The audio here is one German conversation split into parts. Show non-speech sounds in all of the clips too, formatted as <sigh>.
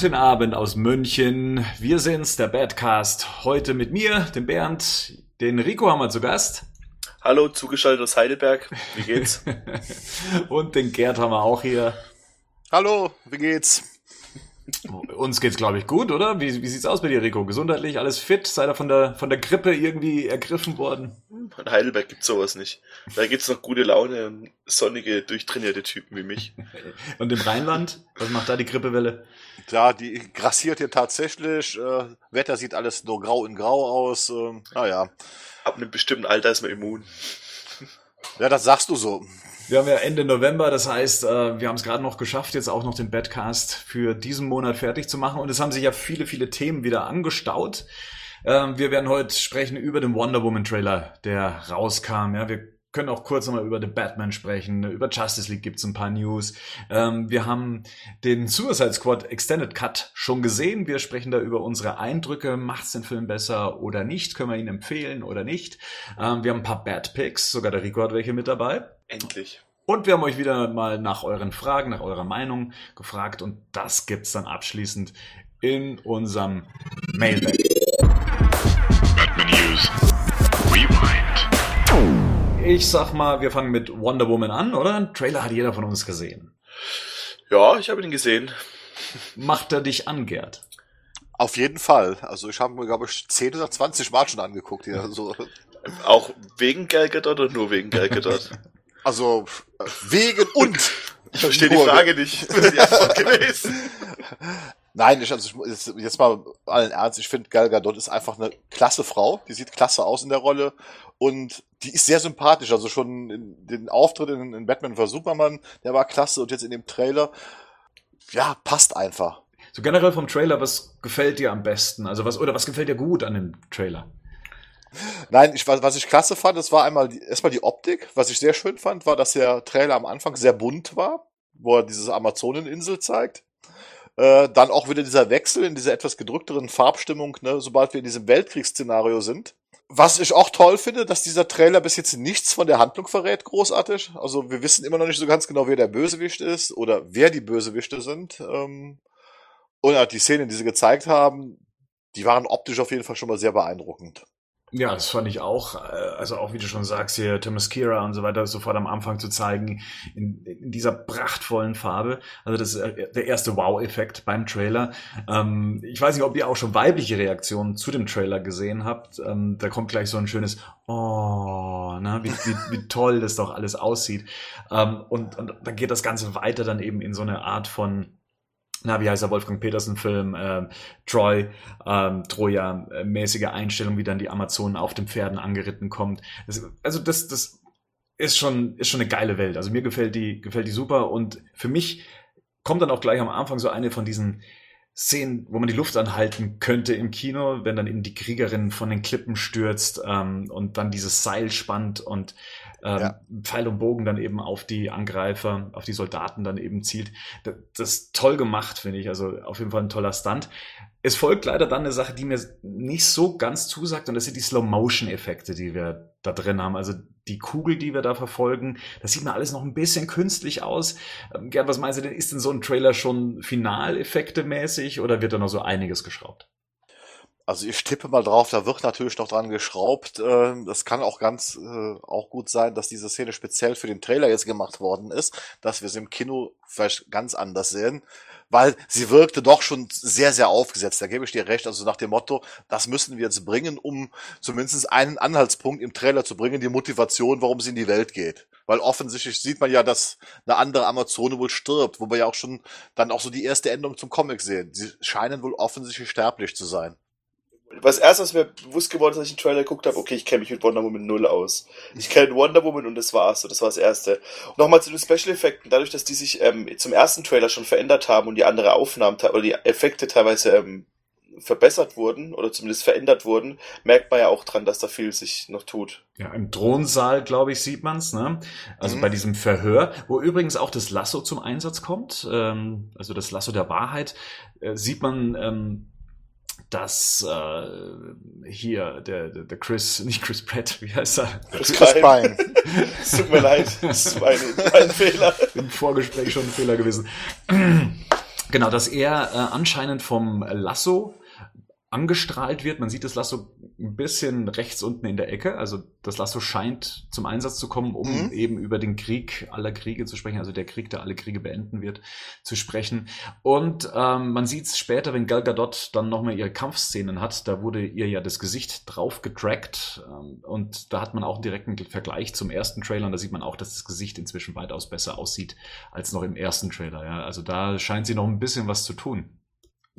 Guten Abend aus München. Wir sind's, der Badcast. Heute mit mir, dem Bernd, den Rico haben wir zu Gast. Hallo, zugeschaltet aus Heidelberg. Wie geht's? <laughs> Und den Gerd haben wir auch hier. Hallo, wie geht's? Uns geht's, glaube ich, gut, oder? Wie, wie sieht's aus bei dir, Rico? Gesundheitlich, alles fit? Seid ihr von der, von der Grippe irgendwie ergriffen worden? In Heidelberg gibt's sowas nicht. Da gibt's noch gute Laune und sonnige, durchtrainierte Typen wie mich. <laughs> Und im Rheinland? Was macht da die Grippewelle? Ja, die grassiert hier tatsächlich. Äh, Wetter sieht alles nur grau in grau aus. Äh, naja. Ab einem bestimmten Alter ist man immun. Ja, das sagst du so. Wir haben ja Ende November, das heißt, äh, wir haben es gerade noch geschafft, jetzt auch noch den Badcast für diesen Monat fertig zu machen. Und es haben sich ja viele, viele Themen wieder angestaut. Ähm, wir werden heute sprechen über den Wonder Woman Trailer, der rauskam. Ja, wir können auch kurz nochmal über The Batman sprechen. Über Justice League gibt's ein paar News. Ähm, wir haben den Suicide Squad Extended Cut schon gesehen. Wir sprechen da über unsere Eindrücke. Macht's den Film besser oder nicht? Können wir ihn empfehlen oder nicht? Ähm, wir haben ein paar Bad Picks. Sogar der Rico hat welche mit dabei. Endlich. Und wir haben euch wieder mal nach euren Fragen, nach eurer Meinung gefragt. Und das gibt's dann abschließend in unserem Mailbag. Batman News. Rewind. Ich sag mal, wir fangen mit Wonder Woman an, oder? Ein Trailer hat jeder von uns gesehen. Ja, ich habe ihn gesehen. Macht er dich an, Gerd? Auf jeden Fall. Also ich habe mir, glaube ich, 10 oder 20 Mal schon angeguckt. Hier. Also, Auch wegen Gal Gadot oder nur wegen Gal Gadot? <laughs> also wegen und. Ich verstehe die Frage nicht. Die Antwort gewesen. <laughs> Nein, ich, also ich, jetzt mal allen Ernst, ich finde Gal Gadot ist einfach eine klasse Frau, die sieht klasse aus in der Rolle und die ist sehr sympathisch, also schon in, den Auftritt in, in Batman vs. Superman, der war klasse und jetzt in dem Trailer, ja, passt einfach. So generell vom Trailer, was gefällt dir am besten? Also was, oder was gefällt dir gut an dem Trailer? Nein, ich, was ich klasse fand, das war einmal die, erstmal die Optik. Was ich sehr schön fand, war, dass der Trailer am Anfang sehr bunt war, wo er diese Amazoneninsel zeigt. Äh, dann auch wieder dieser Wechsel in dieser etwas gedrückteren Farbstimmung, ne, sobald wir in diesem Weltkriegsszenario sind. Was ich auch toll finde, dass dieser Trailer bis jetzt nichts von der Handlung verrät, großartig. Also wir wissen immer noch nicht so ganz genau, wer der Bösewicht ist oder wer die Bösewichte sind. Ähm, und die Szenen, die sie gezeigt haben, die waren optisch auf jeden Fall schon mal sehr beeindruckend. Ja, das fand ich auch. Äh, also auch wie du schon sagst, hier Thomas Kira und so weiter sofort am Anfang zu zeigen, in, in dieser prachtvollen Farbe. Also das ist äh, der erste Wow-Effekt beim Trailer. Ähm, ich weiß nicht, ob ihr auch schon weibliche Reaktionen zu dem Trailer gesehen habt. Ähm, da kommt gleich so ein schönes Oh, ne? wie, wie, wie toll das doch alles aussieht. Ähm, und, und dann geht das Ganze weiter dann eben in so eine Art von na, wie heißt der Wolfgang Petersen-Film, äh, Troy, ähm, Troja, äh, Einstellung, wie dann die Amazonen auf den Pferden angeritten kommt. Das, also das, das ist schon, ist schon eine geile Welt. Also mir gefällt die, gefällt die super und für mich kommt dann auch gleich am Anfang so eine von diesen Szenen, wo man die Luft anhalten könnte im Kino, wenn dann eben die Kriegerin von den Klippen stürzt ähm, und dann dieses Seil spannt und ähm, ja. Pfeil und Bogen dann eben auf die Angreifer, auf die Soldaten dann eben zielt. Das, das ist toll gemacht, finde ich. Also auf jeden Fall ein toller Stunt. Es folgt leider dann eine Sache, die mir nicht so ganz zusagt, und das sind die Slow-Motion-Effekte, die wir da drin haben. Also die Kugel, die wir da verfolgen, das sieht mir alles noch ein bisschen künstlich aus. Ähm, Gerd, was meinst du denn? Ist denn so ein Trailer schon Finaleffekte mäßig oder wird da noch so einiges geschraubt? Also ich tippe mal drauf, da wird natürlich noch dran geschraubt. Ähm, das kann auch ganz äh, auch gut sein, dass diese Szene speziell für den Trailer jetzt gemacht worden ist, dass wir sie im Kino vielleicht ganz anders sehen, weil sie wirkte doch schon sehr, sehr aufgesetzt. Da gebe ich dir recht. Also nach dem Motto, das müssen wir jetzt bringen, um zumindest einen Anhaltspunkt im Trailer zu bringen, die Motivation, warum sie in die Welt geht. Weil offensichtlich sieht man ja, dass eine andere Amazone wohl stirbt, wo wir ja auch schon dann auch so die erste Endung zum Comic sehen. Sie scheinen wohl offensichtlich sterblich zu sein was erstes mir bewusst geworden ist, als ich den Trailer geguckt habe, okay, ich kenne mich mit Wonder Woman null aus. Ich kenne Wonder Woman und das war's. So, das war das Erste. Und nochmal zu den Special Effekten. Dadurch, dass die sich ähm, zum ersten Trailer schon verändert haben und die andere Aufnahmen oder die Effekte teilweise ähm, verbessert wurden oder zumindest verändert wurden, merkt man ja auch dran, dass da viel sich noch tut. Ja, im Thronsaal, glaube ich, sieht man's, ne? Also mhm. bei diesem Verhör, wo übrigens auch das Lasso zum Einsatz kommt, ähm, also das Lasso der Wahrheit, äh, sieht man ähm, dass äh, hier der, der, der Chris, <laughs> nicht Chris Pratt, wie heißt er? Chris, Chris Pine. <laughs> es tut mir leid, das ist mein, mein Fehler. Im Vorgespräch schon ein Fehler gewesen. <clears throat> Genau, dass er äh, anscheinend vom Lasso angestrahlt wird. Man sieht das Lasso ein bisschen rechts unten in der Ecke. Also das Lasso scheint zum Einsatz zu kommen, um mhm. eben über den Krieg aller Kriege zu sprechen, also der Krieg, der alle Kriege beenden wird, zu sprechen. Und ähm, man sieht es später, wenn Gal Gadot dann nochmal ihre Kampfszenen hat, da wurde ihr ja das Gesicht drauf getrackt ähm, und da hat man auch einen direkten Vergleich zum ersten Trailer und da sieht man auch, dass das Gesicht inzwischen weitaus besser aussieht als noch im ersten Trailer. Ja? Also da scheint sie noch ein bisschen was zu tun.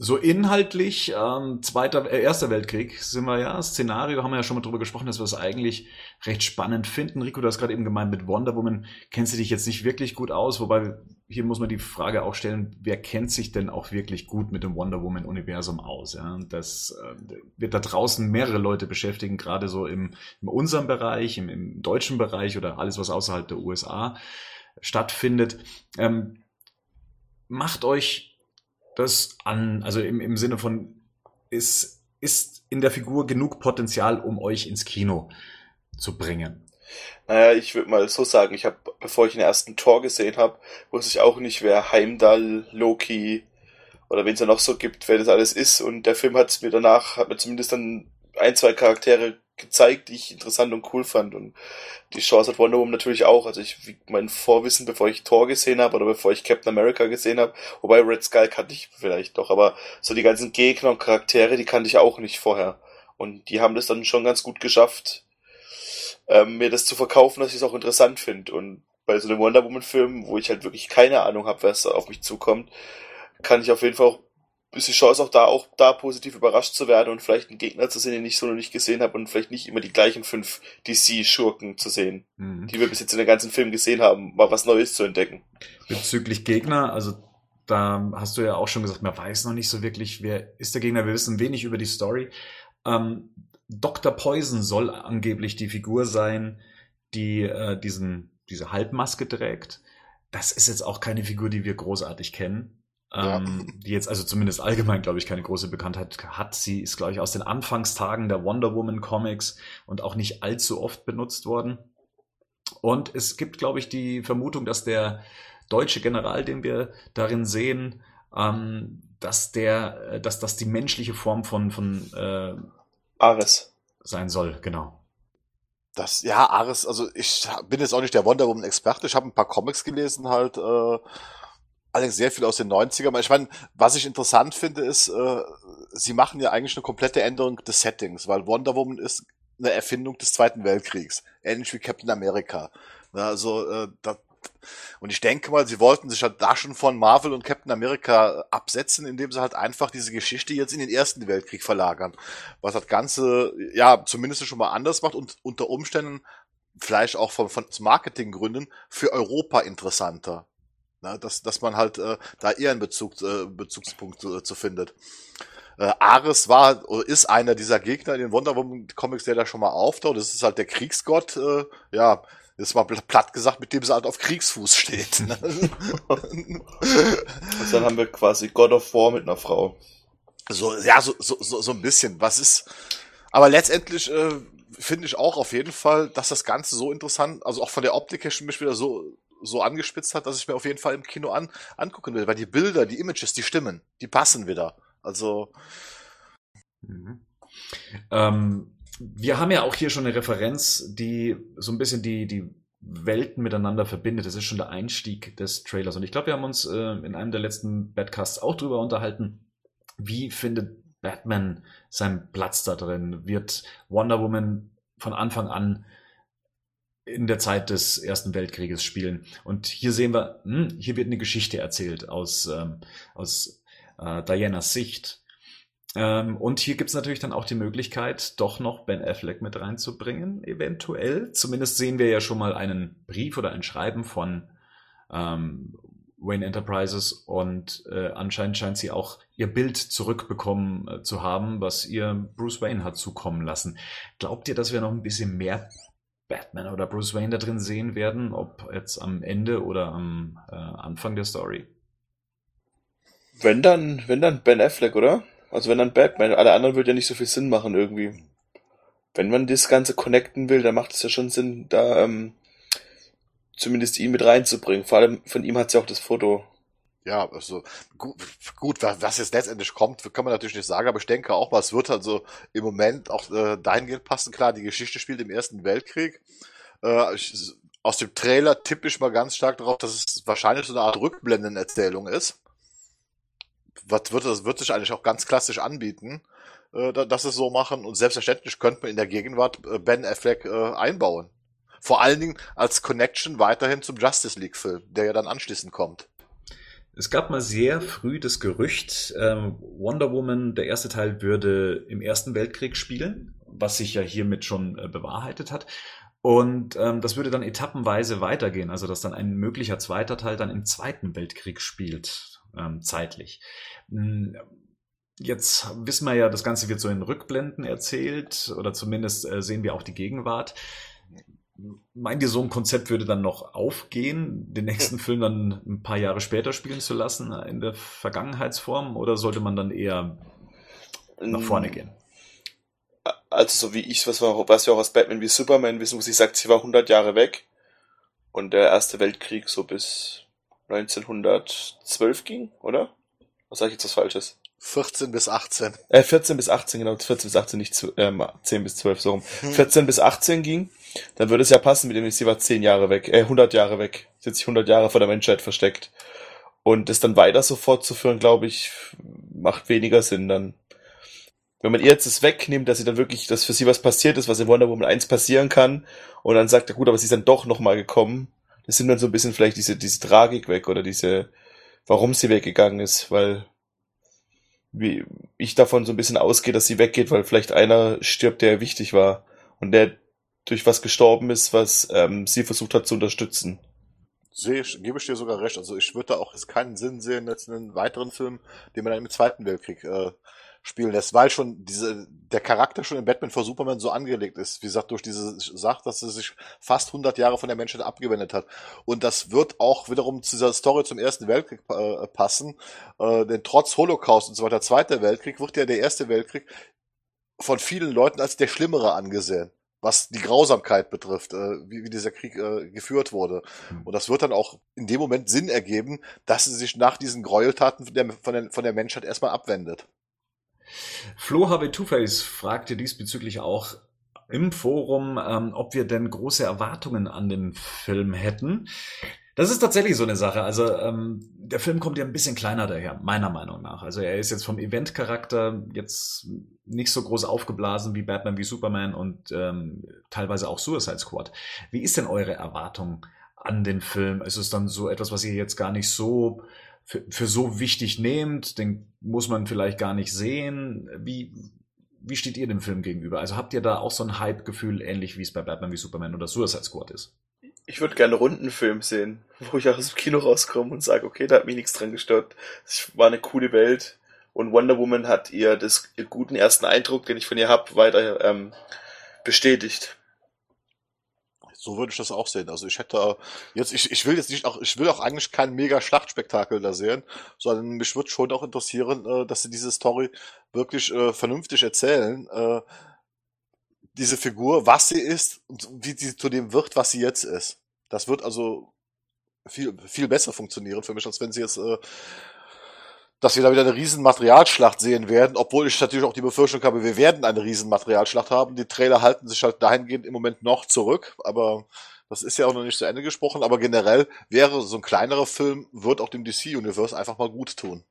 So inhaltlich, ähm, zweiter, äh, erster Weltkrieg sind wir ja, Szenario haben wir ja schon mal drüber gesprochen, dass wir es eigentlich recht spannend finden. Rico, du hast gerade eben gemeint, mit Wonder Woman kennst du dich jetzt nicht wirklich gut aus, wobei hier muss man die Frage auch stellen, wer kennt sich denn auch wirklich gut mit dem Wonder Woman Universum aus? Ja? Das äh, wird da draußen mehrere Leute beschäftigen, gerade so im, in unserem Bereich, im, im deutschen Bereich oder alles, was außerhalb der USA stattfindet. Ähm, macht euch das an, also im, im Sinne von, ist, ist in der Figur genug Potenzial, um euch ins Kino zu bringen? Naja, ich würde mal so sagen, ich habe, bevor ich den ersten Tor gesehen habe, wusste ich auch nicht, wer Heimdall, Loki oder wen es ja noch so gibt, wer das alles ist. Und der Film hat mir danach, hat mir zumindest dann ein, zwei Charaktere gezeigt, die ich interessant und cool fand. Und die Chance hat Wonder Woman natürlich auch. Also ich, mein Vorwissen, bevor ich Thor gesehen habe oder bevor ich Captain America gesehen habe, wobei Red Skull kannte ich vielleicht doch, aber so die ganzen Gegner und Charaktere, die kannte ich auch nicht vorher. Und die haben das dann schon ganz gut geschafft, ähm, mir das zu verkaufen, dass ich es auch interessant finde. Und bei so einem Wonder Woman Film, wo ich halt wirklich keine Ahnung habe, was auf mich zukommt, kann ich auf jeden Fall auch ist die Chance auch da, auch da positiv überrascht zu werden und vielleicht einen Gegner zu sehen, den ich so noch nicht gesehen habe und vielleicht nicht immer die gleichen fünf DC-Schurken zu sehen, mhm. die wir bis jetzt in den ganzen Film gesehen haben, mal was Neues zu entdecken. Bezüglich Gegner, also da hast du ja auch schon gesagt, man weiß noch nicht so wirklich, wer ist der Gegner, wir wissen wenig über die Story. Ähm, Dr. Poison soll angeblich die Figur sein, die äh, diesen, diese Halbmaske trägt. Das ist jetzt auch keine Figur, die wir großartig kennen ähm, ja. die jetzt also zumindest allgemein, glaube ich, keine große Bekanntheit hat. Sie ist, glaube ich, aus den Anfangstagen der Wonder Woman Comics und auch nicht allzu oft benutzt worden. Und es gibt, glaube ich, die Vermutung, dass der deutsche General, den wir darin sehen, ähm, dass der, äh, dass das die menschliche Form von von äh, Ares sein soll, genau. Das, ja, Ares, also ich bin jetzt auch nicht der Wonder Woman Experte, ich habe ein paar Comics gelesen halt, äh, allerdings sehr viel aus den 90ern. Ich meine, was ich interessant finde, ist, äh, sie machen ja eigentlich eine komplette Änderung des Settings, weil Wonder Woman ist eine Erfindung des Zweiten Weltkriegs, ähnlich wie Captain America. Also äh, da, und ich denke mal, sie wollten sich halt da schon von Marvel und Captain America absetzen, indem sie halt einfach diese Geschichte jetzt in den Ersten Weltkrieg verlagern. Was das Ganze, ja, zumindest schon mal anders macht und unter Umständen vielleicht auch von, von Marketinggründen für Europa interessanter. Na, dass, dass man halt äh, da eher einen Bezug, äh, Bezugspunkt äh, zu findet. Äh, Ares war oder ist einer dieser Gegner in den Wonder Woman Comics, der da schon mal auftaucht. Das ist halt der Kriegsgott, äh, ja, ist mal platt gesagt, mit dem sie halt auf Kriegsfuß steht. Ne? <laughs> also dann haben wir quasi God of War mit einer Frau. So, ja, so, so, so, so ein bisschen. Was ist. Aber letztendlich äh, finde ich auch auf jeden Fall, dass das Ganze so interessant, also auch von der Optik her schon wieder so so angespitzt hat, dass ich mir auf jeden Fall im Kino an, angucken will, weil die Bilder, die Images, die stimmen, die passen wieder. Also. Mhm. Ähm, wir haben ja auch hier schon eine Referenz, die so ein bisschen die, die Welten miteinander verbindet. Das ist schon der Einstieg des Trailers. Und ich glaube, wir haben uns äh, in einem der letzten Badcasts auch drüber unterhalten. Wie findet Batman seinen Platz da drin? Wird Wonder Woman von Anfang an in der Zeit des Ersten Weltkrieges spielen. Und hier sehen wir, hm, hier wird eine Geschichte erzählt aus, ähm, aus äh, Dianas Sicht. Ähm, und hier gibt's natürlich dann auch die Möglichkeit, doch noch Ben Affleck mit reinzubringen, eventuell. Zumindest sehen wir ja schon mal einen Brief oder ein Schreiben von ähm, Wayne Enterprises und äh, anscheinend scheint sie auch ihr Bild zurückbekommen äh, zu haben, was ihr Bruce Wayne hat zukommen lassen. Glaubt ihr, dass wir noch ein bisschen mehr Batman oder Bruce Wayne da drin sehen werden, ob jetzt am Ende oder am äh, Anfang der Story. Wenn dann, wenn dann Ben Affleck, oder? Also wenn dann Batman, alle anderen würde ja nicht so viel Sinn machen irgendwie. Wenn man das Ganze connecten will, dann macht es ja schon Sinn, da ähm, zumindest ihn mit reinzubringen. Vor allem von ihm hat sie auch das Foto. Ja, also gut, gut, was jetzt letztendlich kommt, kann man natürlich nicht sagen, aber ich denke auch mal, es wird also im Moment auch äh, dahingehend passen. Klar, die Geschichte spielt im Ersten Weltkrieg. Äh, ich, aus dem Trailer tippe ich mal ganz stark darauf, dass es wahrscheinlich so eine Art Rückblendenerzählung ist. Was wird, das wird sich eigentlich auch ganz klassisch anbieten, äh, dass es so machen. Und selbstverständlich könnte man in der Gegenwart äh, Ben Affleck äh, einbauen. Vor allen Dingen als Connection weiterhin zum Justice League-Film, der ja dann anschließend kommt. Es gab mal sehr früh das Gerücht, ähm, Wonder Woman, der erste Teil, würde im Ersten Weltkrieg spielen, was sich ja hiermit schon äh, bewahrheitet hat. Und ähm, das würde dann etappenweise weitergehen, also dass dann ein möglicher zweiter Teil dann im Zweiten Weltkrieg spielt, ähm, zeitlich. Hm, jetzt wissen wir ja, das Ganze wird so in Rückblenden erzählt, oder zumindest äh, sehen wir auch die Gegenwart. Meint ihr, so ein Konzept würde dann noch aufgehen, den nächsten Film dann ein paar Jahre später spielen zu lassen in der Vergangenheitsform oder sollte man dann eher nach vorne gehen? Also so wie ich, was wir, was wir auch aus Batman wie Superman wissen, wo sie sagt, sie war 100 Jahre weg und der Erste Weltkrieg so bis 1912 ging, oder? Was sage ich jetzt was Falsches? 14 bis 18. Äh, 14 bis 18, genau, 14 bis 18, nicht zu, ähm, 10 bis 12, so rum. Hm. 14 bis 18 ging, dann würde es ja passen, mit dem sie war 10 Jahre weg, äh, 100 Jahre weg. Hat sich 100 Jahre vor der Menschheit versteckt. Und das dann weiter so fortzuführen, glaube ich, macht weniger Sinn dann. Wenn man ihr jetzt das wegnimmt, dass sie dann wirklich, dass für sie was passiert ist, was in Wonder Woman 1 passieren kann, und dann sagt er, gut, aber sie ist dann doch nochmal gekommen, das sind dann so ein bisschen vielleicht diese, diese Tragik weg oder diese, warum sie weggegangen ist, weil wie ich davon so ein bisschen ausgehe, dass sie weggeht, weil vielleicht einer stirbt, der wichtig war und der durch was gestorben ist, was ähm, sie versucht hat zu unterstützen. Sehe ich, gebe ich dir sogar recht. Also ich würde da auch jetzt keinen Sinn sehen, jetzt einen weiteren Film, den man dann im Zweiten Weltkrieg äh, spielen lässt, weil schon diese, der Charakter schon in Batman vor Superman so angelegt ist. Wie gesagt, durch diese Sache, dass er sich fast 100 Jahre von der Menschheit abgewendet hat. Und das wird auch wiederum zu dieser Story zum Ersten Weltkrieg äh, passen. Äh, denn trotz Holocaust und so weiter, Zweiter Weltkrieg, wird ja der Erste Weltkrieg von vielen Leuten als der Schlimmere angesehen was die Grausamkeit betrifft, äh, wie, wie dieser Krieg äh, geführt wurde. Hm. Und das wird dann auch in dem Moment Sinn ergeben, dass sie sich nach diesen Gräueltaten von der, von der, von der Menschheit erstmal abwendet. Flo habe Two-Face fragte diesbezüglich auch im Forum, ähm, ob wir denn große Erwartungen an den Film hätten. Das ist tatsächlich so eine Sache. Also ähm, der Film kommt ja ein bisschen kleiner daher, meiner Meinung nach. Also er ist jetzt vom Event-Charakter jetzt nicht so groß aufgeblasen wie Batman, wie Superman und ähm, teilweise auch Suicide Squad. Wie ist denn eure Erwartung an den Film? Ist es dann so etwas, was ihr jetzt gar nicht so für, für so wichtig nehmt, den muss man vielleicht gar nicht sehen. Wie, wie steht ihr dem Film gegenüber? Also habt ihr da auch so ein Hype-Gefühl, ähnlich wie es bei Batman wie Superman oder Suicide Squad ist? Ich würde gerne einen runden Film sehen, wo ich aus dem Kino rauskomme und sage, okay, da hat mich nichts dran gestört. Es war eine coole Welt und Wonder Woman hat ihr das guten ersten Eindruck, den ich von ihr habe, weiter ähm, bestätigt so würde ich das auch sehen. Also ich hätte jetzt, ich, ich will jetzt nicht auch, ich will auch eigentlich kein mega Schlachtspektakel da sehen, sondern mich würde schon auch interessieren, äh, dass sie diese Story wirklich äh, vernünftig erzählen. Äh, diese Figur, was sie ist und wie sie zu dem wird, was sie jetzt ist. Das wird also viel, viel besser funktionieren für mich, als wenn sie jetzt äh, dass wir da wieder eine riesen Materialschlacht sehen werden, obwohl ich natürlich auch die Befürchtung habe, wir werden eine riesen Materialschlacht haben. Die Trailer halten sich halt dahingehend im Moment noch zurück, aber das ist ja auch noch nicht zu Ende gesprochen, aber generell wäre so ein kleinerer Film, wird auch dem DC-Universe einfach mal gut tun.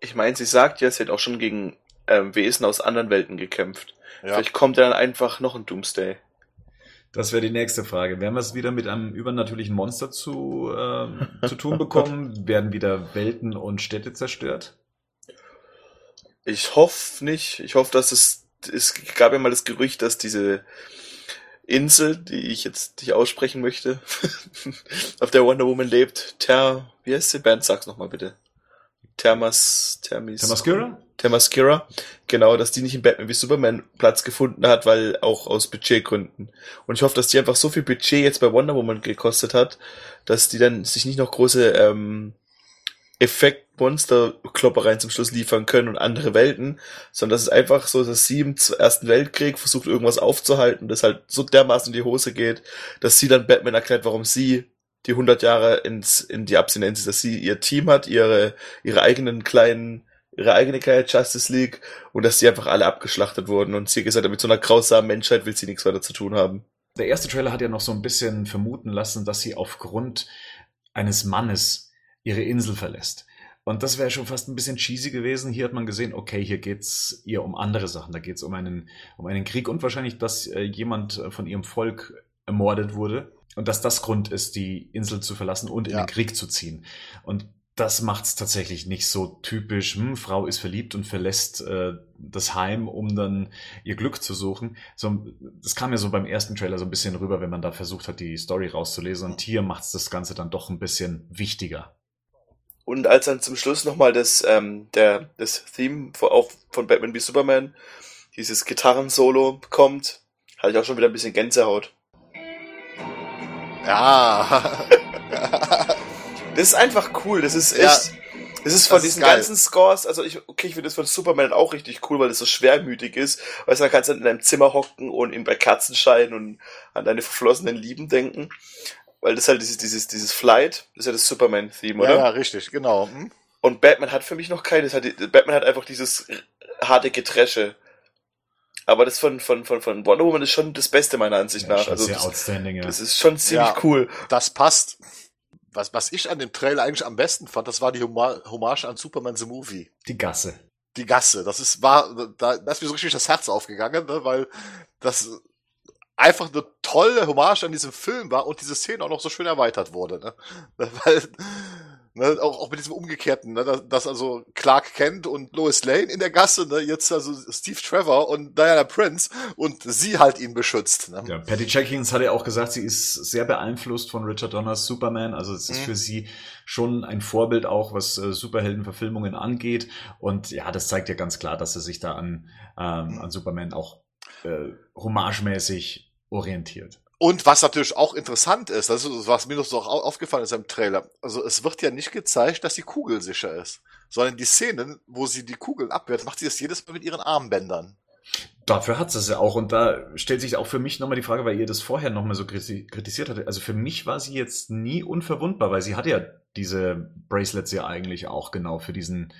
Ich meine, sie sagt ja, sie hat auch schon gegen ähm, Wesen aus anderen Welten gekämpft. Ja. Vielleicht kommt ja dann einfach noch ein Doomsday. Das wäre die nächste Frage. Werden wir es wieder mit einem übernatürlichen Monster zu, äh, zu tun bekommen? <laughs> Werden wieder Welten und Städte zerstört? Ich hoffe nicht. Ich hoffe, dass es, es gab ja mal das Gerücht, dass diese Insel, die ich jetzt nicht aussprechen möchte, <laughs> auf der Wonder Woman lebt, Ter, wie heißt die Band? Sag's nochmal bitte. Thermas, Thermis. Themaskira? Themaskira. Genau, dass die nicht in Batman wie Superman Platz gefunden hat, weil auch aus Budgetgründen. Und ich hoffe, dass die einfach so viel Budget jetzt bei Wonder Woman gekostet hat, dass die dann sich nicht noch große ähm, Effekt-Monster-Kloppereien zum Schluss liefern können und andere Welten, sondern dass es einfach so, dass sie im Ersten Weltkrieg versucht, irgendwas aufzuhalten, das halt so dermaßen in die Hose geht, dass sie dann Batman erklärt, warum sie die 100 Jahre ins, in die Abstinenz, dass sie ihr Team hat, ihre, ihre eigenen kleinen, ihre eigene kleine Justice League und dass die einfach alle abgeschlachtet wurden und sie gesagt hat, mit so einer grausamen Menschheit will sie nichts weiter zu tun haben. Der erste Trailer hat ja noch so ein bisschen vermuten lassen, dass sie aufgrund eines Mannes ihre Insel verlässt. Und das wäre schon fast ein bisschen cheesy gewesen. Hier hat man gesehen, okay, hier geht's ihr um andere Sachen. Da geht's um einen, um einen Krieg und wahrscheinlich, dass äh, jemand äh, von ihrem Volk ermordet wurde. Und dass das Grund ist, die Insel zu verlassen und in Ja. den Krieg zu ziehen. Und das macht's tatsächlich nicht so typisch, hm, Frau ist verliebt und verlässt äh, das Heim, um dann ihr Glück zu suchen. So, das kam ja so beim ersten Trailer so ein bisschen rüber, wenn man da versucht hat, die Story rauszulesen. Und hier macht's das Ganze dann doch ein bisschen wichtiger. Und als dann zum Schluss nochmal das, ähm, der, das Theme von, auch von Batman wie Superman, dieses Gitarrensolo kommt, hatte ich auch schon wieder ein bisschen Gänsehaut. Ja. <laughs> Das ist einfach cool, das ist echt, Ja, das ist von das ist diesen geil. ganzen Scores, also ich, okay, ich finde das von Superman auch richtig cool, weil das so schwermütig ist, weißt du, da kannst du in deinem Zimmer hocken und ihm bei Kerzenschein und an deine verflossenen Lieben denken, weil das halt dieses, dieses, dieses Flight, das ist ja das Superman-Theme, ja, oder? ja, richtig, genau. Hm? Und Batman hat für mich noch keines. Hat, Batman hat einfach dieses harte Getresche. Aber das von, von, von, von Wonder Woman ist schon das Beste meiner Ansicht Ja, nach. Also das, outstanding, ja. das ist schon ziemlich Ja. cool. Das passt. Was, was ich an dem Trailer eigentlich am besten fand, das war die Hommage an Superman the Movie. Die Gasse. Die Gasse. Das ist, war, da, da ist mir so richtig das Herz aufgegangen, ne, weil das einfach eine tolle Hommage an diesem Film war und diese Szene auch noch so schön erweitert wurde, ne? <laughs> Weil, ne, auch, auch mit diesem Umgekehrten, ne, dass, dass also Clark Kent und Lois Lane in der Gasse, ne, jetzt also Steve Trevor und Diana Prince und sie halt ihn beschützt, ne? Ja, Patty Jenkins hat ja auch gesagt, sie ist sehr beeinflusst von Richard Donners Superman. Also es ist Mhm. für sie schon ein Vorbild auch, was äh, Superheldenverfilmungen angeht. Und ja, das zeigt ja ganz klar, dass sie sich da an, ähm, Mhm. an Superman auch äh, homagemäßig orientiert. Und was natürlich auch interessant ist, das ist, was mir noch so au- aufgefallen ist im Trailer, also es wird ja nicht gezeigt, dass sie kugelsicher ist, sondern die Szenen, wo sie die Kugeln abwehrt, macht sie das jedes Mal mit ihren Armbändern. Dafür hat sie es ja auch. Und da stellt sich auch für mich nochmal die Frage, weil ihr das vorher nochmal so kriti- kritisiert hatte. Also für mich war sie jetzt nie unverwundbar, weil sie hatte ja diese Bracelets ja eigentlich auch genau für diesen,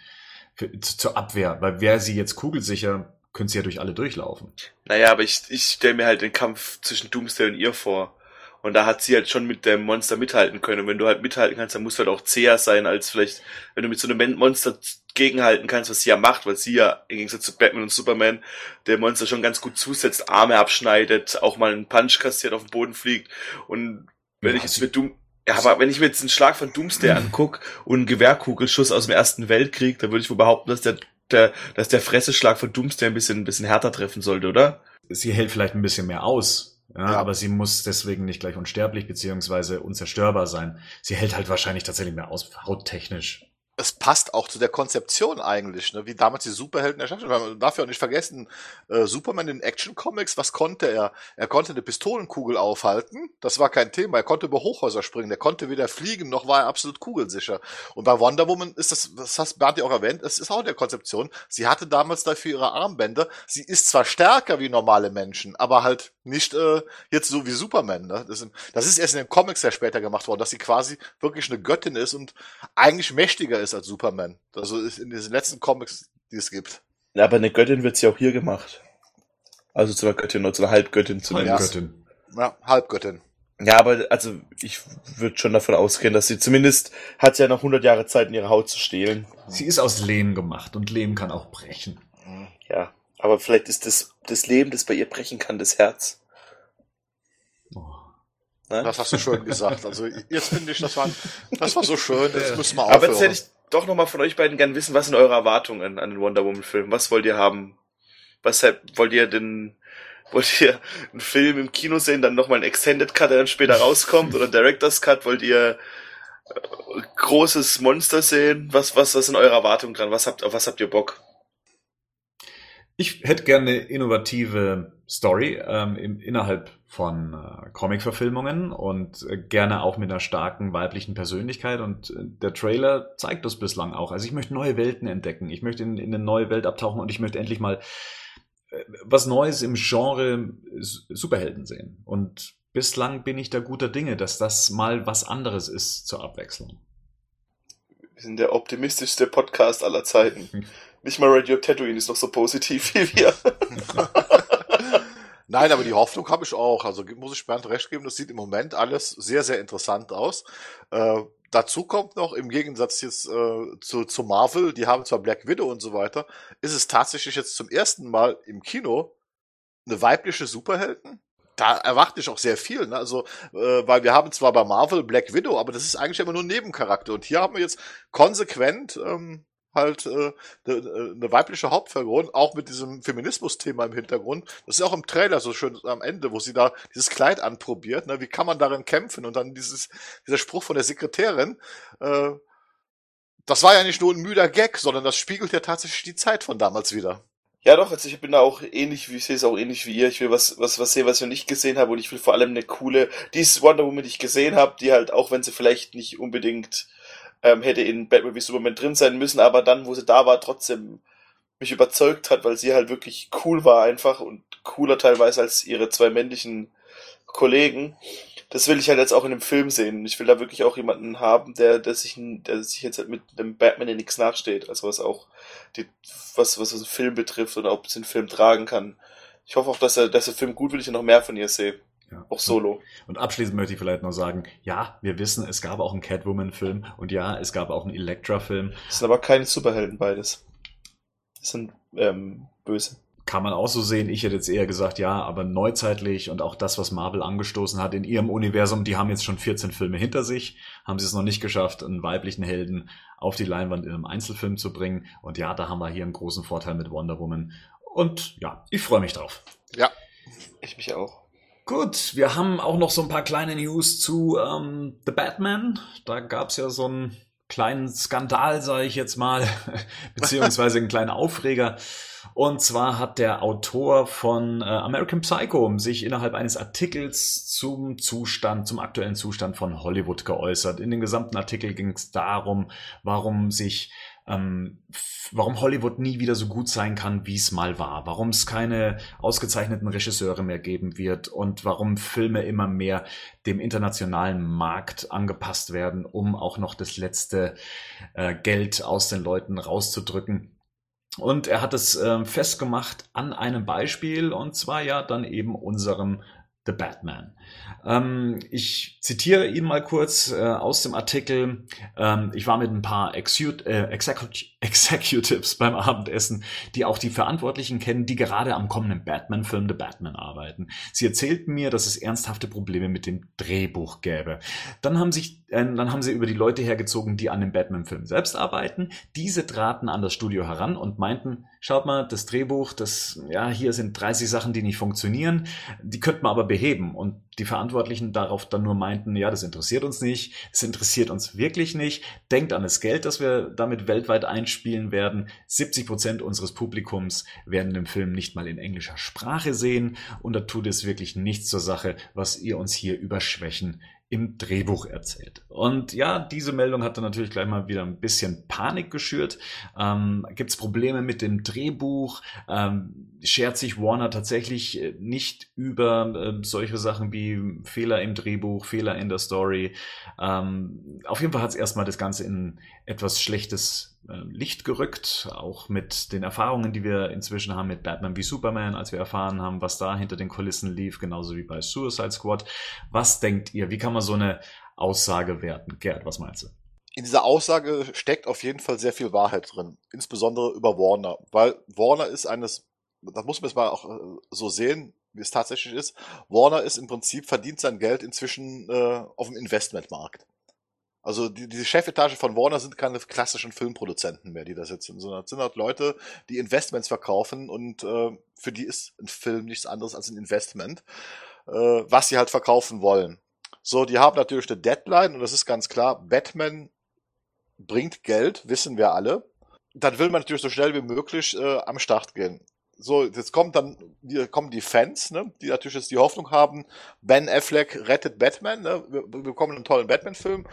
für, zu- zur Abwehr. Weil wäre sie jetzt kugelsicher, könnte sie ja durch alle durchlaufen. Naja, aber ich, ich stelle mir halt den Kampf zwischen Doomsday und ihr vor. Und da hat sie halt schon mit dem Monster mithalten können. Und wenn du halt mithalten kannst, dann musst du halt auch zäher sein, als vielleicht, wenn du mit so einem Monster gegenhalten kannst, was sie ja macht, weil sie ja im Gegensatz zu Batman und Superman der Monster schon ganz gut zusetzt, Arme abschneidet, auch mal einen Punch kassiert, auf den Boden fliegt. Und wenn Ja, ich jetzt mit Doom, ja, aber wenn ich mir jetzt einen Schlag von Doomsday <clears throat> anguck und einen Gewehrkugelschuss aus dem Ersten Weltkrieg, dann würde ich wohl behaupten, dass der, der, dass der Fresseschlag von Doomsday ein bisschen, ein bisschen härter treffen sollte, oder? sie hält vielleicht ein bisschen mehr aus. Ja, Ja. aber sie muss deswegen nicht gleich unsterblich beziehungsweise unzerstörbar sein. Sie hält halt wahrscheinlich tatsächlich mehr aus, hauttechnisch. Es passt auch zu der Konzeption eigentlich, ne, wie damals die Superhelden erschaffen. Man darf ja auch nicht vergessen, äh, Superman in Action Comics, was konnte er? Er konnte eine Pistolenkugel aufhalten, das war kein Thema. Er konnte über Hochhäuser springen, der konnte weder fliegen, noch war er absolut kugelsicher. Und bei Wonder Woman ist das, das hast Bernd ja auch erwähnt, es ist auch in der Konzeption. Sie hatte damals dafür ihre Armbänder. Sie ist zwar stärker wie normale Menschen, aber halt nicht äh, jetzt so wie Superman. Ne? Das, sind, das ist erst in den Comics ja später gemacht worden, dass sie quasi wirklich eine Göttin ist und eigentlich mächtiger ist als Superman. Also ist in diesen letzten Comics, die es gibt. Ja, aber eine Göttin wird sie auch hier gemacht. Also zu einer Göttin oder zu einer Halbgöttin zumindest. Göttin. Ja, Halbgöttin. Ja, aber also ich würde schon davon ausgehen, dass sie zumindest hat ja noch 100 Jahre Zeit, in ihre Haut zu stehlen. Sie ist aus Lehm gemacht und Lehm kann auch brechen. Ja, aber vielleicht ist das das Leben, das bei ihr brechen kann, das Herz. Oh. Ne? Das hast du schön gesagt. Also jetzt finde ich, das war, das war so schön. Jetzt müssen wir aber jetzt aufhören. hätte ich doch noch mal von euch beiden gern wissen, was sind eure Erwartungen an den Wonder Woman Film? Was wollt ihr haben? Was halt- wollt ihr denn <laughs> wollt ihr einen Film im Kino sehen, dann noch mal einen Extended Cut, der dann später rauskommt oder Director's Cut? Wollt ihr äh, großes Monster sehen? Was was was sind eure Erwartungen dran? Was habt auf was habt ihr Bock? Ich hätte gerne eine innovative Story ähm, im, innerhalb von äh, Comic-Verfilmungen und äh, gerne auch mit einer starken weiblichen Persönlichkeit. Und äh, der Trailer zeigt das bislang auch. Also ich möchte neue Welten entdecken. Ich möchte in, in eine neue Welt abtauchen und ich möchte endlich mal äh, was Neues im Genre S- Superhelden sehen. Und bislang bin ich da guter Dinge, dass das mal was anderes ist zur Abwechslung. Wir sind der optimistischste Podcast aller Zeiten. <laughs> Nicht mal Radio Tatooine ist noch so positiv <laughs> wie wir. <laughs> Nein, aber die Hoffnung habe ich auch. Also muss ich Bernd recht geben, das sieht im Moment alles sehr, sehr interessant aus. Äh, dazu kommt noch, im Gegensatz jetzt äh, zu, zu Marvel, die haben zwar Black Widow und so weiter, ist es tatsächlich jetzt zum ersten Mal im Kino eine weibliche Superhelden. Da erwarte ich auch sehr viel, ne? Also, äh, weil wir haben zwar bei Marvel Black Widow, aber das ist eigentlich immer nur ein Nebencharakter. Und hier haben wir jetzt konsequent ähm, halt äh, eine, eine weibliche Hauptfigur, auch mit diesem Feminismus-Thema im Hintergrund. Das ist auch im Trailer so schön am Ende, wo sie da dieses Kleid anprobiert. Ne? Wie kann man darin kämpfen? Und dann dieses, dieser Spruch von der Sekretärin, äh, das war ja nicht nur ein müder Gag, sondern das spiegelt ja tatsächlich die Zeit von damals wieder. Ja, doch, also ich bin da auch ähnlich, wie ich sehe es auch ähnlich wie ihr. Ich will was, was, was sehen, was ich noch nicht gesehen habe und ich will vor allem eine coole, die Wonder Woman, die ich gesehen habe, die halt, auch wenn sie vielleicht nicht unbedingt ähm, hätte in Batman wie Superman drin sein müssen, aber dann, wo sie da war, trotzdem mich überzeugt hat, weil sie halt wirklich cool war einfach und cooler teilweise als ihre zwei männlichen Kollegen. Das will ich halt jetzt auch in dem Film sehen. Ich will da wirklich auch jemanden haben, der, der sich, der sich jetzt halt mit dem Batman in nichts nachsteht. Also was auch die, was, was den Film betrifft oder ob es den Film tragen kann. Ich hoffe auch, dass er, dass der Film gut wird, ich noch mehr von ihr sehe. Ja. Auch solo. Und abschließend möchte ich vielleicht noch sagen, ja, wir wissen, es gab auch einen Catwoman-Film und ja, es gab auch einen Elektra-Film. Das sind aber keine Superhelden beides. Das sind ähm, böse. Kann man auch so sehen. Ich hätte jetzt eher gesagt, ja, aber neuzeitlich und auch das, was Marvel angestoßen hat in ihrem Universum, die haben jetzt schon 14 Filme hinter sich, haben sie es noch nicht geschafft, einen weiblichen Helden auf die Leinwand in einem Einzelfilm zu bringen. Und ja, da haben wir hier einen großen Vorteil mit Wonder Woman. Und ja, ich freue mich drauf. Ja, ich mich auch. Gut, wir haben auch noch so ein paar kleine News zu ähm, The Batman. Da gab's ja so einen kleinen Skandal, sage ich jetzt mal, <laughs> beziehungsweise einen kleinen Aufreger. Und zwar hat der Autor von äh, American Psycho sich innerhalb eines Artikels zum Zustand, zum aktuellen Zustand von Hollywood geäußert. In dem gesamten Artikel ging es darum, warum sich ähm, warum Hollywood nie wieder so gut sein kann, wie es mal war, warum es keine ausgezeichneten Regisseure mehr geben wird und warum Filme immer mehr dem internationalen Markt angepasst werden, um auch noch das letzte äh, Geld aus den Leuten rauszudrücken. Und er hat es äh, festgemacht an einem Beispiel, und zwar ja dann eben unserem The Batman. Ähm, ich zitiere ihn mal kurz äh, aus dem Artikel. Ähm, ich war mit ein paar äh, Execut <laughs> Executives beim Abendessen, die auch die Verantwortlichen kennen, die gerade am kommenden Batman-Film The Batman arbeiten. Sie erzählten mir, dass es ernsthafte Probleme mit dem Drehbuch gäbe. Dann haben sich, äh, dann haben sie über die Leute hergezogen, die an dem Batman-Film selbst arbeiten. Diese traten an das Studio heran und meinten, schaut mal, das Drehbuch, das, ja, hier sind 30 Sachen, die nicht funktionieren, die könnten wir aber beheben. Und die Verantwortlichen darauf dann nur meinten, ja, das interessiert uns nicht, es interessiert uns wirklich nicht, denkt an das Geld, das wir damit weltweit einspielen werden. 70 Prozent unseres Publikums werden den Film nicht mal in englischer Sprache sehen und da tut es wirklich nichts zur Sache, was ihr uns hier über Schwächen im Drehbuch erzählt. Und ja, diese Meldung hat dann natürlich gleich mal wieder ein bisschen Panik geschürt. Ähm, Gibt es Probleme mit dem Drehbuch? Ähm, schert sich Warner tatsächlich äh, nicht über äh, solche Sachen wie Fehler im Drehbuch, Fehler in der Story? Ähm, auf jeden Fall hat es erstmal das Ganze in etwas Schlechtes Licht gerückt, auch mit den Erfahrungen, die wir inzwischen haben mit Batman wie Superman, als wir erfahren haben, was da hinter den Kulissen lief, genauso wie bei Suicide Squad. Was denkt ihr? Wie kann man so eine Aussage werten? Gerd, was meinst du? In dieser Aussage steckt auf jeden Fall sehr viel Wahrheit drin, insbesondere über Warner, weil Warner ist eines, das muss man jetzt mal auch äh, so sehen, wie es tatsächlich ist. Warner ist im Prinzip verdient sein Geld inzwischen äh, auf dem Investmentmarkt. Also die, diese Chefetage von Warner sind keine klassischen Filmproduzenten mehr, die da sitzen, sondern das sind halt Leute, die Investments verkaufen und äh, für die ist ein Film nichts anderes als ein Investment, äh, was sie halt verkaufen wollen. So, die haben natürlich eine Deadline und das ist ganz klar, Batman bringt Geld, wissen wir alle. Dann will man natürlich so schnell wie möglich äh, am Start gehen. So, jetzt kommt dann, hier kommen die Fans, ne, die natürlich jetzt die Hoffnung haben, Ben Affleck rettet Batman, ne, wir, wir bekommen einen tollen Batman-Film.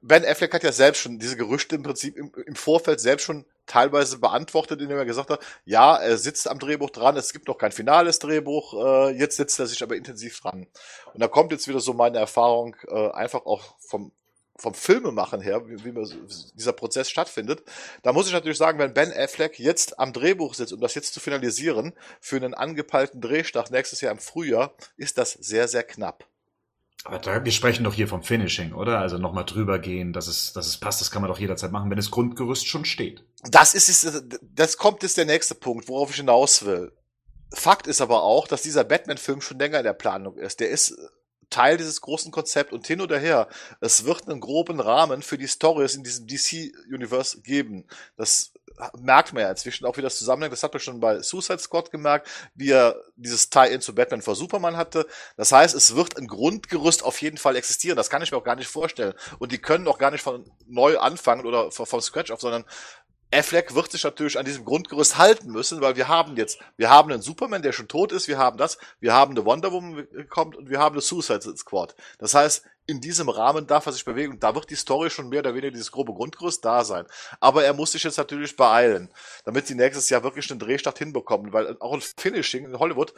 Ben Affleck hat ja selbst schon diese Gerüchte im Prinzip im, im Vorfeld selbst schon teilweise beantwortet, indem er gesagt hat, ja, er sitzt am Drehbuch dran, es gibt noch kein finales Drehbuch, äh, jetzt sitzt er sich aber intensiv dran. Und da kommt jetzt wieder so meine Erfahrung, äh, einfach auch vom vom Filmemachen her, wie, wie dieser Prozess stattfindet, da muss ich natürlich sagen, wenn Ben Affleck jetzt am Drehbuch sitzt, um das jetzt zu finalisieren, für einen angepeilten Drehstart nächstes Jahr im Frühjahr, ist das sehr, sehr knapp. Aber da, wir sprechen doch hier vom Finishing, oder? Also nochmal drüber gehen, dass es, dass es passt, das kann man doch jederzeit machen, wenn das Grundgerüst schon steht. Das ist, das kommt jetzt der nächste Punkt, worauf ich hinaus will. Fakt ist aber auch, dass dieser Batman-Film schon länger in der Planung ist. Der ist Teil dieses großen Konzepts und hin oder her. Es wird einen groben Rahmen für die Stories in diesem DC-Universe geben. Das merkt man ja inzwischen auch, wie das zusammenhängt. Das hat man schon bei Suicide Squad gemerkt, wie er dieses Tie-In zu Batman vor Superman hatte. Das heißt, es wird ein Grundgerüst auf jeden Fall existieren. Das kann ich mir auch gar nicht vorstellen. Und die können auch gar nicht von neu anfangen oder vom Scratch auf, sondern Affleck wird sich natürlich an diesem Grundgerüst halten müssen, weil wir haben jetzt, wir haben einen Superman, der schon tot ist, wir haben das, wir haben eine Wonder Woman kommt und wir haben eine Suicide Squad. Das heißt, in diesem Rahmen darf er sich bewegen und da wird die Story schon mehr oder weniger dieses grobe Grundgerüst da sein. Aber er muss sich jetzt natürlich beeilen, damit sie nächstes Jahr wirklich einen Drehstart hinbekommen, weil auch ein Finishing in Hollywood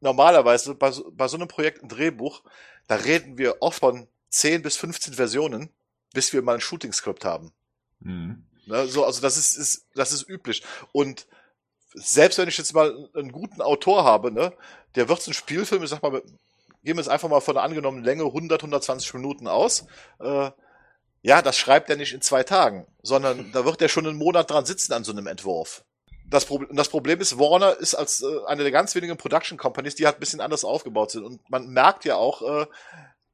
normalerweise bei, bei so einem Projekt ein Drehbuch, da reden wir oft von 10 bis 15 Versionen, bis wir mal ein Shooting-Skript haben. Mhm. Ne, so, also das ist, ist, das ist üblich. Und selbst wenn ich jetzt mal einen guten Autor habe, ne, der wird so ein Spielfilm, ich sag mal, gehen wir jetzt einfach mal von der angenommenen Länge 100, 120 Minuten aus. Äh, ja, das schreibt er nicht in zwei Tagen, sondern <laughs> da wird er schon einen Monat dran sitzen an so einem Entwurf. Das, Pro das Problem ist, Warner ist als äh, eine der ganz wenigen Production Companies, die halt ein bisschen anders aufgebaut sind. Und man merkt ja auch, äh,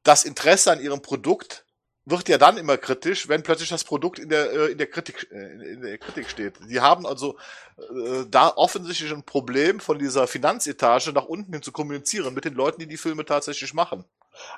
das Interesse an ihrem Produkt wird ja dann immer kritisch, wenn plötzlich das Produkt in der, äh, in der Kritik, äh, in der Kritik steht. Die haben also äh, da offensichtlich ein Problem von dieser Finanzetage nach unten hin zu kommunizieren mit den Leuten, die die Filme tatsächlich machen.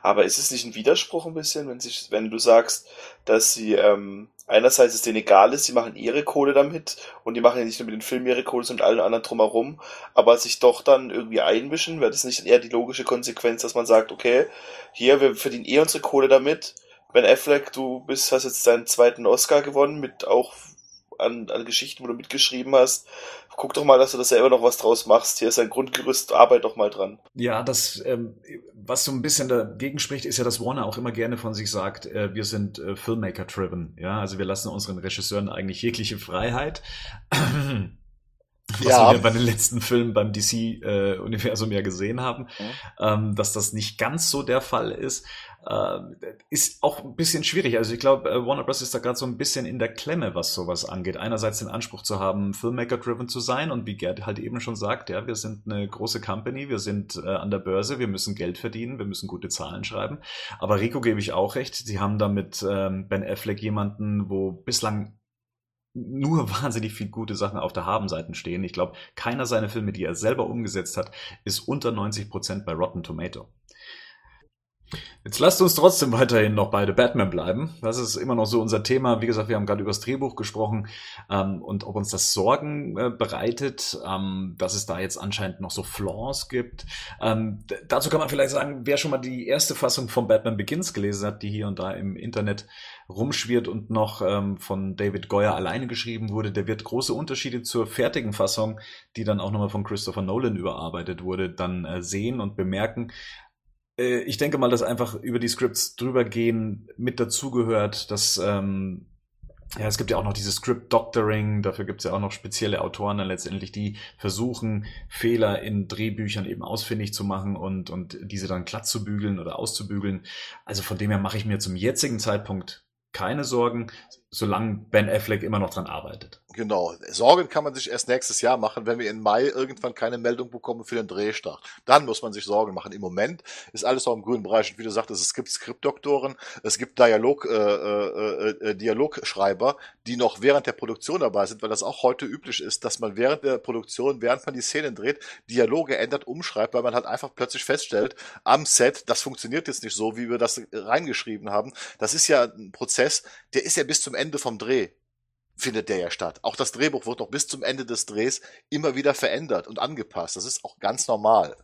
Aber ist es nicht ein Widerspruch ein bisschen, wenn sich, wenn du sagst, dass sie ähm, einerseits es denen egal ist, sie machen ihre Kohle damit und die machen ja nicht nur mit den Filmen ihre Kohle, sondern mit allen anderen drumherum, aber sich doch dann irgendwie einmischen, wäre das nicht eher die logische Konsequenz, dass man sagt, okay, hier, wir verdienen eh unsere Kohle damit, Ben Affleck, du bist, hast jetzt deinen zweiten Oscar gewonnen mit auch an, an Geschichten, wo du mitgeschrieben hast. Guck doch mal, dass du da selber noch was draus machst. Hier ist ein Grundgerüst, arbeit doch mal dran. Ja, das, ähm, was so ein bisschen dagegen spricht, ist ja, dass Warner auch immer gerne von sich sagt, äh, wir sind äh, Filmmaker-driven. Ja, also wir lassen unseren Regisseuren eigentlich jegliche Freiheit. Was ja. wir bei den letzten Filmen beim DC-Universum äh, ja gesehen haben, mhm. ähm, dass das nicht ganz so der Fall ist äh, ist auch ein bisschen schwierig. Also ich glaube, äh, Warner Bros. ist da gerade so ein bisschen in der Klemme, was sowas angeht. Einerseits den Anspruch zu haben, Filmmaker-driven zu sein und wie Gerd halt eben schon sagt, ja, wir sind eine große Company, wir sind äh, an der Börse, wir müssen Geld verdienen, wir müssen gute Zahlen schreiben. Aber Rico gebe ich auch recht, sie haben da mit ähm, Ben Affleck jemanden, wo bislang nur <laughs> wahnsinnig viel gute Sachen auf der Habenseite stehen. Ich glaube, keiner seiner Filme, die er selber umgesetzt hat, ist unter 90 Prozent bei Rotten Tomato. Jetzt lasst uns trotzdem weiterhin noch beide Batman bleiben. Das ist immer noch so unser Thema. Wie gesagt, wir haben gerade über das Drehbuch gesprochen ähm, und ob uns das Sorgen äh, bereitet, ähm, dass es da jetzt anscheinend noch so Flaws gibt. Ähm, dazu kann man vielleicht sagen, wer schon mal die erste Fassung von Batman Begins gelesen hat, die hier und da im Internet rumschwirrt und noch ähm, von David Goyer alleine geschrieben wurde, der wird große Unterschiede zur fertigen Fassung, die dann auch nochmal von Christopher Nolan überarbeitet wurde, dann äh, sehen und bemerken. Äh, ich denke mal, dass einfach über die Scripts drüber gehen mit dazugehört, dass ähm, ja, es gibt ja auch noch dieses Script Doctoring, dafür gibt es ja auch noch spezielle Autoren dann letztendlich, die versuchen, Fehler in Drehbüchern eben ausfindig zu machen und, und diese dann glatt zu bügeln oder auszubügeln. Also von dem her mache ich mir zum jetzigen Zeitpunkt keine Sorgen, solange Ben Affleck immer noch dran arbeitet. Genau. Sorgen kann man sich erst nächstes Jahr machen, wenn wir im Mai irgendwann keine Meldung bekommen für den Drehstart. Dann muss man sich Sorgen machen. Im Moment ist alles noch im grünen Bereich. Und wie du sagtest, es gibt Skriptdoktoren, es gibt Dialog, äh, äh, äh, Dialogschreiber, die noch während der Produktion dabei sind, weil das auch heute üblich ist, dass man während der Produktion, während man die Szenen dreht, Dialoge ändert, umschreibt, weil man halt einfach plötzlich feststellt, am Set, das funktioniert jetzt nicht so, wie wir das reingeschrieben haben. Das ist ja ein Prozess, der ist ja bis zum Ende vom Dreh findet der ja statt. Auch das Drehbuch wird noch bis zum Ende des Drehs immer wieder verändert und angepasst. Das ist auch ganz normal.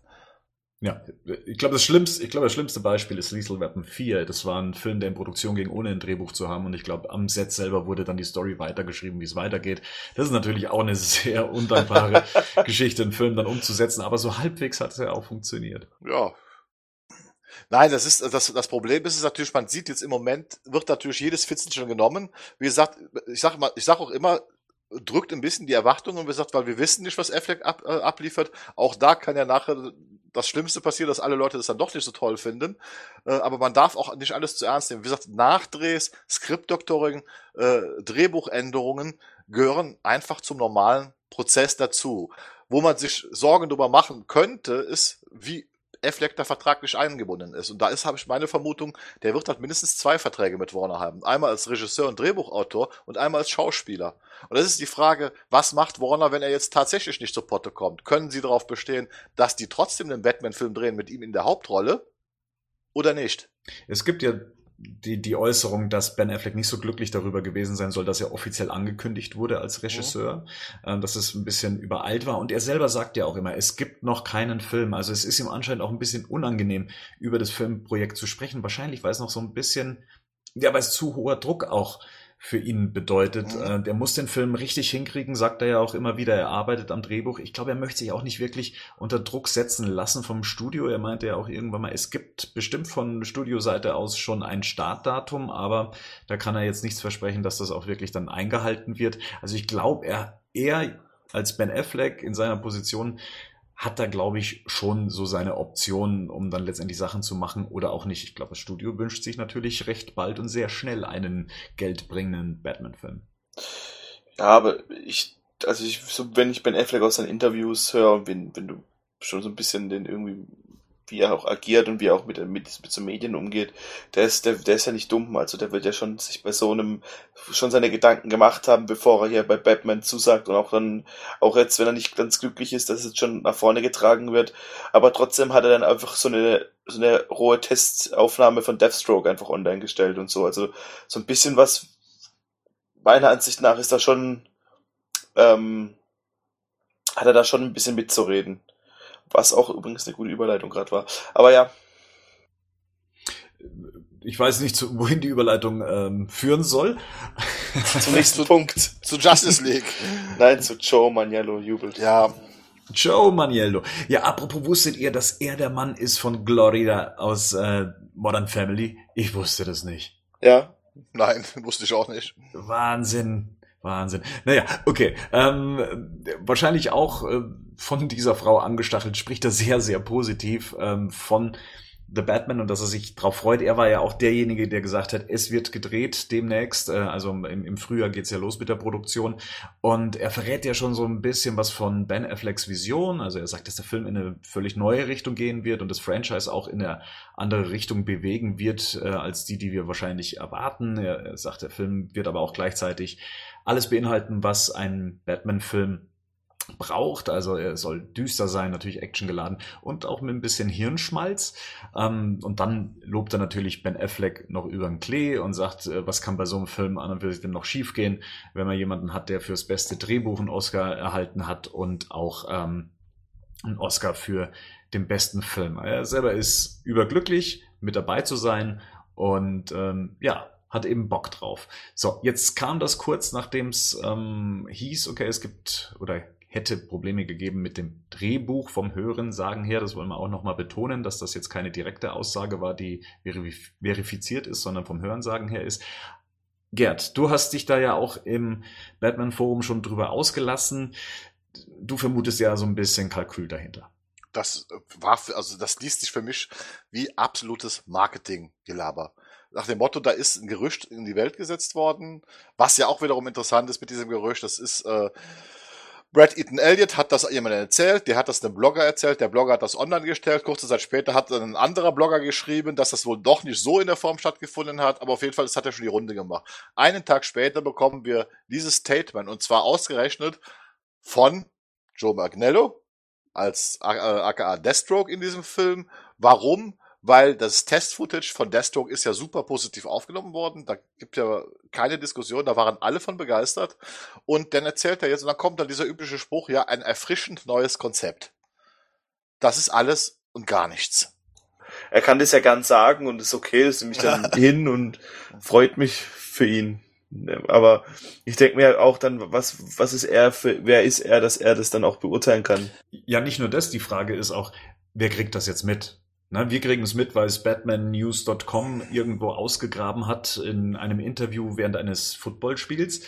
Ja, ich glaube, das schlimmste, ich glaube, das schlimmste Beispiel ist Lethal Weapon 4. Das war ein Film, der in Produktion ging, ohne ein Drehbuch zu haben. Und ich glaube, am Set selber wurde dann die Story weitergeschrieben, wie es weitergeht. Das ist natürlich auch eine <laughs> sehr undankbare <laughs> Geschichte, einen Film dann umzusetzen. Aber so halbwegs hat es ja auch funktioniert. Ja, Nein, das ist das, das Problem ist es natürlich, man sieht jetzt im Moment, wird natürlich jedes Fitzelchen genommen. Wie gesagt, ich sag mal, ich sag auch immer, drückt ein bisschen die Erwartungen, wie gesagt, weil wir wissen nicht, was Affleck ab, äh, abliefert. Auch da kann ja nachher das Schlimmste passieren, dass alle Leute das dann doch nicht so toll finden. Äh, aber man darf auch nicht alles zu ernst nehmen. Wie gesagt, Nachdrehs, Skriptdoktoring, äh, Drehbuchänderungen gehören einfach zum normalen Prozess dazu. Wo man sich Sorgen darüber machen könnte, ist, wie Affleck da vertraglich eingebunden ist. Und da ist, habe ich meine Vermutung, der wird halt mindestens zwei Verträge mit Warner haben. Einmal als Regisseur und Drehbuchautor und einmal als Schauspieler. Und das ist die Frage, was macht Warner, wenn er jetzt tatsächlich nicht zur Potte kommt? Können sie darauf bestehen, dass die trotzdem einen Batman-Film drehen mit ihm in der Hauptrolle? Oder nicht? Es gibt ja die, die Äußerung, dass Ben Affleck nicht so glücklich darüber gewesen sein soll, dass er offiziell angekündigt wurde als Regisseur, mhm. äh, dass es ein bisschen übereilt war. Und er selber sagt ja auch immer, es gibt noch keinen Film. Also es ist ihm anscheinend auch ein bisschen unangenehm, über das Filmprojekt zu sprechen. Wahrscheinlich, weil es noch so ein bisschen, ja, weil es zu hoher Druck auch für ihn bedeutet. Mhm. Äh, der muss den Film richtig hinkriegen, sagt er ja auch immer wieder. Er arbeitet am Drehbuch. Ich glaube, er möchte sich auch nicht wirklich unter Druck setzen lassen vom Studio. Er meinte ja auch irgendwann mal, es gibt bestimmt von Studioseite aus schon ein Startdatum, aber da kann er jetzt nichts versprechen, dass das auch wirklich dann eingehalten wird. Also ich glaube, er, er als Ben Affleck in seiner Position hat da, glaube ich, schon so seine Optionen, um dann letztendlich Sachen zu machen oder auch nicht. Ich glaube, das Studio wünscht sich natürlich recht bald und sehr schnell einen geldbringenden Batman-Film. Ja, aber ich, also ich, so, wenn ich Ben Affleck aus seinen Interviews höre, wenn, wenn du schon so ein bisschen den irgendwie wie er auch agiert und wie er auch mit, mit, mit so Medien umgeht, der ist, der, der ist ja nicht dumm. Also der wird ja schon sich bei so einem schon seine Gedanken gemacht haben, bevor er hier bei Batman zusagt und auch dann, auch jetzt, wenn er nicht ganz glücklich ist, dass es jetzt schon nach vorne getragen wird. Aber trotzdem hat er dann einfach so eine, so eine rohe Testaufnahme von Deathstroke einfach online gestellt und so. Also so ein bisschen was, meiner Ansicht nach ist da schon, ähm, hat er da schon ein bisschen mitzureden. Was auch übrigens eine gute Überleitung gerade war. Aber ja. Ich weiß nicht, wohin die Überleitung ähm, führen soll. Zum nächsten <laughs> Punkt. Zu Justice League. Nein, zu Joe Maniello jubelt. Ja. Joe Maniello. Ja, apropos, wusstet ihr, dass er der Mann ist von Gloria aus äh, Modern Family? Ich wusste das nicht. Ja. Nein, <laughs> wusste ich auch nicht. Wahnsinn. Wahnsinn. Naja, okay. Ähm, wahrscheinlich auch äh, von dieser Frau angestachelt, spricht er sehr, sehr positiv ähm, von The Batman und dass er sich darauf freut. Er war ja auch derjenige, der gesagt hat, es wird gedreht demnächst. Äh, also im, im Frühjahr geht's ja los mit der Produktion. Und er verrät ja schon so ein bisschen was von Ben Afflecks Vision. Also er sagt, dass der Film in eine völlig neue Richtung gehen wird und das Franchise auch in eine andere Richtung bewegen wird, äh, als die, die wir wahrscheinlich erwarten. Er, er sagt, der Film wird aber auch gleichzeitig alles beinhalten, was ein Batman-Film braucht. Also er soll düster sein, natürlich actiongeladen und auch mit ein bisschen Hirnschmalz. Ähm, und dann lobt er natürlich Ben Affleck noch über den Klee und sagt, äh, was kann bei so einem Film an und für sich denn noch schiefgehen, wenn man jemanden hat, der fürs beste Drehbuch einen Oscar erhalten hat und auch ähm, einen Oscar für den besten Film. Er selber ist überglücklich, mit dabei zu sein und ähm, ja, hat eben Bock drauf. So, jetzt kam das kurz, nachdem es ähm, hieß, okay, es gibt oder hätte Probleme gegeben mit dem Drehbuch vom Hören sagen her. Das wollen wir auch nochmal betonen, dass das jetzt keine direkte Aussage war, die verifiziert ist, sondern vom Hörensagen her ist. Gerd, du hast dich da ja auch im Batman Forum schon drüber ausgelassen. Du vermutest ja so ein bisschen Kalkül dahinter. Das war, für, also das liest sich für mich wie absolutes Marketing-Gelaber nach dem Motto, da ist ein Gerücht in die Welt gesetzt worden, was ja auch wiederum interessant ist mit diesem Gerücht, das ist äh, Brad Eaton Elliott hat das jemandem erzählt, der hat das einem Blogger erzählt, der Blogger hat das online gestellt, kurze Zeit später hat dann ein anderer Blogger geschrieben, dass das wohl doch nicht so in der Form stattgefunden hat, aber auf jeden Fall, das hat er schon die Runde gemacht. Einen Tag später bekommen wir dieses Statement und zwar ausgerechnet von Joe Magnello als äh, aka Deathstroke in diesem Film. Warum? Weil das Test-Footage von Deathstroke ist ja super positiv aufgenommen worden. Da gibt ja keine Diskussion, da waren alle von begeistert. Und dann erzählt er jetzt, und dann kommt dann dieser übliche Spruch, ja, ein erfrischend neues Konzept. Das ist alles und gar nichts. Er kann das ja gern sagen und ist okay, das nehme ich dann <laughs> hin und freut mich für ihn. Aber ich denke mir auch dann, was, was ist er für, wer ist er, dass er das dann auch beurteilen kann? Ja, nicht nur das, die Frage ist auch, wer kriegt das jetzt mit? Na, wir kriegen es mit, weil es batmannews.com irgendwo ausgegraben hat in einem Interview während eines Footballspiels.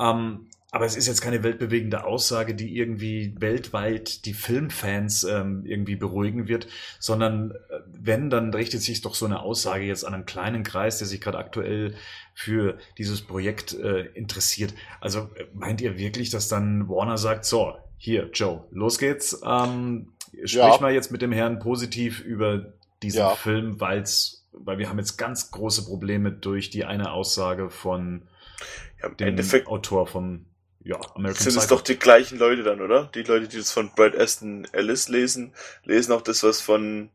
Ähm, aber es ist jetzt keine weltbewegende Aussage, die irgendwie weltweit die Filmfans ähm, irgendwie beruhigen wird, sondern äh, wenn, dann richtet sich doch so eine Aussage jetzt an einen kleinen Kreis, der sich gerade aktuell für dieses Projekt äh, interessiert. Also äh, meint ihr wirklich, dass dann Warner sagt, so, hier, Joe, los geht's. Ähm, sprich ja. mal jetzt mit dem Herrn positiv über diesen ja. Film, weil's, weil wir haben jetzt ganz große Probleme durch die eine Aussage von ja, dem Endeffekt Autor von ja, American Sind es doch die gleichen Leute dann, oder? Die Leute, die das von Brad Aston Ellis lesen, lesen auch das, was von,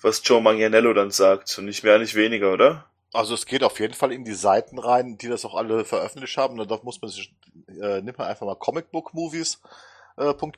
was Joe Manganiello dann sagt. Und nicht mehr, nicht weniger, oder? Also es geht auf jeden Fall in die Seiten rein, die das auch alle veröffentlicht haben. Da muss man sich, äh, nimmt man einfach mal Comic Book Movies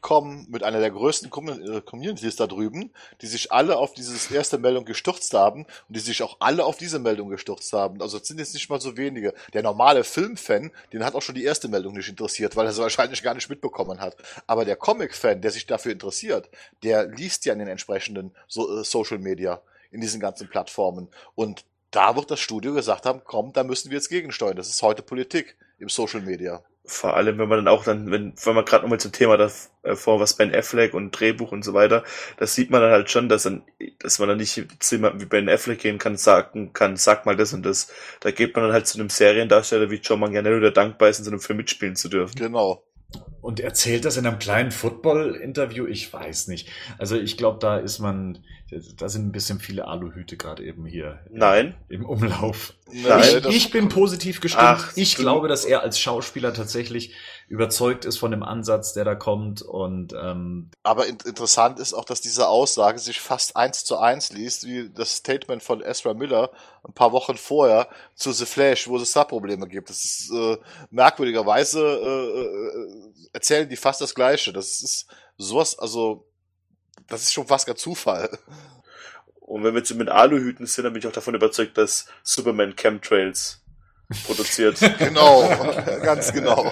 Com mit einer der größten äh, Communities da drüben, die sich alle auf diese erste Meldung gestürzt haben und die sich auch alle auf diese Meldung gestürzt haben. Also es sind jetzt nicht mal so wenige. Der normale Filmfan, den hat auch schon die erste Meldung nicht interessiert, weil er sie <laughs> wahrscheinlich gar nicht mitbekommen hat. Aber der Comic-Fan, der sich dafür interessiert, der liest ja in den entsprechenden so äh, Social Media, in diesen ganzen Plattformen. Und da wird das Studio gesagt haben, komm, da müssen wir jetzt gegensteuern. Das ist heute Politik im Social Media vor allem, wenn man dann auch dann, wenn, wenn man gerade nochmal zum Thema davor, was Ben Affleck und Drehbuch und so weiter, das sieht man dann halt schon, dass dann, dass man dann nicht zu jemandem wie Ben Affleck gehen kann, sagen kann, sag mal das und das. Da geht man dann halt zu einem Seriendarsteller wie John Manganiello, der dankbar ist, in so einem Film mitspielen zu dürfen. Genau. Und erzählt das in einem kleinen Football-Interview? Ich weiß nicht. Also ich glaube, da ist man, da sind ein bisschen viele Aluhüte gerade eben hier. Nein. Im Umlauf. Nein, ich, ich bin positiv gestimmt. Ach, ich glaube, dass er als Schauspieler tatsächlich überzeugt ist von dem Ansatz, der da kommt. Und ähm, aber in interessant ist auch, dass diese Aussage sich fast eins zu eins liest, wie das Statement von Ezra Miller ein paar Wochen vorher zu The Flash, wo es da Probleme gibt. Das ist äh, merkwürdigerweise äh, äh, erzählen die fast das Gleiche. Das ist sowas, also das ist schon fast gar Zufall. Und wenn wir jetzt mit Aluhüten sind, dann bin ich auch davon überzeugt, dass Superman Chemtrails produziert. <laughs> genau, ganz genau.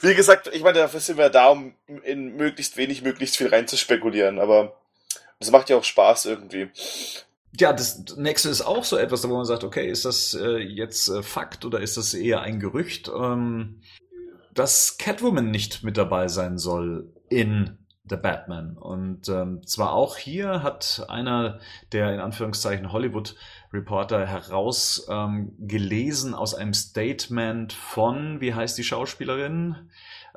Wie gesagt, ich meine, dafür sind wir da, um in möglichst wenig, möglichst viel reinzuspekulieren, aber das macht ja auch Spaß irgendwie. Ja, das nächste ist auch so etwas, wo man sagt, okay, ist das äh, jetzt äh, Fakt oder ist das eher ein Gerücht, ähm, dass Catwoman nicht mit dabei sein soll in The Batman. Und ähm, zwar auch hier hat einer der in Anführungszeichen Hollywood-Reporter herausgelesen ähm, aus einem Statement von, wie heißt die Schauspielerin?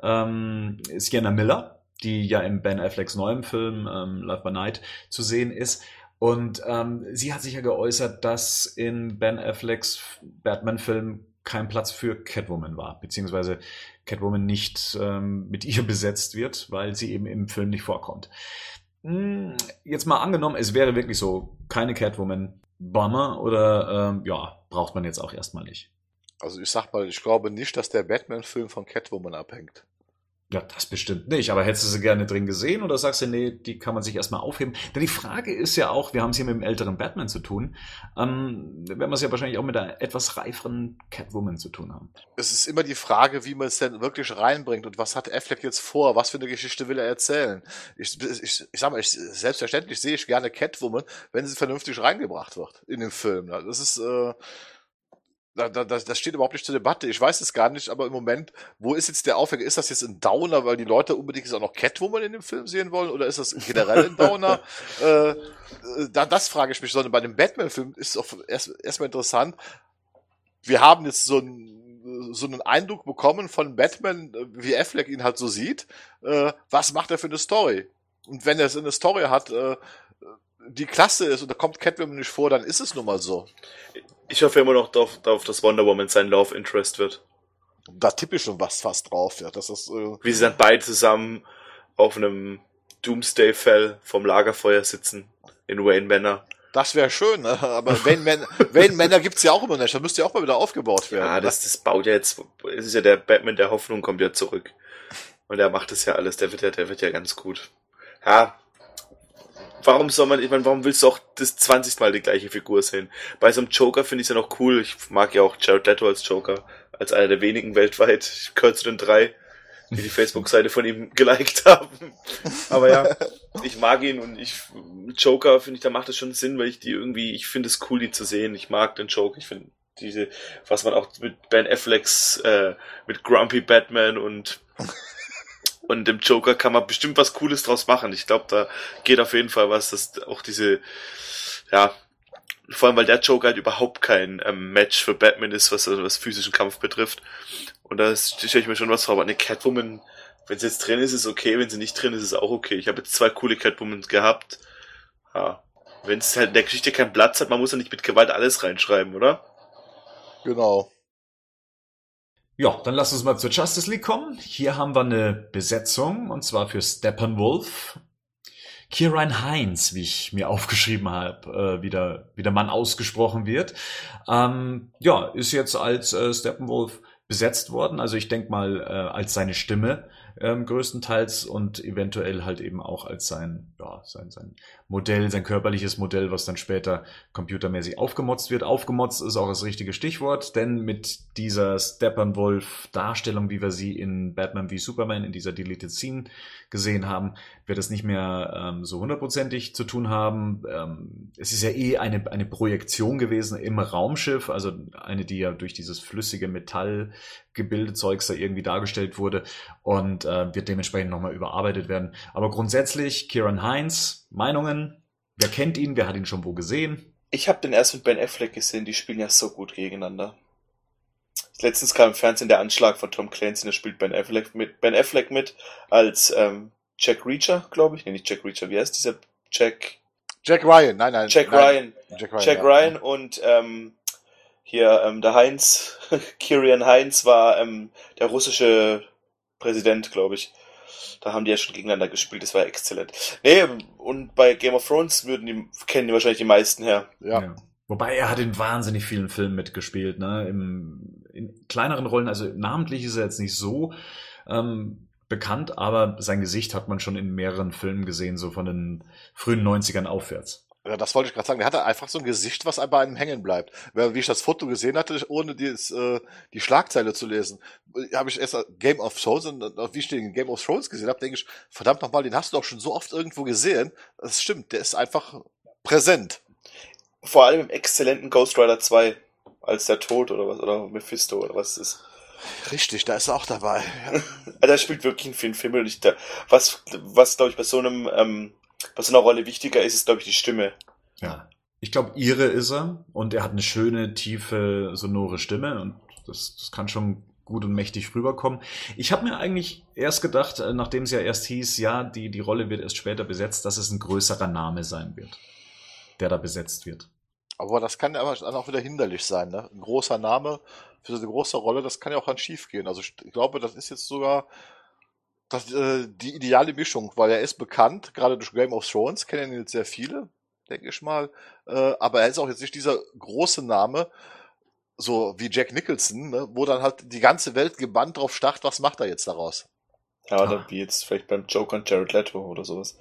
Ähm, Sienna Miller, die ja im Ben Afflecks neuem Film ähm, Love by Night zu sehen ist. Und ähm, sie hat sich ja geäußert, dass in Ben Afflecks Batman-Film kein Platz für Catwoman war, beziehungsweise Catwoman nicht ähm, mit ihr <laughs> besetzt wird, weil sie eben im Film nicht vorkommt. Hm, jetzt mal angenommen, es wäre wirklich so, keine Catwoman, Bummer oder ähm, ja, braucht man jetzt auch erstmal nicht. Also ich sag mal, ich glaube nicht, dass der Batman-Film von Catwoman abhängt. Ja, das bestimmt nicht. Aber hättest du sie gerne drin gesehen oder sagst du, nee, die kann man sich erstmal aufheben? Denn die Frage ist ja auch, wir haben es hier mit dem älteren Batman zu tun, ähm, werden wir es ja wahrscheinlich auch mit einer etwas reiferen Catwoman zu tun haben. Es ist immer die Frage, wie man es denn wirklich reinbringt und was hat Affleck jetzt vor? Was für eine Geschichte will er erzählen? Ich, ich, ich sag mal, ich, selbstverständlich sehe ich gerne Catwoman, wenn sie vernünftig reingebracht wird in den Film. Das ist, äh, das, das steht überhaupt nicht zur Debatte. Ich weiß es gar nicht, aber im Moment, wo ist jetzt der Aufhänger? Ist das jetzt ein Downer, weil die Leute unbedingt jetzt auch noch Catwoman in dem Film sehen wollen? Oder ist das generell ein Downer? <laughs> äh, da, das frage ich mich, sondern bei dem Batman-Film ist es auch erst, erstmal interessant. Wir haben jetzt so einen, so einen Eindruck bekommen von Batman, wie Affleck ihn halt so sieht. Äh, was macht er für eine Story? Und wenn er so eine Story hat, äh, die klasse ist und da kommt Catwoman nicht vor, dann ist es nun mal so. Ich hoffe immer noch darauf, darauf dass Wonder Woman sein Love Interest wird. Da tippe ich schon was fast drauf, ja. Das ist, äh Wie sie dann beide zusammen auf einem Doomsday-Fell vom Lagerfeuer sitzen in Wayne Manor. Das wäre schön, ne? aber Wayne, Man <laughs> Wayne Manor gibt's ja auch immer nicht. Da müsste ja auch mal wieder aufgebaut werden. Ja, das, das baut ja jetzt. Es ist ja der Batman der Hoffnung kommt ja zurück. Und er macht das ja alles, der wird ja, der wird ja ganz gut. Ja. Warum soll man, ich meine, warum willst du auch das 20. Mal die gleiche Figur sehen? Bei so einem Joker finde ich es ja noch cool. Ich mag ja auch Jared Leto als Joker, als einer der wenigen weltweit. Ich gehöre zu den drei, die die <laughs> Facebook-Seite von ihm geliked haben. Aber ja, ich mag ihn und ich, Joker finde ich, da macht es schon Sinn, weil ich die irgendwie, ich finde es cool, die zu sehen. Ich mag den Joker, ich finde diese, was man auch mit Ben Afflecks, äh, mit Grumpy Batman und und dem Joker kann man bestimmt was Cooles draus machen. Ich glaube, da geht auf jeden Fall was, dass auch diese, ja, vor allem weil der Joker halt überhaupt kein ähm, Match für Batman ist, was, was physischen Kampf betrifft. Und da stelle ich mir schon was vor. Aber eine Catwoman, wenn sie jetzt drin ist, ist okay, wenn sie nicht drin ist, ist auch okay. Ich habe jetzt zwei coole Catwoman gehabt. Ja. Wenn es halt in der Geschichte keinen Platz hat, man muss ja nicht mit Gewalt alles reinschreiben, oder? Genau. Ja, dann lass uns mal zur Justice League kommen. Hier haben wir eine Besetzung, und zwar für Steppenwolf. Kieran Heinz, wie ich mir aufgeschrieben habe, äh, wie, der, wie der Mann ausgesprochen wird. Ähm, ja, ist jetzt als äh, Steppenwolf besetzt worden. Also ich denke mal äh, als seine Stimme ähm, größtenteils und eventuell halt eben auch als sein, ja, sein, sein Modell, sein körperliches Modell, was dann später computermäßig aufgemotzt wird. Aufgemotzt ist auch das richtige Stichwort, denn mit dieser Steppenwolf-Darstellung, wie wir sie in Batman v Superman in dieser Deleted Scene gesehen haben, wird es nicht mehr ähm, so hundertprozentig zu tun haben. Ähm, es ist ja eh eine, eine Projektion gewesen im Raumschiff, also eine, die ja durch dieses flüssige Metallgebilde Zeugs da irgendwie dargestellt wurde und äh, wird dementsprechend nochmal überarbeitet werden. Aber grundsätzlich, Kieran Heinz, Meinungen? Wer kennt ihn? Wer hat ihn schon wo gesehen? Ich habe den erst mit Ben Affleck gesehen, die spielen ja so gut gegeneinander. Letztens kam im Fernsehen der Anschlag von Tom Clancy, da spielt Ben Affleck mit, Ben Affleck mit als ähm, Jack Reacher, glaube ich. Nee, nicht Jack Reacher, wie heißt dieser Jack? Jack Ryan, nein, nein. Jack nein. Ryan. Jack Ryan, Jack ja. Ryan und ähm, hier ähm, der Heinz, <laughs> Kirian Heinz war ähm, der russische Präsident, glaube ich. Da haben die ja schon gegeneinander gespielt, das war exzellent. Nee, und bei Game of Thrones würden die, kennen die wahrscheinlich die meisten her. Ja. Wobei er hat in wahnsinnig vielen Filmen mitgespielt, ne? Im, in kleineren Rollen, also namentlich ist er jetzt nicht so ähm, bekannt, aber sein Gesicht hat man schon in mehreren Filmen gesehen, so von den frühen 90ern aufwärts. Ja, das wollte ich gerade sagen. Der hatte einfach so ein Gesicht, was bei einem hängen bleibt. Weil, Wie ich das Foto gesehen hatte, ohne dies, äh, die Schlagzeile zu lesen, habe ich erst Game of Thrones und äh, wie ich den in Game of Thrones gesehen habe, denke ich, verdammt nochmal, den hast du doch schon so oft irgendwo gesehen. Das stimmt, der ist einfach präsent. Vor allem im exzellenten Ghost Rider 2, als der Tod oder was, oder Mephisto oder was ist. Richtig, da ist er auch dabei. Ja. <laughs> Also er spielt wirklich einen Film, Film und ich da, was, was glaube ich bei so einem, ähm, bei so einer Rolle wichtiger ist, ist glaube ich die Stimme. Ja. Ich glaube, ihre ist er und er hat eine schöne, tiefe, sonore Stimme und das, das kann schon gut und mächtig rüberkommen. Ich habe mir eigentlich erst gedacht, äh, nachdem es ja erst hieß, ja, die, die Rolle wird erst später besetzt, dass es ein größerer Name sein wird, der da besetzt wird. Aber das kann ja dann auch wieder hinderlich sein. Ne? Ein großer Name für so eine große Rolle, das kann ja auch dann schief gehen. Also ich glaube, das ist jetzt sogar das, äh, die ideale Mischung, weil er ist bekannt, gerade durch Game of Thrones kennen ihn jetzt sehr viele, denke ich mal. Äh, aber er ist auch jetzt nicht dieser große Name, so wie Jack Nicholson, ne? wo dann halt die ganze Welt gebannt drauf starrt, was macht er jetzt daraus? Ja, oder wie jetzt vielleicht beim Joker und Jared Leto oder sowas.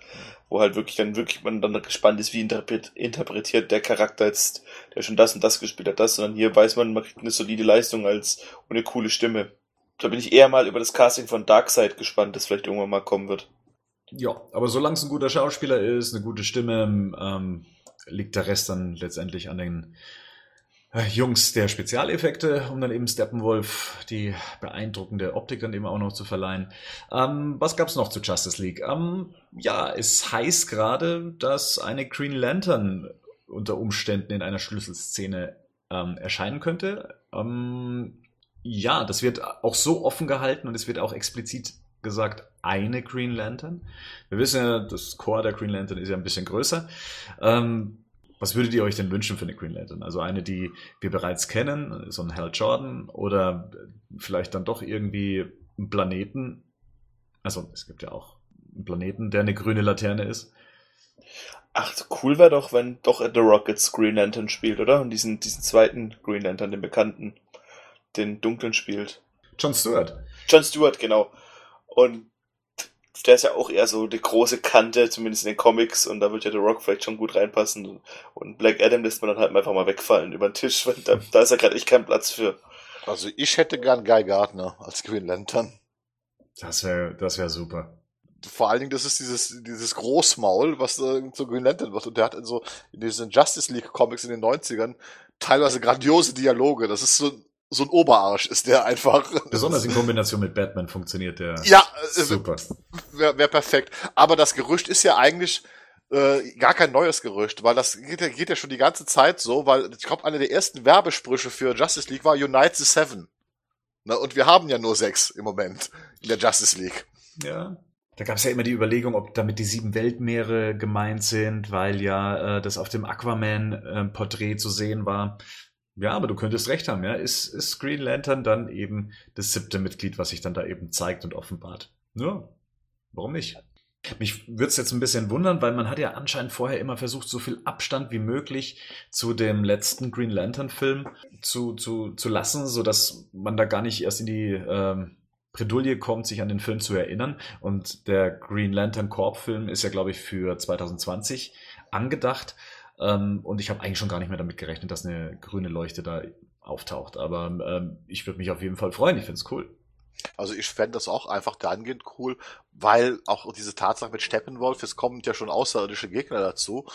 Wo halt wirklich dann wirklich man dann gespannt ist, wie interpret, interpretiert der Charakter jetzt, der schon das und das gespielt hat, das, sondern hier weiß man, man kriegt eine solide Leistung als und eine coole Stimme. Da bin ich eher mal über das Casting von Darkseid gespannt, das vielleicht irgendwann mal kommen wird. Ja, aber solange es ein guter Schauspieler ist, eine gute Stimme, ähm, liegt der Rest dann letztendlich an den äh, Jungs der Spezialeffekte, um dann eben Steppenwolf die beeindruckende Optik dann eben auch noch zu verleihen. Ähm, was gab's noch zu Justice League? Ähm, ja, es heißt gerade, dass eine Green Lantern unter Umständen in einer Schlüsselszene ähm, erscheinen könnte. Ähm, ja, das wird auch so offen gehalten und es wird auch explizit gesagt, eine Green Lantern. Wir wissen ja, das Core der Green Lantern ist ja ein bisschen größer. Ähm, was würdet ihr euch denn wünschen für eine Green Lantern? Also eine, die wir bereits kennen, so ein Hal Jordan oder vielleicht dann doch irgendwie einen Planeten. Also es gibt ja auch einen Planeten, der eine grüne Laterne ist. Ach, cool wäre doch, wenn doch The Rockets Green Lantern spielt, oder? Und diesen, diesen zweiten Green Lantern, den bekannten, den dunklen spielt. John Stewart. John Stewart, genau. Und der ist ja auch eher so die große Kante, zumindest in den Comics, und da wird ja The Rock vielleicht schon gut reinpassen. Und Black Adam lässt man dann halt einfach mal wegfallen über den Tisch, weil da, da ist ja gerade echt kein Platz für. Also ich hätte gern Guy Gardner als Green Lantern. Das wäre das wär super. Vor allen Dingen, das ist dieses, dieses Großmaul, was äh, zu Green Lantern wird. Und der hat in so, in diesen Justice League Comics in den 90ern teilweise grandiose Dialoge. Das ist so, so ein Oberarsch ist der einfach. Besonders in Kombination mit Batman funktioniert der Ja, äh, super. wäre wär perfekt. Aber das Gerücht ist ja eigentlich äh, gar kein neues Gerücht, weil das geht ja, geht ja schon die ganze Zeit so, weil ich glaube, eine der ersten Werbesprüche für Justice League war Unite the Seven. Ne, und wir haben ja nur sechs im Moment in der Justice League. Ja. Da gab es ja immer die Überlegung, ob damit die sieben Weltmeere gemeint sind, weil ja äh, das auf dem Aquaman-Porträt zu sehen war. Ja, aber du könntest recht haben, ja. Ist, ist Green Lantern dann eben das siebte Mitglied, was sich dann da eben zeigt und offenbart? Ja, warum nicht? Mich würde es jetzt ein bisschen wundern, weil man hat ja anscheinend vorher immer versucht, so viel Abstand wie möglich zu dem letzten Green Lantern-Film zu, zu, zu lassen, so dass man da gar nicht erst in die ähm, Bredouille kommt, sich an den Film zu erinnern. Und der Green Lantern Corp-Film ist ja, glaube ich, für 2020 angedacht. Ähm, und ich habe eigentlich schon gar nicht mehr damit gerechnet, dass eine grüne Leuchte da auftaucht. Aber ähm, ich würde mich auf jeden Fall freuen. Ich finde es cool. Also ich fände das auch einfach dahingehend cool, weil auch diese Tatsache mit Steppenwolf, es kommen ja schon außerirdische Gegner dazu.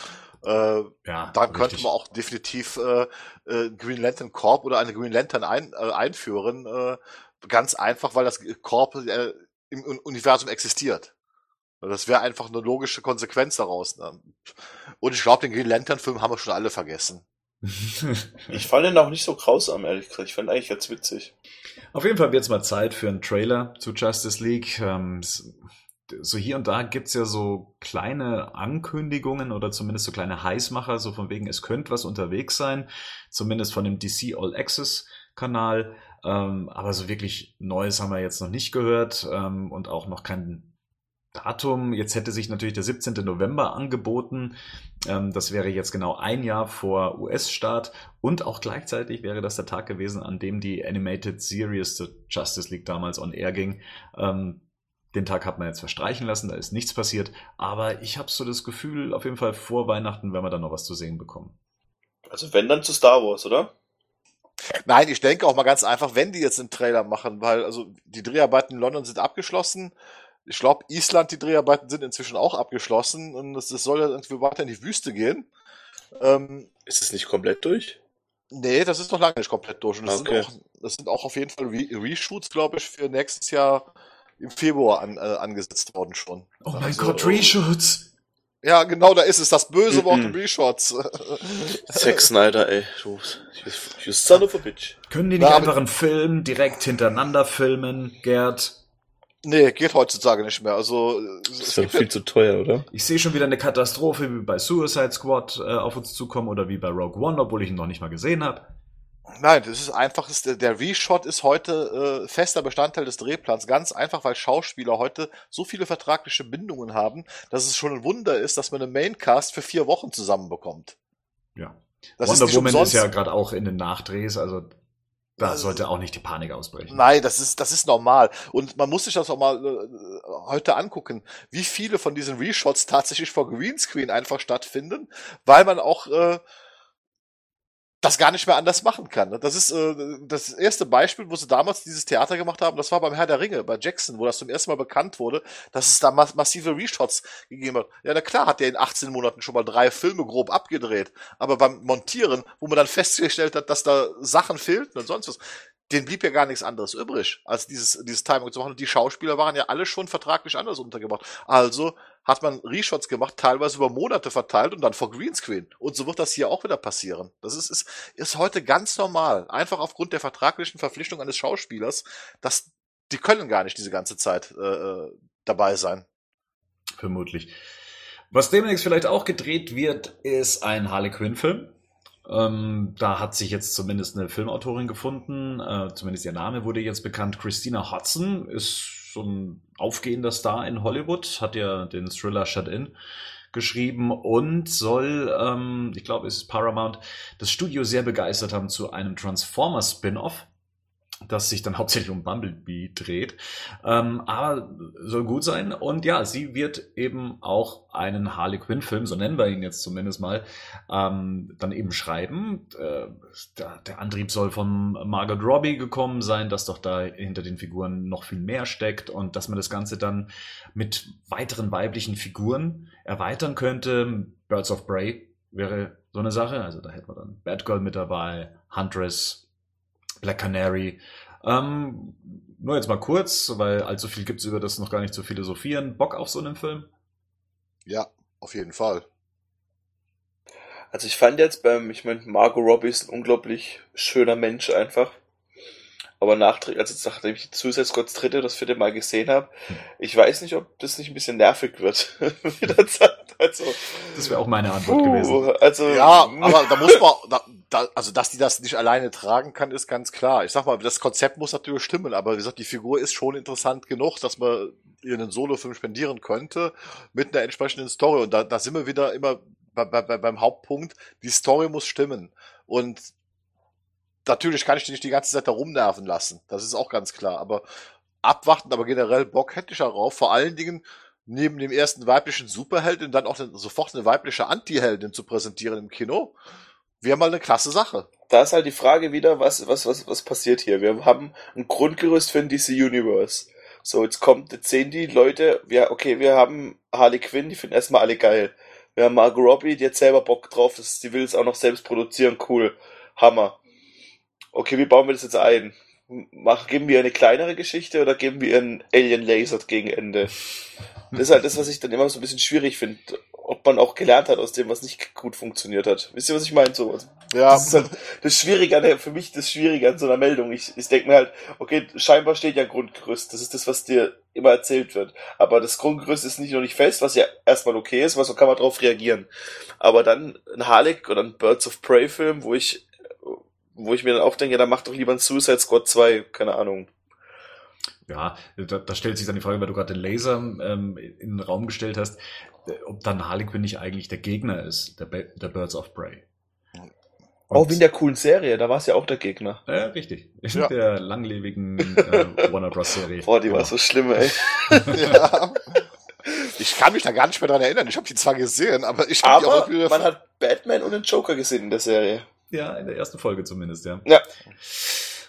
Äh, ja, dann könnte man auch definitiv äh, äh, Green Lantern Corp oder eine Green Lantern ein, äh, einführen. Äh, ganz einfach, weil das Corp äh, im Universum existiert. Das wäre einfach eine logische Konsequenz daraus. Ne? Und ich glaube, den Green Lantern-Film haben wir schon alle vergessen. <laughs> ich fand den auch nicht so grausam, ehrlich gesagt. Ich fand eigentlich ganz witzig. Auf jeden Fall wird es mal Zeit für einen Trailer zu Justice League. Ähm, so hier und da gibt's ja so kleine Ankündigungen oder zumindest so kleine Heißmacher, so von wegen, es könnte was unterwegs sein. Zumindest von dem DC All Access Kanal. Ähm, aber so wirklich Neues haben wir jetzt noch nicht gehört ähm, und auch noch kein Datum, jetzt hätte sich natürlich der 17. November angeboten. Ähm, das wäre jetzt genau ein Jahr vor US-Start und auch gleichzeitig wäre das der Tag gewesen, an dem die Animated Series zur Justice League damals on air ging. Ähm, den Tag hat man jetzt verstreichen lassen, da ist nichts passiert. Aber ich habe so das Gefühl, auf jeden Fall vor Weihnachten werden wir dann noch was zu sehen bekommen. Also wenn dann zu Star Wars, oder? Nein, ich denke auch mal ganz einfach, wenn die jetzt einen Trailer machen, weil also die Dreharbeiten in London sind abgeschlossen. Ich glaube, Island, die Dreharbeiten sind inzwischen auch abgeschlossen und es, soll ja irgendwie weiter in die Wüste gehen. Ähm, ist es nicht komplett durch? Nee, das ist noch lange nicht komplett durch. Und das, okay. sind, auch, das sind auch auf jeden Fall Re Reshoots, glaube ich, für nächstes Jahr im Februar an, äh, angesetzt worden schon. Oh mein also, Gott, Reshoots! Ja, genau, da ist es, das böse Wort mm -mm. Reshots. <laughs> Zack Snyder, ey. You, you son of a bitch. Können die nicht Na, einfach einen Film direkt hintereinander filmen, Gerd? Nee, geht heutzutage nicht mehr. Also das wäre viel ja, zu teuer, oder? Ich sehe schon wieder eine Katastrophe wie bei Suicide Squad äh, auf uns zukommen oder wie bei Rogue One, obwohl ich ihn noch nicht mal gesehen habe. Nein, das ist einfach, der Reshot ist heute äh, fester Bestandteil des Drehplans. Ganz einfach, weil Schauspieler heute so viele vertragliche Bindungen haben, dass es schon ein Wunder ist, dass man einen Maincast für vier Wochen zusammenbekommt. Ja. Das Wonder ist Woman ist ja gerade auch in den Nachdrehs, also da sollte auch nicht die Panik ausbrechen. Nein, das ist, das ist normal. Und man muss sich das auch mal äh, heute angucken, wie viele von diesen Reshots tatsächlich vor Greenscreen einfach stattfinden, weil man auch äh, das gar nicht mehr anders machen kann. Ne? Das ist äh, das erste Beispiel, wo sie damals dieses Theater gemacht haben, das war beim Herr der Ringe, bei Jackson, wo das zum ersten Mal bekannt wurde, dass es da mass massive Reshots gegeben hat. Ja, na klar, hat der in 18 Monaten schon mal drei Filme grob abgedreht, aber beim Montieren, wo man dann <laughs> festgestellt hat, dass da Sachen fehlten und sonst was, den blieb ja gar nichts anderes übrig, als dieses, dieses Timing zu machen. Und die Schauspieler waren ja alle schon vertraglich anders untergebracht. Also hat man Reshots gemacht, teilweise über Monate verteilt und dann vor Greenscreen. Und so wird das hier auch wieder passieren. Das ist, ist, ist heute ganz normal. Einfach aufgrund der vertraglichen Verpflichtung eines Schauspielers, dass die können gar nicht diese ganze Zeit äh, äh dabei sein. Vermutlich. Was demnächst vielleicht auch gedreht wird, ist ein Harley Quinn-Film. Ähm, da hat sich jetzt zumindest eine Filmautorin gefunden, äh, zumindest ihr Name wurde jetzt bekannt. Christina Hudson ist so ein aufgehender Star in Hollywood, hat ja den Thriller Shut In geschrieben und soll, ähm, ich glaube, es ist Paramount, das Studio sehr begeistert haben zu einem Transformers Spin-off. Das sich dann <laughs> hauptsächlich um Bumblebee dreht. Ähm, aber soll gut sein. Und ja, sie wird eben auch einen Harley Quinn-Film, so nennen wir ihn jetzt zumindest mal, ähm, dann eben schreiben. Äh, der, der, Antrieb soll von Margot Robbie gekommen sein, dass doch da hinter den Figuren noch viel mehr steckt und dass man das Ganze dann mit weiteren weiblichen Figuren erweitern könnte. Birds of Prey wäre so eine Sache. Also da hätten wir dann Batgirl mit dabei, Huntress, Black Canary. Ähm, nur jetzt mal kurz, weil allzu viel gibt's über das noch gar nicht zu philosophieren. Bock auf so einen Film? Ja, auf jeden Fall. Also ich fand jetzt beim, ich meine, Margot Robbie ist ein unglaublich schöner Mensch einfach. Aber nachträglich, also nachdem ich Suicide Squad dritte das vierte Mal gesehen habe, ich weiß nicht, ob das nicht ein bisschen nervig wird <laughs> mit der Zeit. Also, das wäre auch meine Antwort uh, gewesen. Also, ja, aber da muss man, da, da, also dass die das nicht alleine tragen kann, ist ganz klar. Ich sag mal, das Konzept muss natürlich stimmen, aber wie gesagt, die Figur ist schon interessant genug, dass man ihr einen Solo-Film spendieren könnte mit einer entsprechenden Story. Und da, da sind wir wieder immer bei, bei, beim Hauptpunkt, die Story muss stimmen. Und natürlich kann ich die nicht die ganze Zeit da rumnerven lassen. Das ist auch ganz klar. Aber abwarten, aber generell Bock hätte ich darauf. Vor allen Dingen neben dem ersten weiblichen Superhelden dann auch sofort eine weibliche Anti-Heldin zu präsentieren im Kino. Wäre mal eine klasse Sache. Da ist halt die Frage wieder, was, was, was, was passiert hier? Wir haben ein Grundgerüst für ein DC Universe. So, jetzt kommt, jetzt sehen die Leute, ja, okay, wir haben Harley Quinn, die finden erstmal alle geil. Wir haben Margot Robbie, die hat selber Bock drauf, das, die will es auch noch selbst produzieren, cool. Hammer okay, wie bauen wir das jetzt ein? Mach, geben wir eine kleinere Geschichte oder geben wir einen Alien Laser gegen Ende? Das ist halt das, was ich dann immer so ein bisschen schwierig finde, ob man auch gelernt hat aus dem, was nicht gut funktioniert hat. Wisst ihr, was ich meine? So, also, ja. Das ist halt das Schwierige an der, für mich das Schwierige an so einer Meldung. Ich, ich denke mir halt, okay, scheinbar steht ja ein Grundgerüst. Das ist das, was dir immer erzählt wird. Aber das Grundgerüst ist nicht noch nicht fest, was ja erstmal okay ist, was so kann man darauf reagieren. Aber dann ein Harleck oder ein Birds of Prey Film, wo ich wo ich mir dann auch denke, ja, dann mach doch lieber ein Suicide Squad 2, keine Ahnung. Ja, da, da stellt sich dann die Frage, weil du gerade den Laser ähm, in den Raum gestellt hast, äh, ob dann Harley Quinn nicht eigentlich der Gegner ist, der, der Birds of Prey. Und auch wie in der coolen Serie, da war es ja auch der Gegner. Ja, richtig. In ja. der langlebigen äh, Warner Bros. Serie. Boah, die war so schlimm, ey. <laughs> ja. Ich kann mich da gar nicht mehr dran erinnern. Ich habe die zwar gesehen, aber ich habe auch wieder man hat Batman und den Joker gesehen in der Serie. Ja, in der ersten Folge zumindest, ja. Ja.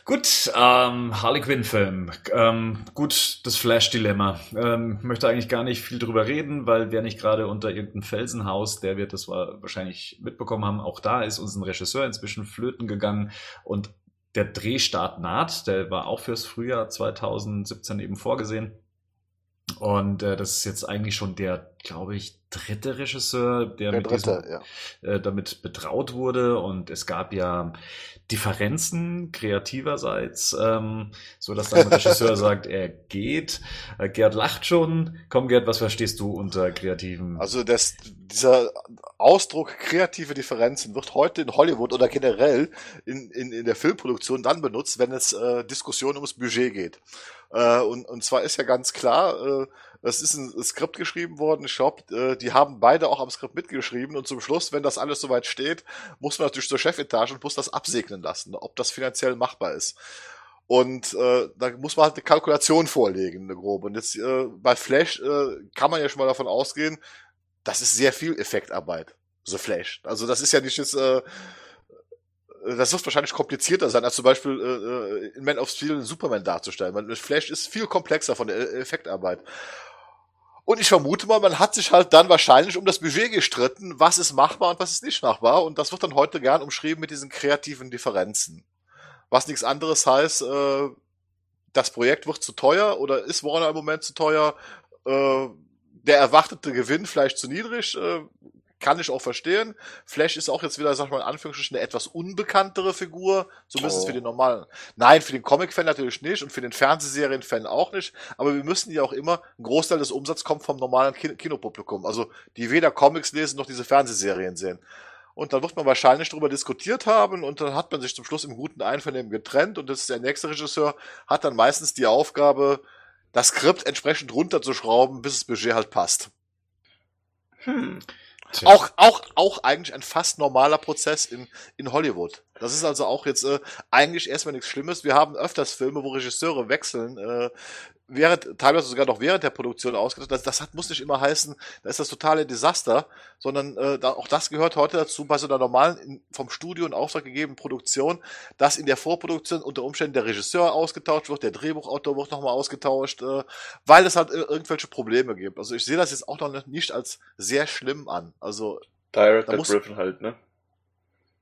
Gut, ähm, Harley Quinn-Film. Ähm, gut, das Flash-Dilemma. Ähm, möchte eigentlich gar nicht viel drüber reden, weil wer nicht gerade unter irgendeinem Felsenhaus, der wird das wahrscheinlich mitbekommen haben, auch da ist uns ein Regisseur inzwischen flöten gegangen und der Drehstart naht, der war auch fürs Frühjahr 2017 eben vorgesehen. Und äh, das ist jetzt eigentlich schon der, glaube ich, dritte Regisseur, der, der mit dritte, diesem, ja. äh, damit betraut wurde. Und es gab ja Differenzen kreativerseits, ähm, so dass dann ein <laughs> Regisseur sagt, er geht. Äh, Gerd lacht schon. Komm, Gerd, was verstehst du unter kreativen? Also das, dieser Ausdruck kreative Differenzen wird heute in Hollywood oder generell in, in, in der Filmproduktion dann benutzt, wenn es äh, Diskussionen ums Budget geht. Äh, und, und zwar ist ja ganz klar, äh, es ist ein Skript geschrieben worden. Ich glaube, äh, die haben beide auch am Skript mitgeschrieben. Und zum Schluss, wenn das alles soweit steht, muss man natürlich zur Chefetage und muss das absegnen lassen, ob das finanziell machbar ist. Und äh, da muss man halt eine Kalkulation vorlegen, eine grobe. Und jetzt äh, bei Flash äh, kann man ja schon mal davon ausgehen, das ist sehr viel Effektarbeit. So Flash. Also das ist ja nicht jetzt äh, das wird wahrscheinlich komplizierter sein, als zum Beispiel äh, äh in Man of Steel Superman darzustellen. Weil Flash ist viel komplexer von der Effektarbeit. Und ich vermute mal, man hat sich halt dann wahrscheinlich um das Budget gestritten, was ist machbar und was ist nicht machbar. Und das wird dann heute gern umschrieben mit diesen kreativen Differenzen. Was nichts anderes heißt, äh, das Projekt wird zu teuer oder ist Warner im Moment zu teuer, äh, der erwartete Gewinn vielleicht zu niedrig, äh, kann ich auch verstehen. Flash ist auch jetzt wieder, sag ich mal, in Anführungsstrichen eine etwas unbekanntere Figur, zumindest oh. für den normalen. Nein, für den Comic-Fan natürlich nicht und für den Fernsehserien-Fan auch nicht. Aber wir müssen ja auch immer, ein Großteil des Umsatzes kommt vom normalen Kin Kinopublikum. Also, die weder Comics lesen noch diese Fernsehserien sehen. Und dann wird man wahrscheinlich darüber diskutiert haben und dann hat man sich zum Schluss im guten Einvernehmen getrennt und das ist der nächste Regisseur hat dann meistens die Aufgabe, das Skript entsprechend runterzuschrauben, bis das Budget halt passt. Hm. Tja. Auch, auch, auch eigentlich ein fast normaler Prozess in, in Hollywood. Das ist also auch jetzt äh, eigentlich erstmal nichts Schlimmes. Wir haben öfters Filme, wo Regisseure wechseln, äh, während, teilweise sogar noch während der Produktion ausgedacht. Das, das hat, muss nicht immer heißen, da ist das totale Desaster, sondern äh, da, auch das gehört heute dazu, bei so einer normalen, in, vom Studio in Auftrag gegebenen Produktion, dass in der Vorproduktion unter Umständen der Regisseur ausgetauscht wird, der Drehbuchautor wird nochmal ausgetauscht, äh, weil es halt äh, irgendwelche Probleme gibt. Also ich sehe das jetzt auch noch nicht als sehr schlimm an. Also Director-driven halt, ne?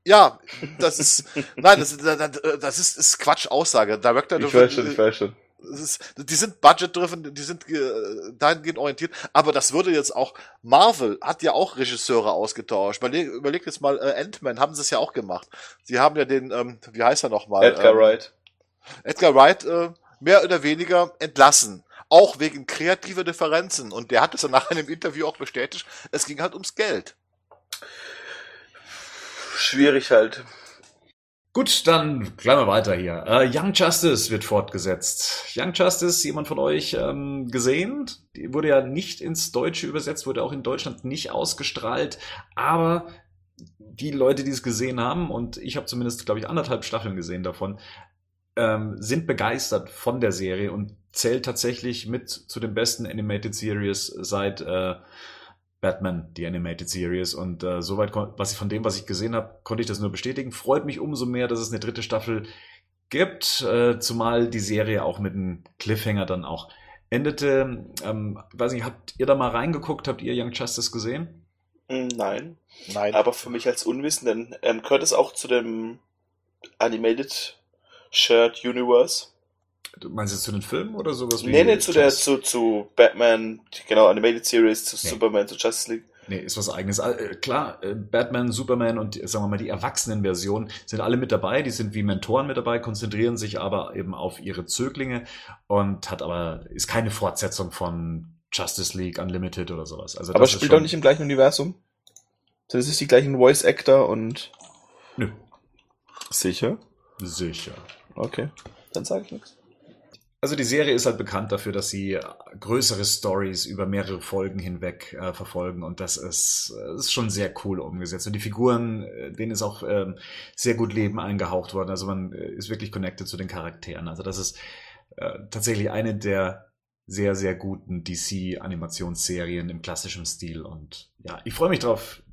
Ja, das ist, nein, das, <laughs> das, das ist, ist Quatsch Aussage. Director ich weiß schon, ich weiß schon. Ist, die sind budget-driven, die sind äh, dahingehend orientiert, aber das würde jetzt auch, Marvel hat ja auch Regisseure ausgetauscht. Überleg, überleg jetzt mal, äh, Ant-Man haben sie es ja auch gemacht. Sie haben ja den, ähm, wie heißt er nochmal? Edgar ähm, Wright. Edgar Wright äh, mehr oder weniger entlassen. Auch wegen kreativer Differenzen. Und der hat es dann nach einem Interview auch bestätigt, es ging halt ums Geld. Schwierig halt. Gut, dann gleich mal weiter hier. Uh, Young Justice wird fortgesetzt. Young Justice, jemand von euch ähm, gesehen? Die wurde ja nicht ins Deutsche übersetzt, wurde auch in Deutschland nicht ausgestrahlt, aber die Leute, die es gesehen haben, und ich habe zumindest, glaube ich, anderthalb Staffeln gesehen davon, ähm, sind begeistert von der Serie und zählt tatsächlich mit zu den besten Animated Series seit äh, Batman, die Animated Series. Und äh, soweit, was ich von dem, was ich gesehen habe, konnte ich das nur bestätigen. Freut mich umso mehr, dass es eine dritte Staffel gibt, äh, zumal die Serie auch mit einem Cliffhanger dann auch endete. Ähm, weiß nicht, habt ihr da mal reingeguckt? Habt ihr Young Justice gesehen? Hm, nein. Nein. Aber für mich als Unwissenden ähm, gehört es auch zu dem Animated Shirt Universe. Du meinst jetzt zu den Filmen oder sowas? Nee, nee, zu der, zu, zu Batman, genau, Animated Series, zu nee. Superman, zu Justice League. Nee, ist was eigenes. Äh, klar, äh, Batman, Superman und sagen wir mal die Erwachsenen-Version sind alle mit dabei, die sind wie Mentoren mit dabei, konzentrieren sich aber eben auf ihre Zöglinge und hat aber, ist keine Fortsetzung von Justice League Unlimited oder sowas. Also aber spielt doch nicht im gleichen Universum? Das ist die gleichen Voice Actor und. Nö. Sicher? Sicher. Okay, dann sage ich nichts. Also die Serie ist halt bekannt dafür, dass sie größere Stories über mehrere Folgen hinweg äh, verfolgen und das ist, äh, ist schon sehr cool umgesetzt. Und die Figuren, äh, denen ist auch ähm, sehr gut Leben eingehaucht worden. Also man äh, ist wirklich connected zu den Charakteren. Also das ist äh, tatsächlich eine der sehr, sehr guten DC-Animationsserien im klassischen Stil. Und ja, ich freue mich drauf.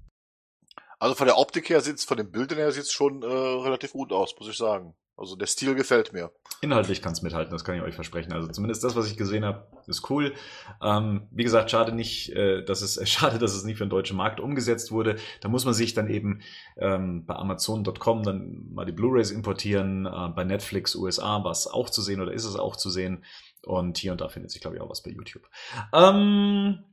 Also von der Optik her sieht es, von den Bildern her sieht es schon äh, relativ gut aus, muss ich sagen. Also der Stil gefällt mir. Inhaltlich kann es mithalten, das kann ich euch versprechen. Also zumindest das, was ich gesehen habe, ist cool. Ähm, wie gesagt, schade nicht, äh, dass es äh, <laughs> schade, dass es nicht für den deutschen Markt umgesetzt wurde. Da muss man sich dann eben ähm, bei Amazon.com dann mal die Blu-rays importieren. Äh, bei Netflix USA war es auch zu sehen oder ist es auch zu sehen. Und hier und da findet sich, glaube ich, auch was bei YouTube. Ähm,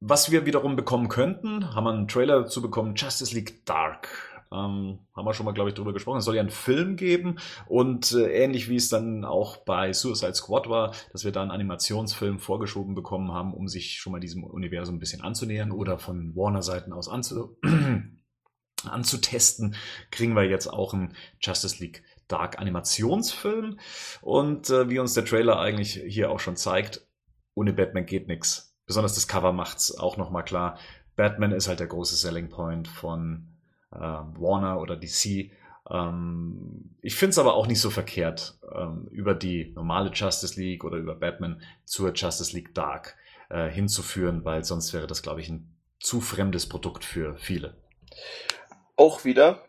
was wir wiederum bekommen könnten, haben wir einen Trailer dazu bekommen, Justice League Dark. Ähm, haben wir schon mal, glaube ich, drüber gesprochen. Es soll ja einen Film geben und äh, ähnlich wie es dann auch bei Suicide Squad war, dass wir da einen Animationsfilm vorgeschoben bekommen haben, um sich schon mal diesem Universum ein bisschen anzunähern oder von Warner-Seiten aus anzu <clears throat> anzutesten, kriegen wir jetzt auch einen Justice League Dark Animationsfilm. Und äh, wie uns der Trailer eigentlich hier auch schon zeigt, ohne Batman geht nichts. Besonders das Cover macht's auch nochmal klar. Batman ist halt der große Selling Point von äh, Warner oder DC. Ähm, ich finde es aber auch nicht so verkehrt, ähm, über die normale Justice League oder über Batman zur Justice League Dark äh, hinzuführen, weil sonst wäre das, glaube ich, ein zu fremdes Produkt für viele. Auch wieder.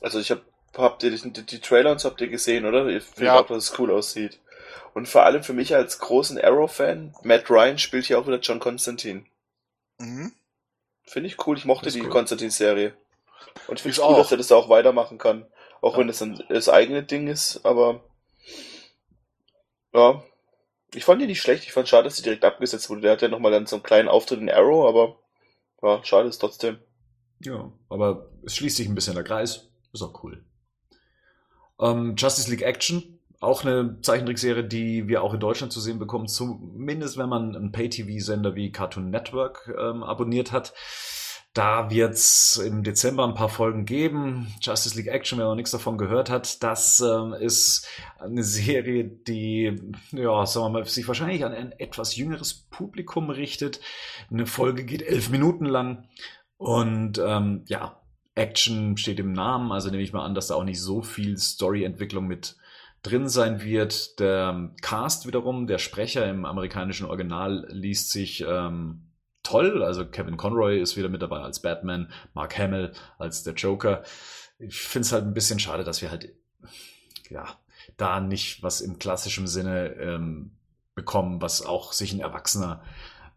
Also ich habe habt ihr die, die, Trailer und so habt ihr gesehen, oder? Ich finde ja. auch, dass es cool aussieht. Und vor allem für mich als großen Arrow-Fan, Matt Ryan spielt hier auch wieder John Constantine. Mhm. Finde ich cool, ich mochte die cool. Constantine-Serie. Und ich finde es cool, auch. dass er das auch weitermachen kann. Auch ja. wenn es das, das eigene Ding ist, aber ja. Ich fand die nicht schlecht. Ich fand schade, dass sie direkt abgesetzt wurde. Der hat ja nochmal dann so einen kleinen Auftritt in Arrow, aber ja, schade ist trotzdem. Ja, aber es schließt sich ein bisschen der Kreis. Ist auch cool. Ähm, Justice League Action, auch eine Zeichentrickserie, die wir auch in Deutschland zu sehen bekommen, zumindest wenn man einen Pay-TV-Sender wie Cartoon Network ähm, abonniert hat. Da wird's im Dezember ein paar Folgen geben. Justice League Action, wer noch nichts davon gehört hat, das ähm, ist eine Serie, die, ja, sagen wir mal, sich wahrscheinlich an ein etwas jüngeres Publikum richtet. Eine Folge geht elf Minuten lang Und ähm, ja, Action steht im Namen, also nehme ich mal an, dass da auch nicht so viel Storyentwicklung mit drin sein wird. Der Cast wiederum, der Sprecher im amerikanischen Original liest sich ähm, toll. Also Kevin Conroy ist wieder mit dabei als Batman, Mark Hamill als der Joker. Ich finde es halt ein bisschen schade, dass wir halt ja da nicht was im klassischen Sinne ähm, bekommen, was auch sich ein Erwachsener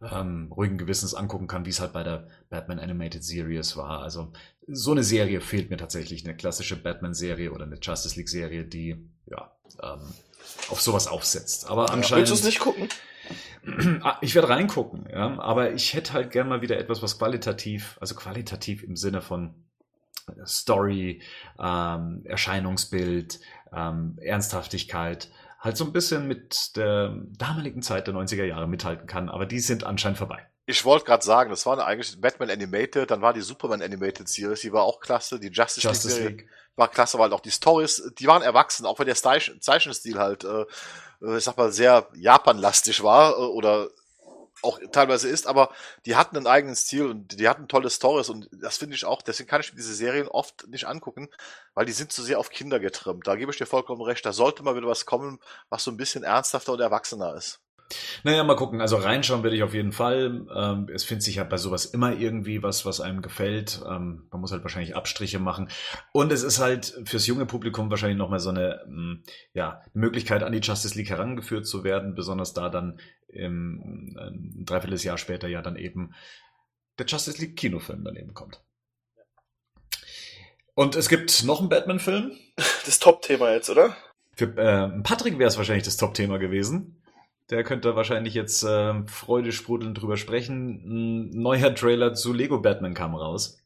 ähm, ruhigen Gewissens angucken kann, wie es halt bei der Batman Animated Series war. Also so eine Serie fehlt mir tatsächlich, eine klassische Batman-Serie oder eine Justice League-Serie, die ja ähm, auf sowas aufsetzt. Aber anscheinend. Willst du es nicht gucken? <clears throat> Ah, ich werde reingucken, ja, aber ich hätte halt gern mal wieder etwas, was qualitativ, also qualitativ im Sinne von Story, ähm, Erscheinungsbild, ähm, Ernsthaftigkeit, halt so ein bisschen mit der damaligen Zeit der 90er Jahre mithalten kann, aber die sind anscheinend vorbei. Ich wollte gerade sagen, das war eigentlich Batman Animated, dann war die Superman Animated Series, die war auch klasse, die Justice, Justice League, League. war klasse, weil auch die Stories, die waren erwachsen, auch wenn der Zeichen- Zeichenstil halt, äh, äh, ich sag mal, sehr Japan-lastig war äh, oder auch teilweise ist, aber die hatten einen eigenen Stil und die hatten tolle Stories und das finde ich auch, deswegen kann ich mir diese Serien oft nicht angucken, weil die sind zu sehr auf Kinder getrimmt. Da gebe ich dir vollkommen recht, da sollte mal wieder was kommen, was so ein bisschen ernsthafter und erwachsener ist. Naja, mal gucken. Also reinschauen werde ich auf jeden Fall. Ähm, es findet sich ja bei sowas immer irgendwie was, was einem gefällt. Ähm, man muss halt wahrscheinlich Abstriche machen. Und es ist halt fürs junge Publikum wahrscheinlich nochmal so eine ähm, ja, Möglichkeit, an die Justice League herangeführt zu werden, besonders da dann im, ein Dreivierteljahr später ja dann eben der Justice League Kinofilm daneben kommt. Und es gibt noch einen Batman-Film. Das Top-Thema jetzt, oder? Für äh, Patrick wäre es wahrscheinlich das Top-Thema gewesen. Der könnte wahrscheinlich jetzt äh, freudesprudelnd drüber sprechen. Ein neuer Trailer zu Lego Batman kam raus.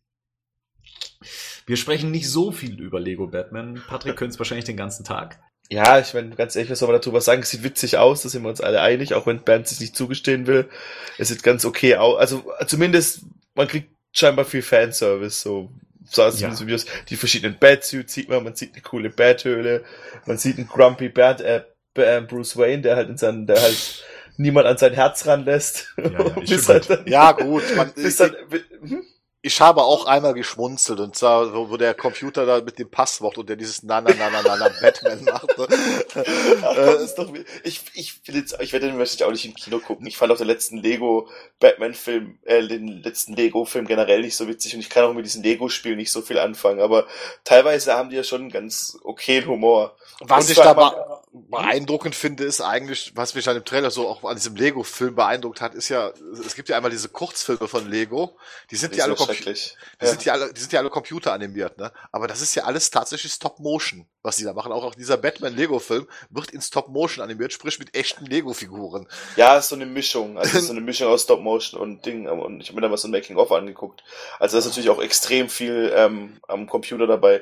Wir sprechen nicht so viel über Lego Batman. Patrick könnte es wahrscheinlich den ganzen Tag. Ja, ich meine, ganz ehrlich, was soll man darüber sagen? Es sieht witzig aus, da sind wir uns alle einig, auch wenn Bernd sich nicht zugestehen will. Es sieht ganz okay aus. Also zumindest, man kriegt scheinbar viel Fanservice, so sah es Ja. Videos. Die verschiedenen Batsuits sieht man, man sieht eine coole Bathöhle, man sieht einen grumpy Bat, äh, B- äh, Bruce Wayne, der halt in seinen, der halt <laughs> niemand an sein Herz ranlässt. Ja, ja, <laughs> ist bis halt gut. dann, Ja, gut, man, <laughs> bis dann, hm? Ich habe auch einmal geschmunzelt und zwar, wo, wo der Computer da mit dem Passwort und der dieses na na na na na na Batman machte. <laughs> Ach, das ist doch, ich, ich will jetzt, ich werde den wahrscheinlich auch nicht im Kino gucken. Ich fand auch den letzten Lego Batman Film, äh, den letzten Lego Film generell nicht so witzig und ich kann auch mit diesen Lego Spielen nicht so viel anfangen, aber teilweise haben die ja schon einen ganz okayen Humor. Was Und ich da be beeindruckend finde, ist eigentlich, was mich an dem Trailer so auch an diesem Lego-Film beeindruckt hat, ist ja, es gibt ja einmal diese Kurzfilme von Lego, die sind ja alle, sind Schrecklich. die, Ja. sind ja alle, die sind ja alle computeranimiert, ne? Aber das ist ja alles tatsächlich Stop-Motion, was die da machen. Auch, auch dieser Batman-Lego-Film wird in Stop-Motion animiert, sprich mit echten Lego-Figuren. Ja, ist so eine Mischung. Also ist so eine Mischung aus Stop Motion und Ding. Und ich habe mir da mal so ein Making-of angeguckt. Also da ist natürlich auch extrem viel ähm, am Computer dabei.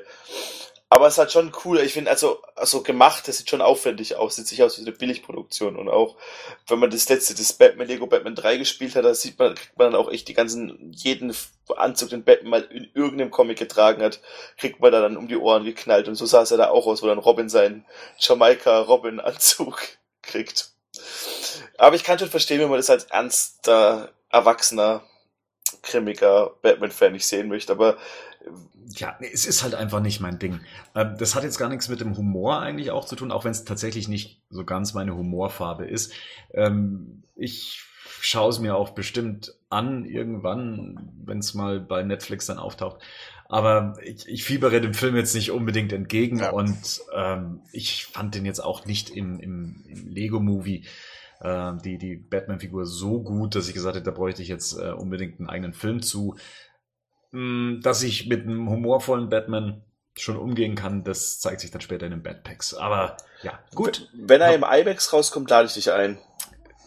Aber es ist halt schon cool. Ich finde, also, also gemacht, das sieht schon aufwendig aus. Sieht sich aus wie eine Billigproduktion. Und auch, wenn man das letzte, das Batman, Lego Batman 3 gespielt hat, da sieht man, kriegt man dann auch echt die ganzen, jeden Anzug, den Batman mal in irgendeinem Comic getragen hat, kriegt man da dann um die Ohren geknallt. Und so sah es ja da auch aus, wo dann Robin seinen Jamaika-Robin-Anzug <laughs> kriegt. Aber ich kann schon verstehen, wenn man das als ernster, erwachsener, grimmiger Batman-Fan nicht sehen möchte. Aber Ja, es ist halt einfach nicht mein Ding. Ähm, das hat jetzt gar nichts mit dem Humor eigentlich auch zu tun, auch wenn es tatsächlich nicht so ganz meine Humorfarbe ist. Ähm, ich schaue es mir auch bestimmt an irgendwann, wenn es mal bei Netflix dann auftaucht. Aber ich, ich fiebere dem Film jetzt nicht unbedingt entgegen Ja. und ähm, ich fand den jetzt auch nicht im, im, im Lego-Movie äh, die, die Batman-Figur so gut, dass ich gesagt hätte, da bräuchte ich jetzt äh, unbedingt einen eigenen Film zu. Mm, Dass ich mit einem humorvollen Batman schon umgehen kann, das zeigt sich dann später in den Batpacks. Aber ja, gut, wenn er im IMAX rauskommt, lade ich dich ein.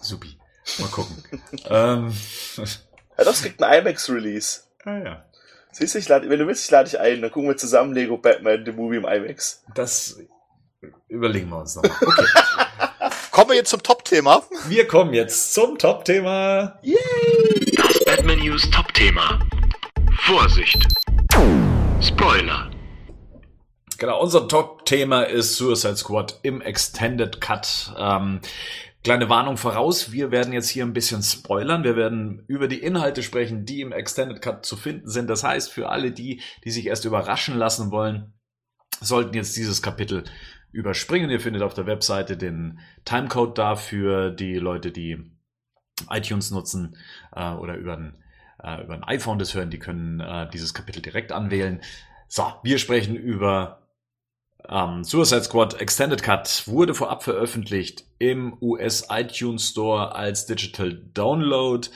supi. Mal gucken. <laughs> ähm, Ja, das kriegt ein IMAX-Release. ah, ja. Siehst du, ich lade, wenn du willst, ich lade dich ein. Dann gucken wir zusammen Lego Batman, The Movie im IMAX. Das überlegen wir uns nochmal. Okay. <laughs> Kommen wir jetzt zum Top-Thema. Wir kommen jetzt zum Top-Thema. Das Batman News Top-Thema. Vorsicht! Spoiler! Genau, unser Top-Thema ist Suicide Squad im Extended Cut. Ähm, Kleine Warnung voraus, wir werden jetzt hier ein bisschen spoilern. Wir werden über die Inhalte sprechen, die im Extended Cut zu finden sind. Das heißt, für alle die, die sich erst überraschen lassen wollen, sollten jetzt dieses Kapitel überspringen. Ihr findet auf der Webseite den Timecode da für die Leute, die iTunes nutzen äh, oder über ein, äh, über ein iPhone das hören, die können äh, dieses Kapitel direkt anwählen. So, wir sprechen über ähm, Suicide Squad Extended Cut wurde vorab veröffentlicht im US iTunes Store als Digital Download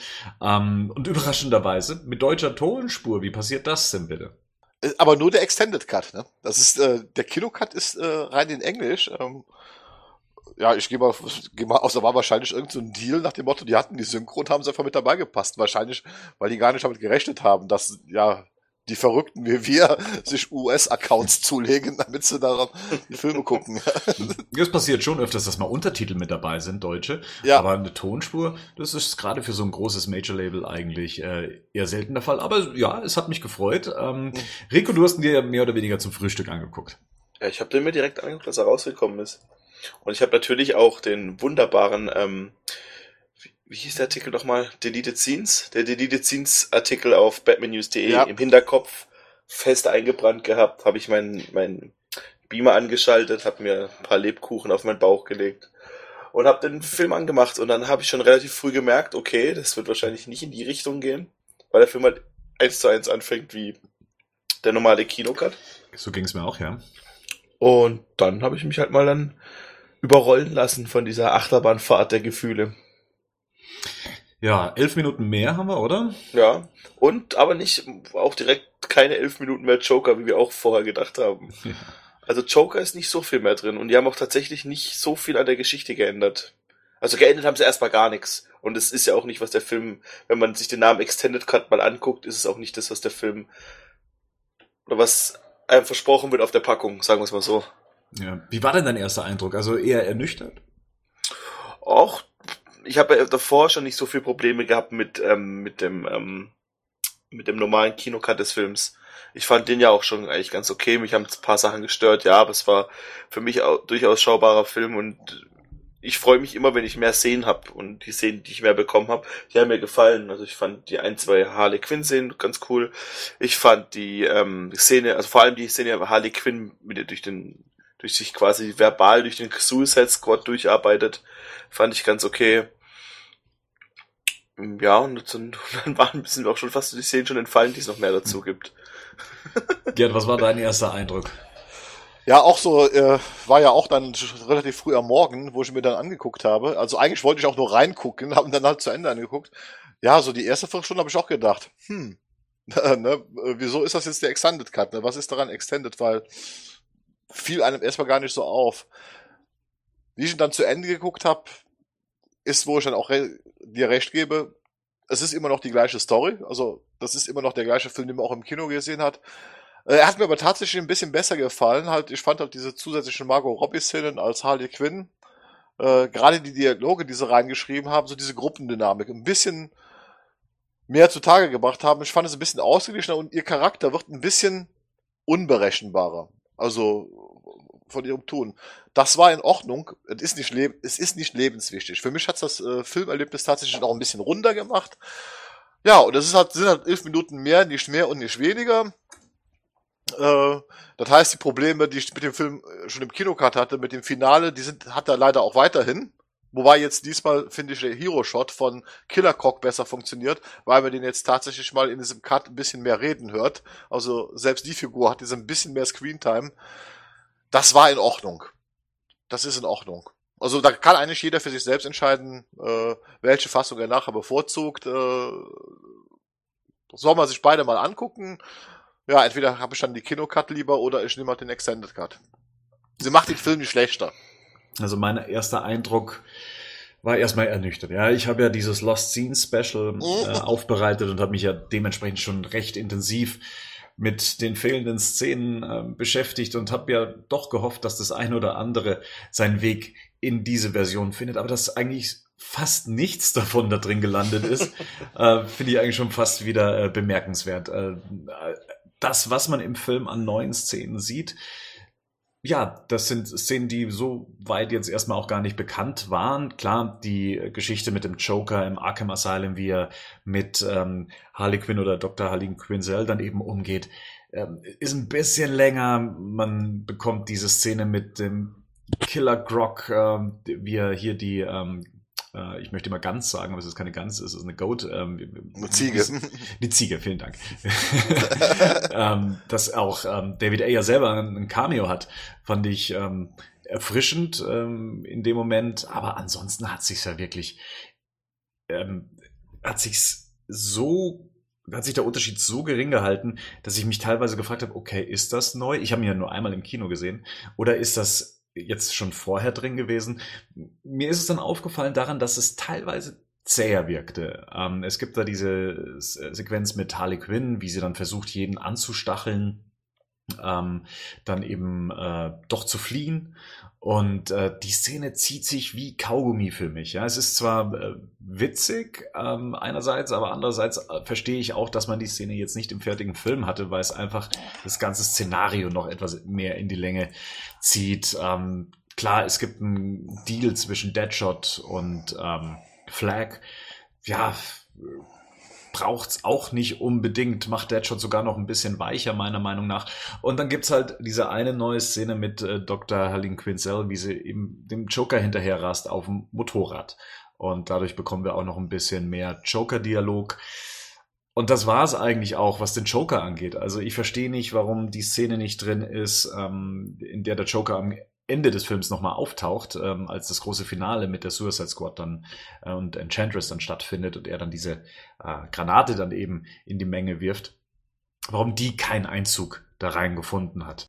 ähm, und überraschenderweise mit deutscher Tonspur. Wie passiert das denn bitte? Äh, aber nur der Extended Cut, ne? Das ist, äh, der Kino-Cut ist äh, rein in Englisch. Ähm, ja, ich gehe mal, geh mal aus, da war wahrscheinlich irgendein so Deal nach dem Motto, die hatten die Synchro und haben sie einfach mit dabei gepasst. Wahrscheinlich, weil die gar nicht damit gerechnet haben, dass, ja, die Verrückten wie wir <laughs> sich US-Accounts <laughs> zulegen, damit sie daran die Filme gucken. <laughs> Das passiert schon öfters, dass mal Untertitel mit dabei sind, deutsche. Ja. Aber eine Tonspur, das ist gerade für so ein großes Major-Label eigentlich äh, eher selten der Fall. Aber ja, es hat mich gefreut. Ähm, Rico, du hast ihn dir ja mehr oder weniger zum Frühstück angeguckt. Ja, ich habe den mir direkt angeguckt, als er rausgekommen ist. Und ich habe natürlich auch den wunderbaren, ähm, wie, wie hieß der Artikel nochmal? Deleted Scenes? Der Deleted Scenes Artikel auf batmannews.de Ja. im Hinterkopf fest eingebrannt gehabt. Habe ich meinen mein Beamer angeschaltet, habe mir ein paar Lebkuchen auf meinen Bauch gelegt und habe den Film angemacht. Und dann habe ich schon relativ früh gemerkt, okay, das wird wahrscheinlich nicht in die Richtung gehen, weil der Film halt eins zu eins anfängt wie der normale Kinocut. So ging es mir auch, ja. Und dann habe ich mich halt mal dann überrollen lassen von dieser Achterbahnfahrt der Gefühle. Ja, elf Minuten mehr haben wir, oder? Ja. Und aber nicht auch direkt keine elf Minuten mehr Joker, wie wir auch vorher gedacht haben. Ja. Also Joker ist nicht so viel mehr drin und die haben auch tatsächlich nicht so viel an der Geschichte geändert. Also geändert haben sie erstmal gar nichts. Und es ist ja auch nicht, was der Film, wenn man sich den Namen Extended Cut mal anguckt, ist es auch nicht das, was der Film oder was einem versprochen wird auf der Packung, sagen wir es mal so. Ja. Wie war denn dein erster Eindruck? Also eher ernüchtert? auch, ich habe ja davor schon nicht so viel Probleme gehabt mit, ähm, mit dem, ähm, mit dem normalen Kinocut des Films. Ich fand den ja auch schon eigentlich ganz okay. Mich haben ein paar Sachen gestört, ja, aber es war für mich auch durchaus schaubarer Film und ich freue mich immer, wenn ich mehr Szenen habe und die Szenen, die ich mehr bekommen habe, die haben mir gefallen. Also ich fand die ein, zwei Harley Quinn Szenen ganz cool. Ich fand die ähm, Szene, also vor allem die Szene Harley Quinn mit durch den durch sich quasi verbal durch den Suicide Squad durcharbeitet, fand ich ganz okay. Ja, und dann, <laughs> dann waren ein bisschen auch schon fast die Szenen schon entfallen, die es noch mehr dazu gibt. <laughs> Gerd, was war dein erster Eindruck? Ja, auch so, äh, war ja auch dann relativ früh am Morgen, wo ich mir dann angeguckt habe. Also eigentlich wollte ich auch nur reingucken, <laughs> habe dann halt zu Ende angeguckt. Ja, so die erste Viertelstunde habe ich auch gedacht, hm, ne, wieso ist das jetzt der Extended Cut? Ne? Was ist daran Extended? Weil fiel einem erstmal gar nicht so auf. Wie ich ihn dann zu Ende geguckt habe, ist, wo ich dann auch re dir recht gebe, es ist immer noch die gleiche Story. Also, das ist immer noch der gleiche Film, den man auch im Kino gesehen hat. Äh, Er hat mir aber tatsächlich ein bisschen besser gefallen. Halt, ich fand halt diese zusätzlichen Margot Robbie-Szenen als Harley Quinn, äh, gerade die Dialoge, die sie reingeschrieben haben, so diese Gruppendynamik, ein bisschen mehr zutage gebracht haben. Ich fand es ein bisschen ausgeglichener und ihr Charakter wird ein bisschen unberechenbarer. Also von ihrem Tun. Das war in Ordnung. Es ist nicht, leb es ist nicht lebenswichtig. Für mich hat das äh, Filmerlebnis tatsächlich auch ein bisschen runder gemacht. Ja, und es halt, sind halt elf Minuten mehr, nicht mehr und nicht weniger. Äh, das heißt, die Probleme, die ich mit dem Film äh, schon im Kinocut hatte, mit dem Finale, die sind, hat er leider auch weiterhin. Wobei jetzt diesmal, finde ich, der Hero-Shot von Killer Croc besser funktioniert, weil man den jetzt tatsächlich mal in diesem Cut ein bisschen mehr reden hört. Also selbst die Figur hat diese ein bisschen mehr Screentime. Das war in Ordnung. Das ist in Ordnung. Also da kann eigentlich jeder für sich selbst entscheiden, äh, welche Fassung er nachher bevorzugt. Äh, soll man sich beide mal angucken. Ja, entweder habe ich dann die Kinocut lieber oder ich nehme halt den Extended Cut. Sie macht den Film nicht schlechter. Also mein erster Eindruck war erstmal ernüchtert. Ja, ich habe ja dieses Lost Scene Special äh, aufbereitet und habe mich ja dementsprechend schon recht intensiv mit den fehlenden Szenen äh, beschäftigt und habe ja doch gehofft, dass das ein oder andere seinen Weg in diese Version findet, aber dass eigentlich fast nichts <laughs> davon da drin gelandet ist, äh, finde ich eigentlich schon fast wieder äh, bemerkenswert. Äh, das, was man im Film an neuen Szenen sieht, ja, das sind Szenen, die so weit jetzt erstmal auch gar nicht bekannt waren. Klar, die Geschichte mit dem Joker im Arkham Asylum, wie er mit ähm, Harley Quinn oder Dr. Harley Quinzel dann eben umgeht, ähm, ist ein bisschen länger. Man bekommt diese Szene mit dem Killer Grog, ähm, wie er hier die ähm, äh, ich möchte immer ganz sagen, aber es ist keine Gans, es ist eine Goat. Ähm, eine Ziege. Die Ziege, vielen Dank. <laughs> <laughs> ähm, dass auch ähm, David Ayer selber ein Cameo hat, fand ich ähm, erfrischend ähm, in dem Moment. Aber ansonsten hat sich's ja wirklich, ähm, hat sich's so hat sich der Unterschied so gering gehalten, dass ich mich teilweise gefragt habe, okay, ist das neu? Ich habe ihn ja nur einmal im Kino gesehen. Oder ist das jetzt schon vorher drin gewesen. Mir ist es dann aufgefallen daran, dass es teilweise zäher wirkte. Ähm, es gibt da diese Sequenz mit Harley Quinn, wie sie dann versucht, jeden anzustacheln, ähm, dann eben äh, doch zu fliehen und äh, die Szene zieht sich wie Kaugummi für mich. Ja, es ist zwar äh, witzig ähm, einerseits, aber andererseits äh, verstehe ich auch, dass man die Szene jetzt nicht im fertigen Film hatte, weil es einfach das ganze Szenario noch etwas mehr in die Länge zieht. Ähm, klar, es gibt einen Deal zwischen Deadshot und ähm, Flag. Ja, braucht's auch nicht unbedingt, macht Deadshot sogar noch ein bisschen weicher, meiner Meinung nach. Und dann gibt's halt diese eine neue Szene mit äh, Dr. Helene Quinzel, wie sie eben dem Joker hinterher rast auf dem Motorrad. Und dadurch bekommen wir auch noch ein bisschen mehr Joker-Dialog. Und das war es eigentlich auch, was den Joker angeht. Also ich verstehe nicht, warum die Szene nicht drin ist, ähm, in der der Joker am Ende des Films nochmal auftaucht, ähm, als das große Finale mit der Suicide Squad dann äh, und Enchantress dann stattfindet und er dann diese äh, Granate dann eben in die Menge wirft, warum die keinen Einzug da rein gefunden hat.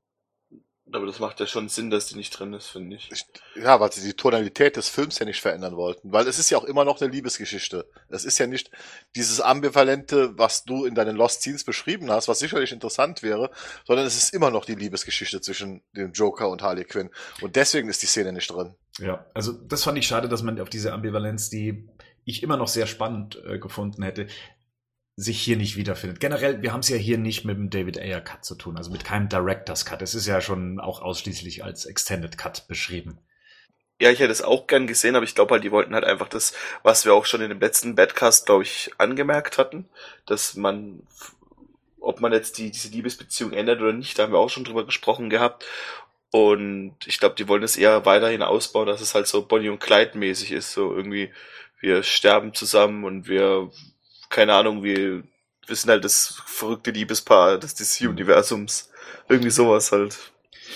Aber das macht ja schon Sinn, dass die nicht drin ist, finde ich. Ja, weil sie die Tonalität des Films ja nicht verändern wollten. Weil es ist ja auch immer noch eine Liebesgeschichte. Es ist ja nicht dieses Ambivalente, was du in deinen Lost Scenes beschrieben hast, was sicherlich interessant wäre, sondern es ist immer noch die Liebesgeschichte zwischen dem Joker und Harley Quinn. Und deswegen ist die Szene nicht drin. Ja, also das fand ich schade, dass man auf diese Ambivalenz, die ich immer noch sehr spannend äh, gefunden hätte, sich hier nicht wiederfindet. Generell, wir haben es ja hier nicht mit dem David Ayer Cut zu tun, also mit keinem Director's Cut. Es ist ja schon auch ausschließlich als Extended Cut beschrieben. Ja, ich hätte es auch gern gesehen, aber ich glaube halt, die wollten halt einfach das, was wir auch schon in dem letzten Badcast, glaube ich, angemerkt hatten, dass man, ob man jetzt die, diese Liebesbeziehung ändert oder nicht, da haben wir auch schon drüber gesprochen gehabt. Und ich glaube, die wollen es eher weiterhin ausbauen, dass es halt so Bonnie und Clyde mäßig ist, so irgendwie, wir sterben zusammen und wir keine Ahnung, wir, wir sind halt das verrückte Liebespaar des, des mhm. Universums. Irgendwie sowas halt.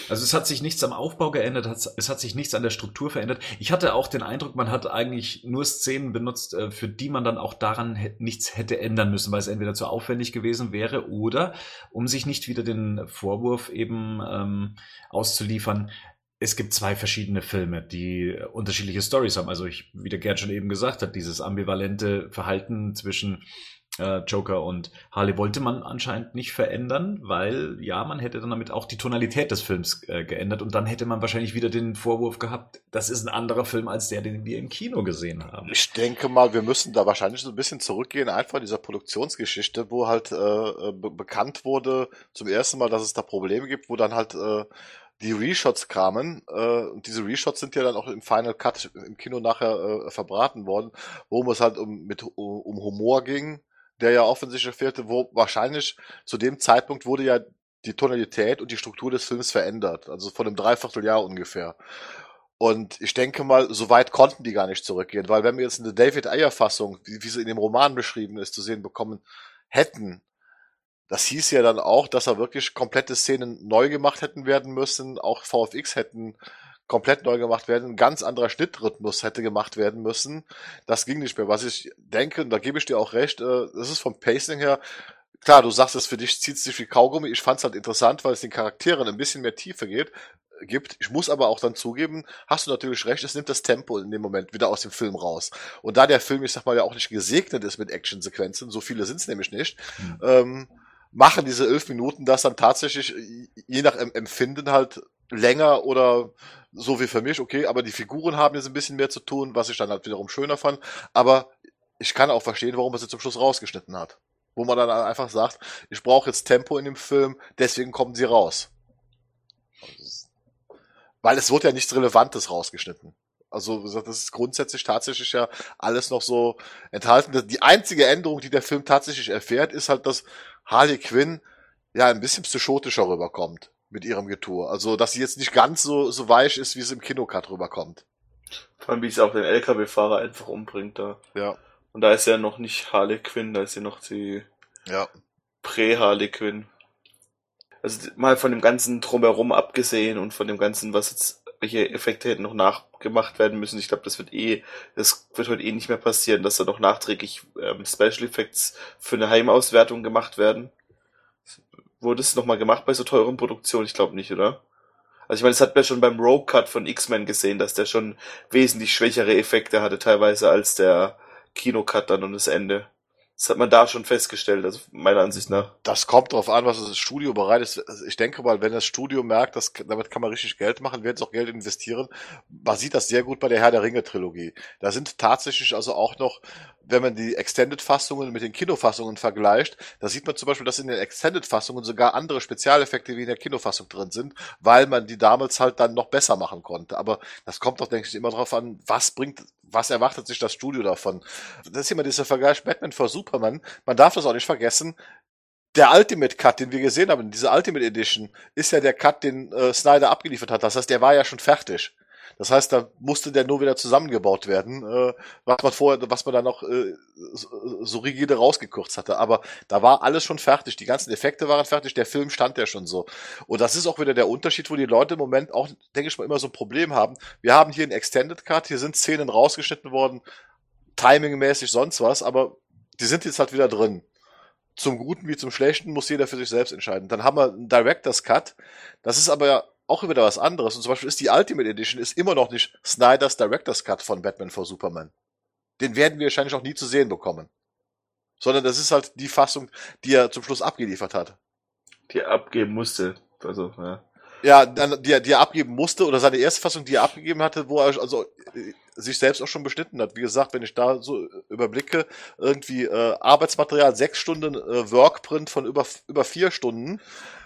Also es hat sich nichts am Aufbau geändert, es hat sich nichts an der Struktur verändert. Ich hatte auch den Eindruck, man hat eigentlich nur Szenen benutzt, äh, für die man dann auch daran nichts hätte ändern müssen, weil es entweder zu aufwendig gewesen wäre oder um sich nicht wieder den Vorwurf eben ähm, auszuliefern, es gibt zwei verschiedene Filme, die unterschiedliche Stories haben. Also ich, wie der Gerd schon eben gesagt hat, dieses ambivalente Verhalten zwischen äh, Joker und Harley wollte man anscheinend nicht verändern, weil ja, man hätte dann damit auch die Tonalität des Films äh, geändert und dann hätte man wahrscheinlich wieder den Vorwurf gehabt, das ist ein anderer Film als der, den wir im Kino gesehen haben. Ich denke mal, wir müssen da wahrscheinlich so ein bisschen zurückgehen, einfach dieser Produktionsgeschichte, wo halt äh, äh be bekannt wurde zum ersten Mal, dass es da Probleme gibt, wo dann halt äh, die Reshots kamen. Äh, und diese Reshots sind ja dann auch im Final Cut im Kino nachher äh, verbraten worden, worum es halt um, mit, um, um Humor ging, der ja offensichtlich fehlte, wo wahrscheinlich zu dem Zeitpunkt wurde ja die Tonalität und die Struktur des Films verändert. Also von einem Dreivierteljahr ungefähr. Und ich denke mal, so weit konnten die gar nicht zurückgehen, weil wenn wir jetzt eine David Ayer Fassung, wie, wie sie in dem Roman beschrieben ist, zu sehen bekommen hätten, das hieß ja dann auch, dass er wirklich komplette Szenen neu gemacht hätten werden müssen, auch VFX hätten komplett neu gemacht werden, ein ganz anderer Schnittrhythmus hätte gemacht werden müssen. Das ging nicht mehr. Was ich denke, und da gebe ich dir auch recht, äh, das ist vom Pacing her, klar, du sagst es für dich zieht sich wie Kaugummi. Ich fand es halt interessant, weil es den Charakteren ein bisschen mehr Tiefe geht, gibt. Ich muss aber auch dann zugeben, hast du natürlich recht, es nimmt das Tempo in dem Moment wieder aus dem Film raus. Und da der Film, ich sag mal, ja auch nicht gesegnet ist mit Actionsequenzen, so viele sind es nämlich nicht, mhm. ähm, machen diese elf Minuten das dann tatsächlich je nach Empfinden halt länger oder so wie für mich, okay, aber die Figuren haben jetzt ein bisschen mehr zu tun, was ich dann halt wiederum schöner fand. Aber ich kann auch verstehen, warum er sie zum Schluss rausgeschnitten hat. Wo man dann einfach sagt, ich brauche jetzt Tempo in dem Film, deswegen kommen sie raus. Weil es wurde ja nichts Relevantes rausgeschnitten. Also wie gesagt, das ist grundsätzlich tatsächlich ja alles noch so enthalten. Die einzige Änderung, die der Film tatsächlich erfährt, ist halt, dass Harley Quinn ja ein bisschen psychotischer rüberkommt mit ihrem Getue. Also, dass sie jetzt nicht ganz so, so weich ist, wie es im Kinocut rüberkommt. Vor allem, wie sie auch den LKW-Fahrer einfach umbringt da. Ja. Und da ist ja noch nicht Harley Quinn, da ist ja noch die Ja. Prä-Harley Quinn. Also mal von dem ganzen Drumherum abgesehen und von dem ganzen, was jetzt, welche Effekte hätten noch nachgemacht werden müssen. Ich glaube, das wird eh, das wird heute eh nicht mehr passieren, dass da noch nachträglich ähm, Special Effects für eine Heimauswertung gemacht werden. Wurde es nochmal gemacht bei so teuren Produktionen? Ich glaube nicht, oder? Also ich meine, das hat man schon beim Rogue Cut von X-Men gesehen, dass der schon wesentlich schwächere Effekte hatte teilweise als der Kinocut dann und das Ende. Das hat man da schon festgestellt, also meiner Ansicht nach. Das kommt drauf an, was das Studio bereit ist. Ich denke mal, wenn das Studio merkt, dass damit kann man richtig Geld machen, werden sie auch Geld investieren. Man sieht das sehr gut bei der Herr der Ringe Trilogie. Da sind tatsächlich also auch noch, wenn man die Extended-Fassungen mit den Kinofassungen vergleicht, da sieht man zum Beispiel, dass in den Extended-Fassungen sogar andere Spezialeffekte wie in der Kinofassung drin sind, weil man die damals halt dann noch besser machen konnte. Aber das kommt doch, denke ich, immer drauf an, was bringt, was erwartet sich das Studio davon. Das ist immer dieser Vergleich Batman vor Superman. Man darf das auch nicht vergessen. Der Ultimate Cut, den wir gesehen haben, diese Ultimate Edition, ist ja der Cut, den äh, Snyder abgeliefert hat. Das heißt, der war ja schon fertig. Das heißt, da musste der nur wieder zusammengebaut werden, äh, was man vorher, was man da noch äh, so, so rigide rausgekürzt hatte. Aber da war alles schon fertig. Die ganzen Effekte waren fertig. Der Film stand ja schon so. Und das ist auch wieder der Unterschied, wo die Leute im Moment auch, denke ich mal, immer so ein Problem haben. Wir haben hier einen Extended Cut. Hier sind Szenen rausgeschnitten worden, timingmäßig sonst was. Aber die sind jetzt halt wieder drin. Zum Guten wie zum Schlechten muss jeder für sich selbst entscheiden. Dann haben wir einen Director's Cut. Das ist aber auch wieder was anderes. Und zum Beispiel ist die Ultimate Edition ist immer noch nicht Snyders Director's Cut von Batman vor Superman. Den werden wir wahrscheinlich auch nie zu sehen bekommen. Sondern das ist halt die Fassung, die er zum Schluss abgeliefert hat. Die er abgeben musste. Also, ja. Ja, dann, die er, die er abgeben musste, oder seine erste Fassung, die er abgegeben hatte, wo er also äh, sich selbst auch schon beschnitten hat. Wie gesagt, wenn ich da so überblicke, irgendwie äh, Arbeitsmaterial, sechs Stunden äh, Workprint von über, über vier Stunden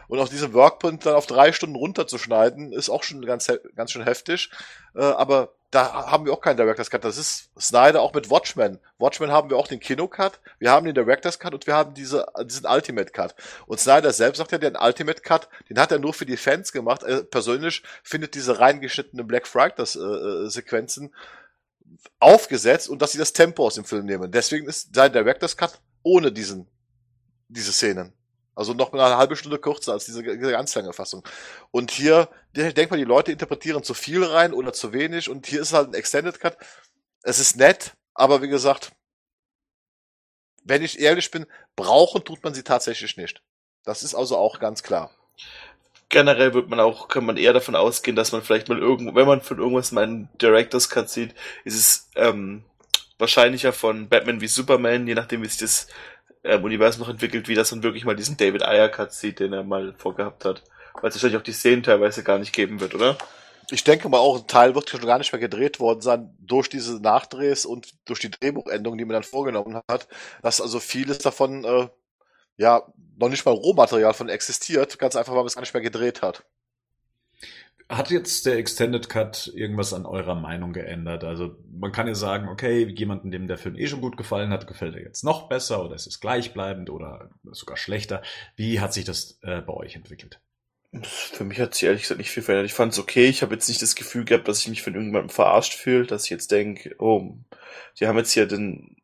und auf diesem Workprint dann auf drei Stunden runterzuschneiden, ist auch schon ganz, ganz schön heftig. Äh, aber da haben wir auch keinen Director's Cut. Das ist Snyder auch mit Watchmen. Watchmen haben wir auch den Kino-Cut, wir haben den Director's Cut und wir haben diese, diesen Ultimate Cut. Und Snyder selbst sagt ja, den Ultimate Cut, den hat er nur für die Fans gemacht. Er persönlich findet diese reingeschnittenen Black Friday-Sequenzen aufgesetzt und dass sie das Tempo aus dem Film nehmen. Deswegen ist sein Director's Cut ohne diesen, diese Szenen. Also noch eine halbe Stunde kürzer als diese, diese ganz lange Fassung. Und hier, ich denke mal, die Leute interpretieren zu viel rein oder zu wenig. Und hier ist halt ein Extended Cut. Es ist nett, aber wie gesagt, wenn ich ehrlich bin, brauchen tut man sie tatsächlich nicht. Das ist also auch ganz klar. Generell wird man auch, kann man eher davon ausgehen, dass man vielleicht mal irgendwo, wenn man von irgendwas mal einen Director's Cut sieht, ist es ähm, wahrscheinlicher von Batman wie Superman, je nachdem wie sich das ähm, Universum noch entwickelt, wie dass man wirklich mal diesen David Ayer Cut sieht, den er mal vorgehabt hat. Weil es wahrscheinlich auch die Szenen teilweise gar nicht geben wird, oder? Ich denke mal auch, ein Teil wird schon gar nicht mehr gedreht worden sein durch diese Nachdrehs und durch die Drehbuchänderungen, die man dann vorgenommen hat, dass also vieles davon äh, ja noch nicht mal Rohmaterial von existiert, ganz einfach, weil man es gar nicht mehr gedreht hat. Hat jetzt der Extended Cut irgendwas an eurer Meinung geändert? Also man kann ja sagen, okay, jemanden, dem der Film eh schon gut gefallen hat, gefällt er jetzt noch besser oder es ist gleichbleibend oder sogar schlechter. Wie hat sich das äh, bei euch entwickelt? Für mich hat sich ehrlich gesagt nicht viel verändert. Ich fand es okay. Ich habe jetzt nicht das Gefühl gehabt, dass ich mich von irgendjemandem verarscht fühle, dass ich jetzt denke, oh, die haben jetzt hier den,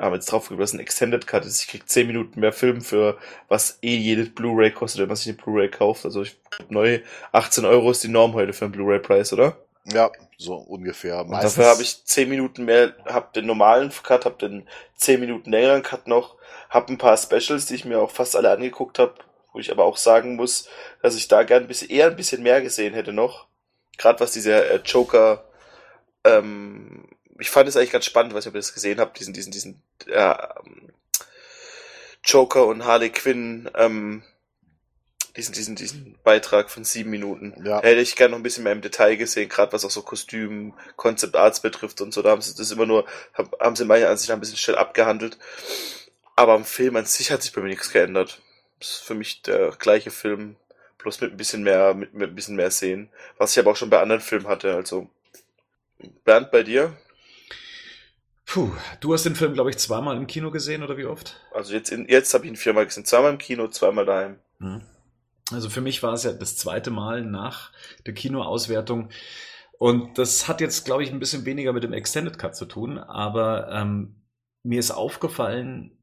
haben jetzt drauf dass ein Extended Cut ist. Ich krieg 10 Minuten mehr Film für was eh jede Blu-ray kostet, wenn man sich eine Blu-ray kauft. Also ich glaub, neu 18 Euro ist die Norm heute für einen Blu-ray-Preis, oder? Ja, so ungefähr. Und dafür habe ich 10 Minuten mehr, hab den normalen Cut, hab den 10 Minuten längeren Cut noch, hab ein paar Specials, die ich mir auch fast alle angeguckt habe, wo ich aber auch sagen muss, dass ich da gern ein bisschen, eher ein bisschen mehr gesehen hätte noch. Gerade was dieser äh, Joker, ähm, ich fand es eigentlich ganz spannend, was ich ob ihr das gesehen habt, diesen, diesen, diesen äh, ähm, Joker und Harley Quinn, ähm, diesen, diesen, diesen Beitrag von sieben Minuten. Ja. Hätte ich gerne noch ein bisschen mehr im Detail gesehen, gerade was auch so Kostüm, Concept Arts betrifft und so. Da haben sie das immer nur, haben, haben sie meiner Ansicht nach ein bisschen schnell abgehandelt. Aber am Film an sich hat sich bei mir nichts geändert. Das ist für mich der gleiche Film bloß mit ein bisschen mehr, mit, mit ein bisschen mehr sehen. Was ich aber auch schon bei anderen Filmen hatte, also. Bernd, bei dir? Puh, du hast den Film, glaube ich, zweimal im Kino gesehen oder wie oft? Also jetzt, in, jetzt habe ich ihn viermal gesehen. Zweimal im Kino, zweimal daheim. Mhm. Also für mich war es ja das zweite Mal nach der Kinoauswertung. Und das hat jetzt, glaube ich, ein bisschen weniger mit dem Extended Cut zu tun, aber ähm, mir ist aufgefallen,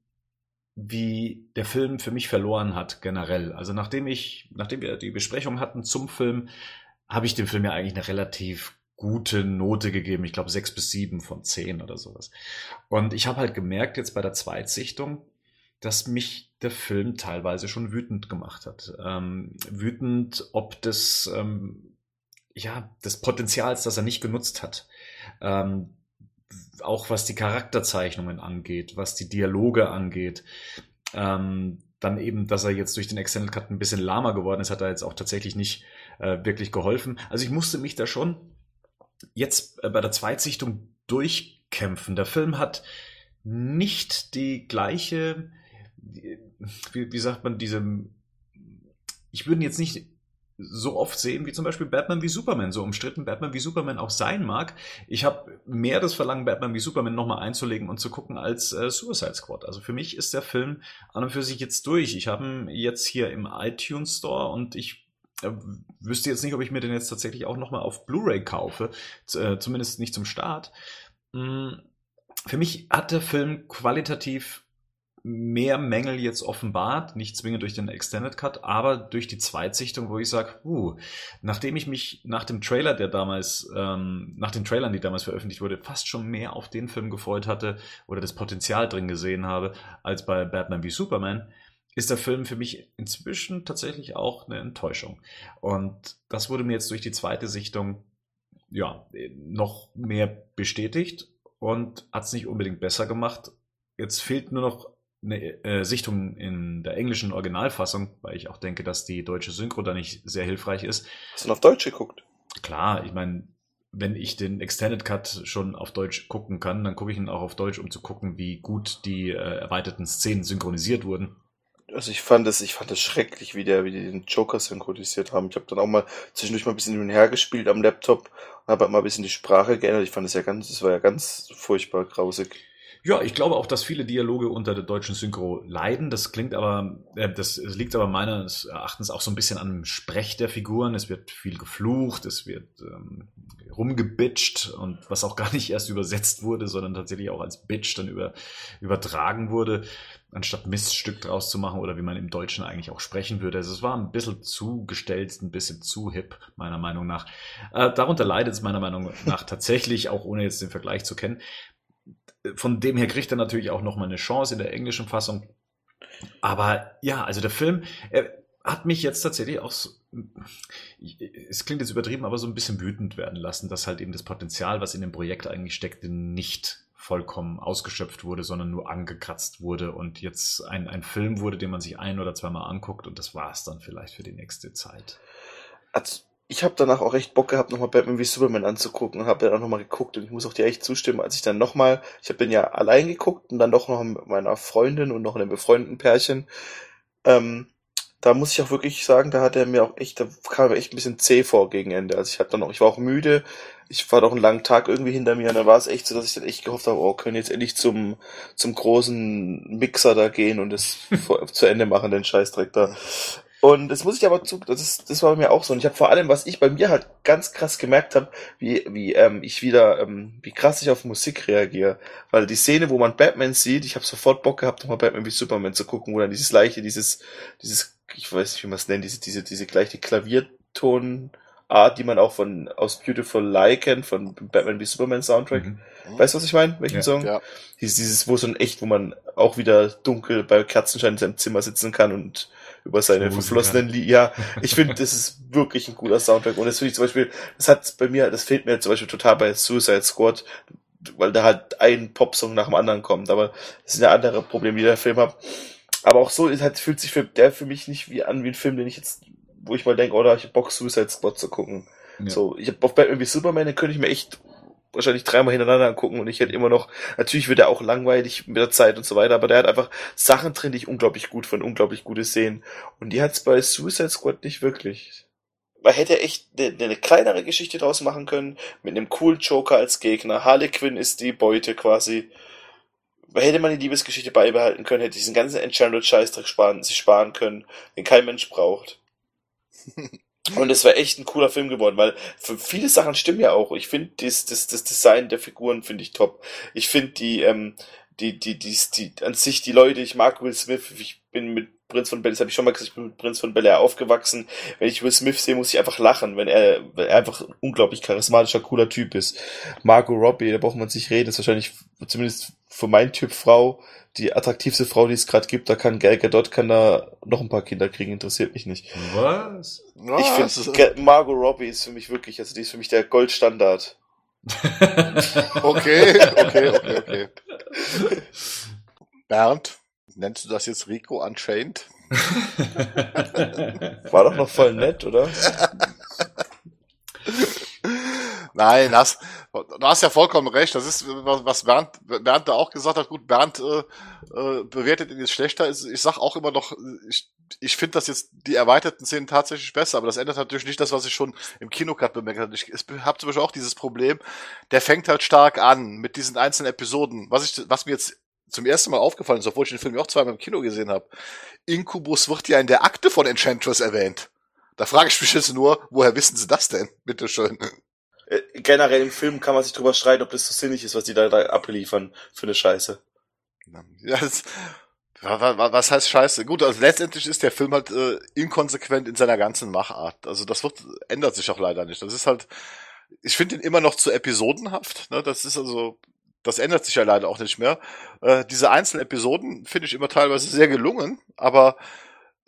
wie der Film für mich verloren hat, generell. Also nachdem ich, nachdem wir die Besprechung hatten zum Film, habe ich dem Film ja eigentlich eine relativ gute Note gegeben. Ich glaube sechs bis sieben von zehn oder sowas. Und ich habe halt gemerkt jetzt bei der Zweitsichtung, dass mich der Film teilweise schon wütend gemacht hat. Ähm, wütend, ob des, ähm, ja, des Potenzials, das er nicht genutzt hat. Ähm, auch was die Charakterzeichnungen angeht, was die Dialoge angeht. Ähm, dann eben, dass er jetzt durch den Extended Cut ein bisschen lahmer geworden ist, hat er jetzt auch tatsächlich nicht äh, wirklich geholfen. Also ich musste mich da schon jetzt äh, bei der Zweitsichtung durchkämpfen. Der Film hat nicht die gleiche, wie, wie sagt man, diese, ich würde jetzt nicht so oft sehen, wie zum Beispiel Batman wie Superman, so umstritten Batman wie Superman auch sein mag. Ich habe mehr das Verlangen, Batman wie Superman nochmal einzulegen und zu gucken als äh, Suicide Squad. Also für mich ist der Film an und für sich jetzt durch. Ich habe ihn jetzt hier im iTunes Store und ich äh, wüsste jetzt nicht, ob ich mir den jetzt tatsächlich auch nochmal auf Blu-ray kaufe, äh, zumindest nicht zum Start. Mm, für mich hat der Film qualitativ mehr Mängel jetzt offenbart, nicht zwingend durch den Extended Cut, aber durch die Zweitsichtung, wo ich sage, uh, nachdem ich mich nach dem Trailer, der damals, ähm, nach den Trailern, die damals veröffentlicht wurde, fast schon mehr auf den Film gefreut hatte oder das Potenzial drin gesehen habe, als bei Batman wie Superman, ist der Film für mich inzwischen tatsächlich auch eine Enttäuschung. Und das wurde mir jetzt durch die zweite Sichtung ja noch mehr bestätigt und hat es nicht unbedingt besser gemacht. Jetzt fehlt nur noch eine äh, Sichtung in der englischen Originalfassung, weil ich auch denke, dass die deutsche Synchro da nicht sehr hilfreich ist. Hast du auf Deutsch geguckt? Klar, ich meine, wenn ich den Extended Cut schon auf Deutsch gucken kann, dann gucke ich ihn auch auf Deutsch, um zu gucken, wie gut die äh, erweiterten Szenen synchronisiert wurden. Also ich fand es, ich fand es schrecklich, wie der, wie die den Joker synchronisiert haben. Ich habe dann auch mal zwischendurch mal ein bisschen hin und her gespielt am Laptop und habe halt mal ein bisschen die Sprache geändert. Ich fand es ja ganz, es war ja ganz furchtbar grausig. Ja, ich glaube auch, dass viele Dialoge unter der deutschen Synchro leiden. Das klingt aber, äh, das liegt aber meines Erachtens auch so ein bisschen an dem Sprech der Figuren. Es wird viel geflucht, es wird ähm, rumgebitcht und was auch gar nicht erst übersetzt wurde, sondern tatsächlich auch als Bitch dann über, übertragen wurde, anstatt Miststück draus zu machen oder wie man im Deutschen eigentlich auch sprechen würde. Also es war ein bisschen zu gestellt, ein bisschen zu hip, meiner Meinung nach. Äh, darunter leidet es meiner Meinung nach <laughs> tatsächlich, auch ohne jetzt den Vergleich zu kennen von dem her kriegt er natürlich auch noch mal eine Chance in der englischen Fassung. Aber ja, also der Film er hat mich jetzt tatsächlich auch, so, es klingt jetzt übertrieben, aber so ein bisschen wütend werden lassen, dass halt eben das Potenzial, was in dem Projekt eigentlich steckte, nicht vollkommen ausgeschöpft wurde, sondern nur angekratzt wurde und jetzt ein, ein Film wurde, den man sich ein oder zweimal anguckt und das war es dann vielleicht für die nächste Zeit. Also ich habe danach auch echt Bock gehabt, nochmal Batman wie Superman anzugucken und habe dann auch nochmal geguckt und ich muss auch dir echt zustimmen, als ich dann nochmal, ich habe den ja allein geguckt und dann doch noch mit meiner Freundin und noch einem befreundeten Pärchen, ähm, da muss ich auch wirklich sagen, da hat er mir auch echt, da kam er echt ein bisschen zäh vor gegen Ende. Also ich hatte dann auch, ich war auch müde, ich war doch einen langen Tag irgendwie hinter mir und da war es echt so, dass ich dann echt gehofft habe, oh, können jetzt endlich zum, zum großen Mixer da gehen und das <laughs> zu Ende machen, den Scheißdreck da. Und das muss ich aber zu, das, ist, das war bei mir auch so. Und ich habe vor allem, was ich bei mir halt ganz krass gemerkt habe, wie, wie ähm, ich wieder, ähm, wie krass ich auf Musik reagiere. Weil die Szene, wo man Batman sieht, ich habe sofort Bock gehabt, nochmal Batman wie Superman zu gucken, wo dann dieses gleiche, dieses, dieses, ich weiß nicht, wie man es nennt, diese, diese, diese gleiche Klavierton, Art, die man auch von aus Beautiful Lie kennt, von Batman wie Superman Soundtrack. Mhm. Weißt du, was ich meine? Welchen Ja, Song? ja. Dieses, dieses, wo so ein echt, wo man auch wieder dunkel bei Kerzenschein in seinem Zimmer sitzen kann und über seine verflossenen Lieder. Ja, ich finde, das ist wirklich ein cooler Soundtrack. Und das finde ich zum Beispiel, das hat bei mir, das fehlt mir zum Beispiel total bei Suicide Squad, weil da halt ein Popsong nach dem anderen kommt. Aber das sind ja andere Probleme, die der Film hat. Aber auch so ist halt, fühlt sich für, der für mich nicht wie an wie ein Film, den ich jetzt, wo ich mal denke, oder ich hab Bock, Suicide Squad zu gucken. Ja. So, ich hab auf Batman wie Superman, den könnte ich mir echt wahrscheinlich dreimal hintereinander angucken und ich hätte immer noch, natürlich wird er auch langweilig mit der Zeit und so weiter, aber der hat einfach Sachen drin, die ich unglaublich gut fand, unglaublich gute Szenen. Und die hat's bei Suicide Squad nicht wirklich. Man hätte echt eine, eine kleinere Geschichte draus machen können, mit einem coolen Joker als Gegner. Harley Quinn ist die Beute quasi. Hätte man die Liebesgeschichte beibehalten können, hätte diesen ganzen Enchanted-Scheißdreck sparen, sich sparen können, den kein Mensch braucht. <laughs> Und es wäre echt ein cooler Film geworden, weil für viele Sachen stimmen ja auch. Ich finde das, das, das Design der Figuren finde ich top. Ich finde die, ähm, die, die, die, die, an sich die Leute, ich mag Will Smith, ich bin mit Prinz von Bel, das habe ich schon mal gesagt, ich bin mit Prinz von Bel Air aufgewachsen. Wenn ich Will Smith sehe, muss ich einfach lachen, wenn er, weil er einfach ein unglaublich charismatischer, cooler Typ ist. Margot Robbie, da braucht man sich reden, ist wahrscheinlich zumindest für meinen Typ Frau die attraktivste Frau, die es gerade gibt. Da kann Gal Gadot kann da noch ein paar Kinder kriegen, interessiert mich nicht. Was? Ich finde, Margot Robbie ist für mich wirklich, also die ist für mich der Goldstandard. <laughs> okay, okay, okay, okay. Bernd, nennst du das jetzt Rico Unchained? <laughs> War doch noch voll nett, oder? <laughs> Nein, das, du hast ja vollkommen recht. Das ist, was Bernd, Bernd da auch gesagt hat. Gut, Bernd äh, äh, bewertet ihn jetzt schlechter. Ich sag auch immer noch, ich, ich finde das jetzt die erweiterten Szenen tatsächlich besser, aber das ändert natürlich nicht das, was ich schon im Kinocut bemerkt habe. Ich, habe zum Beispiel auch dieses Problem, der fängt halt stark an mit diesen einzelnen Episoden. Was ich, was mir jetzt zum ersten Mal aufgefallen ist, obwohl ich den Film auch zweimal im Kino gesehen habe. Incubus wird ja in der Akte von Enchantress erwähnt. Da frage ich mich jetzt nur, woher wissen sie das denn? Bitteschön. Äh, generell im Film kann man sich drüber streiten, ob das so sinnig ist, was die da, da abliefern für eine Scheiße. Ja, das, was heißt Scheiße? Gut, also letztendlich ist der Film halt äh, inkonsequent in seiner ganzen Machart. Also das wird ändert sich auch leider nicht. Das ist halt, ich finde ihn immer noch zu episodenhaft. Ne? Das ist also, das ändert sich ja leider auch nicht mehr. Äh, diese einzelnen Episoden finde ich immer teilweise sehr gelungen, aber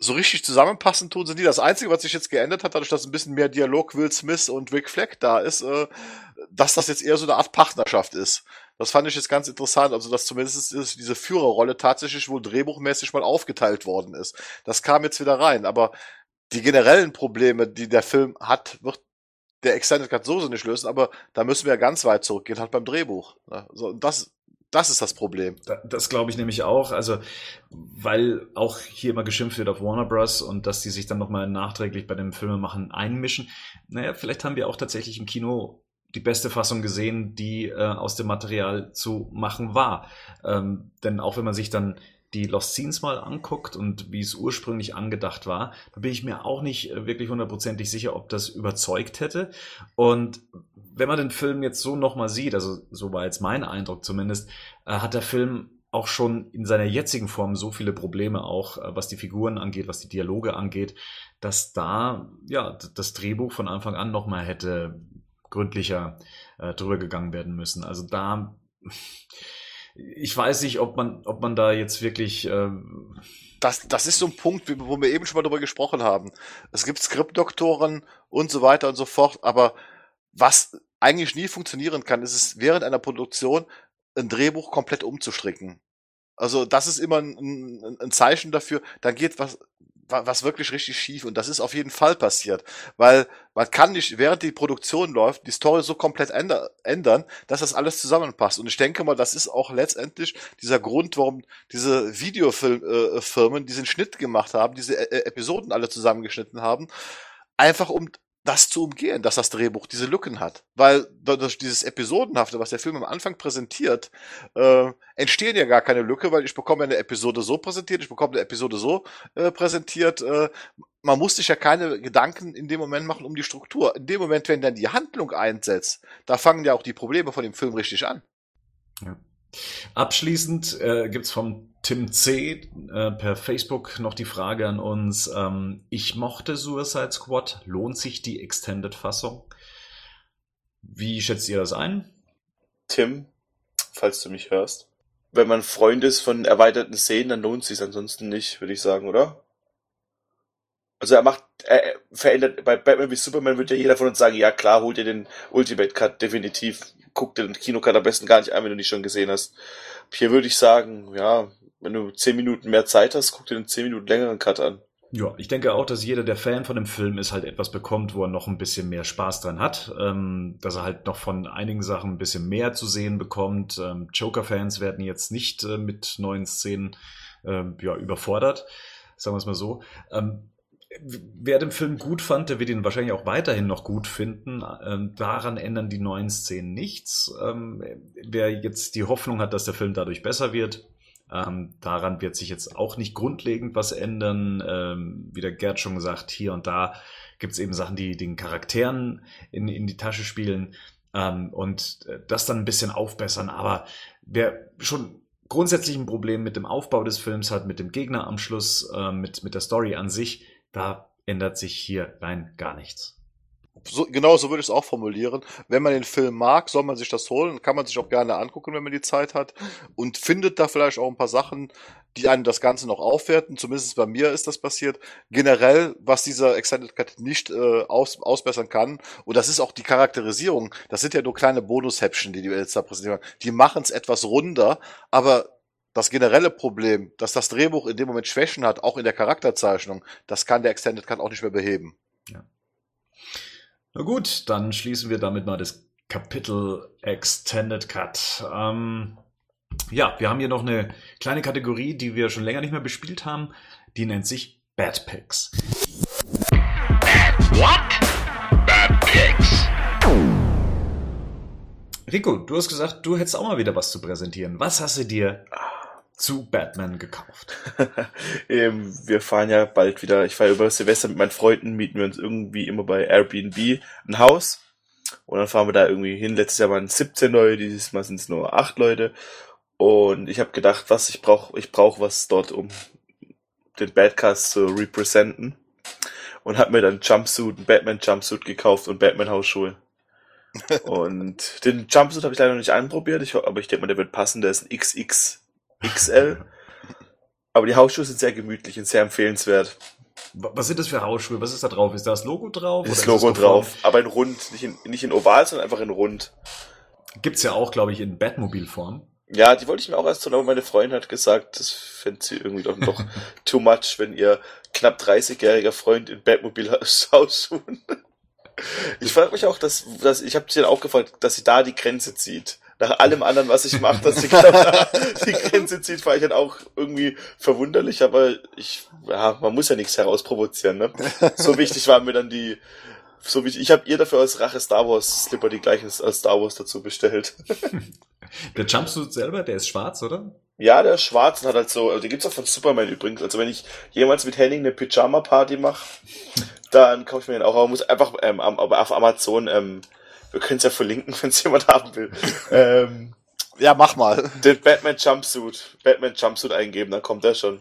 so richtig zusammenpassen tun sie nie. Das Einzige, was sich jetzt geändert hat, dadurch, dass ein bisschen mehr Dialog Will Smith und Rick Fleck da ist, äh, dass das jetzt eher so eine Art Partnerschaft ist. Das fand ich jetzt ganz interessant, also dass zumindest diese Führerrolle tatsächlich wohl drehbuchmäßig mal aufgeteilt worden ist. Das kam jetzt wieder rein, aber die generellen Probleme, die der Film hat, wird der Extended Cut so nicht lösen, aber da müssen wir ganz weit zurückgehen, halt beim Drehbuch. So, das das ist das Problem. Das glaube ich nämlich auch. Also, weil auch hier immer geschimpft wird auf Warner Bros. und dass die sich dann nochmal nachträglich bei dem Filmemachen einmischen. Naja, vielleicht haben wir auch tatsächlich im Kino die beste Fassung gesehen, die äh, aus dem Material zu machen war. Ähm, denn auch wenn man sich dann die Lost Scenes mal anguckt und wie es ursprünglich angedacht war, da bin ich mir auch nicht äh, wirklich hundertprozentig sicher, ob das überzeugt hätte. Und wenn man den Film jetzt so nochmal sieht, also so war jetzt mein Eindruck zumindest, äh, hat der Film auch schon in seiner jetzigen Form so viele Probleme auch, äh, was die Figuren angeht, was die Dialoge angeht, dass da ja das Drehbuch von Anfang an nochmal hätte gründlicher äh, drüber gegangen werden müssen. Also da ich weiß nicht, ob man, ob man da jetzt wirklich. Ähm das, das ist so ein Punkt, wo wir eben schon mal drüber gesprochen haben. Es gibt Skriptdoktoren und so weiter und so fort, aber was eigentlich nie funktionieren kann, ist es während einer Produktion ein Drehbuch komplett umzustricken. Also das ist immer ein, ein Zeichen dafür, da geht was, was wirklich richtig schief und das ist auf jeden Fall passiert, weil man kann nicht während die Produktion läuft die Story so komplett ändern, dass das alles zusammenpasst. Und ich denke mal, das ist auch letztendlich dieser Grund, warum diese Videofilmfirmen äh, diesen Schnitt gemacht haben, diese e Episoden alle zusammengeschnitten haben, einfach um das zu umgehen, dass das Drehbuch diese Lücken hat. Weil durch dieses Episodenhafte, was der Film am Anfang präsentiert, äh, entstehen ja gar keine Lücke, weil ich bekomme eine Episode so präsentiert, ich bekomme eine Episode so äh, präsentiert. Äh, man muss sich ja keine Gedanken in dem Moment machen um die Struktur. In dem Moment, wenn dann die Handlung einsetzt, da fangen ja auch die Probleme von dem Film richtig an. Ja. Abschließend äh, gibt's vom Tim C. Äh, per Facebook noch die Frage an uns. Ähm, ich mochte Suicide Squad. Lohnt sich die Extended-Fassung? Wie schätzt ihr das ein? Tim, falls du mich hörst. Wenn man Freund ist von erweiterten Szenen, dann lohnt sich ansonsten nicht, würde ich sagen, oder? Also er macht, er verändert, bei Batman wie Superman wird ja jeder von uns sagen, ja klar, holt ihr den Ultimate Cut definitiv guck dir den Kinocut am besten gar nicht an, wenn du nicht schon gesehen hast. Hier würde ich sagen, ja, wenn du zehn Minuten mehr Zeit hast, guck dir den zehn Minuten längeren Cut an. Ja, ich denke auch, dass jeder, der Fan von dem Film ist, halt etwas bekommt, wo er noch ein bisschen mehr Spaß dran hat. Ähm, dass er halt noch von einigen Sachen ein bisschen mehr zu sehen bekommt. Ähm, Joker-Fans werden jetzt nicht äh, mit neuen Szenen äh, ja, überfordert, sagen wir es mal so. Ähm, wer den Film gut fand, der wird ihn wahrscheinlich auch weiterhin noch gut finden. Ähm, daran ändern die neuen Szenen nichts. Ähm, wer jetzt die Hoffnung hat, dass der Film dadurch besser wird, ähm, daran wird sich jetzt auch nicht grundlegend was ändern. Ähm, wie der Gerd schon gesagt, hier und da gibt es eben Sachen, die den Charakteren in, in die Tasche spielen ähm, und äh, das dann ein bisschen aufbessern. Aber wer schon grundsätzlich ein Problem mit dem Aufbau des Films hat, mit dem Gegner am Schluss, äh, mit, mit der Story an sich, da ändert sich hier rein gar nichts. So, genau so würde ich es auch formulieren. Wenn man den Film mag, soll man sich das holen, kann man sich auch gerne angucken, wenn man die Zeit hat und findet da vielleicht auch ein paar Sachen, die einem das Ganze noch aufwerten. Zumindest bei mir ist das passiert. Generell, was dieser Extended Cut nicht äh, aus, ausbessern kann, und das ist auch die Charakterisierung, das sind ja nur kleine Bonus-Häppchen, die die jetzt da präsentieren. Die machen es etwas runder, aber das generelle Problem, dass das Drehbuch in dem Moment Schwächen hat, auch in der Charakterzeichnung, das kann der Extended Cut auch nicht mehr beheben. Ja. Na gut, dann schließen wir damit mal das Kapitel Extended Cut. Ähm, ja, wir haben hier noch eine kleine Kategorie, die wir schon länger nicht mehr bespielt haben. Die nennt sich Bad Picks. What? Bad Picks. Rico, du hast gesagt, du hättest auch mal wieder was zu präsentieren. Was hast du dir zu Batman gekauft? <laughs> ähm, wir fahren ja bald wieder, ich fahre über Silvester mit meinen Freunden, mieten wir uns irgendwie immer bei Airbnb ein Haus. Und dann fahren wir da irgendwie hin. Letztes Jahr waren es 17 Leute, dieses Mal sind es nur 8 Leute. Und ich habe gedacht, was ich brauche, ich brauche was dort, um den Badcast zu representen. Und habe mir dann Jumpsuit, einen Batman Jumpsuit gekauft und Batman Hausschuhe. <laughs> und den Jumpsuit habe ich leider noch nicht anprobiert, ich, aber ich denke mal, der wird passen, der ist ein XX XL. Aber die Hausschuhe sind sehr gemütlich und sehr empfehlenswert. Was sind das für Hausschuhe? Was ist da drauf? Ist da das Logo drauf? Das oder ist Logo das drauf, aber in rund, nicht in, nicht in oval, sondern einfach in rund. Gibt's ja auch, glaube ich, in Batmobil-Form. Ja, die wollte ich mir auch erst tun, aber meine Freundin hat gesagt, das fände sie irgendwie doch noch <laughs> too much, wenn ihr knapp 30-jähriger Freund in Batmobil Hausschuhen. <laughs> Ich frage mich auch, dass, dass ich habe sie dann auch gefragt, dass sie da die Grenze zieht. Nach allem anderen, was ich mache, dass sie genau da <laughs> die Grenze zieht, war ich dann auch irgendwie verwunderlich, aber ich, ja, man muss ja nichts herausprovozieren, ne? So wichtig waren mir dann die, so wichtig. Ich habe ihr dafür als Rache Star Wars Slipper die gleichen als Star Wars dazu bestellt. <laughs> Der Jumpsuit selber, der ist schwarz, oder? Ja, der ist schwarz und hat halt so, also die gibt's auch von Superman übrigens. Also wenn ich jemals mit Henning eine Pyjama-Party mache, dann kaufe ich mir den auch. Aber muss einfach ähm, auf Amazon, ähm, wir können es ja verlinken, <laughs> wenn es jemand haben will. ähm, Ja, mach mal. den Batman Jumpsuit, Batman Jumpsuit eingeben, dann kommt der schon.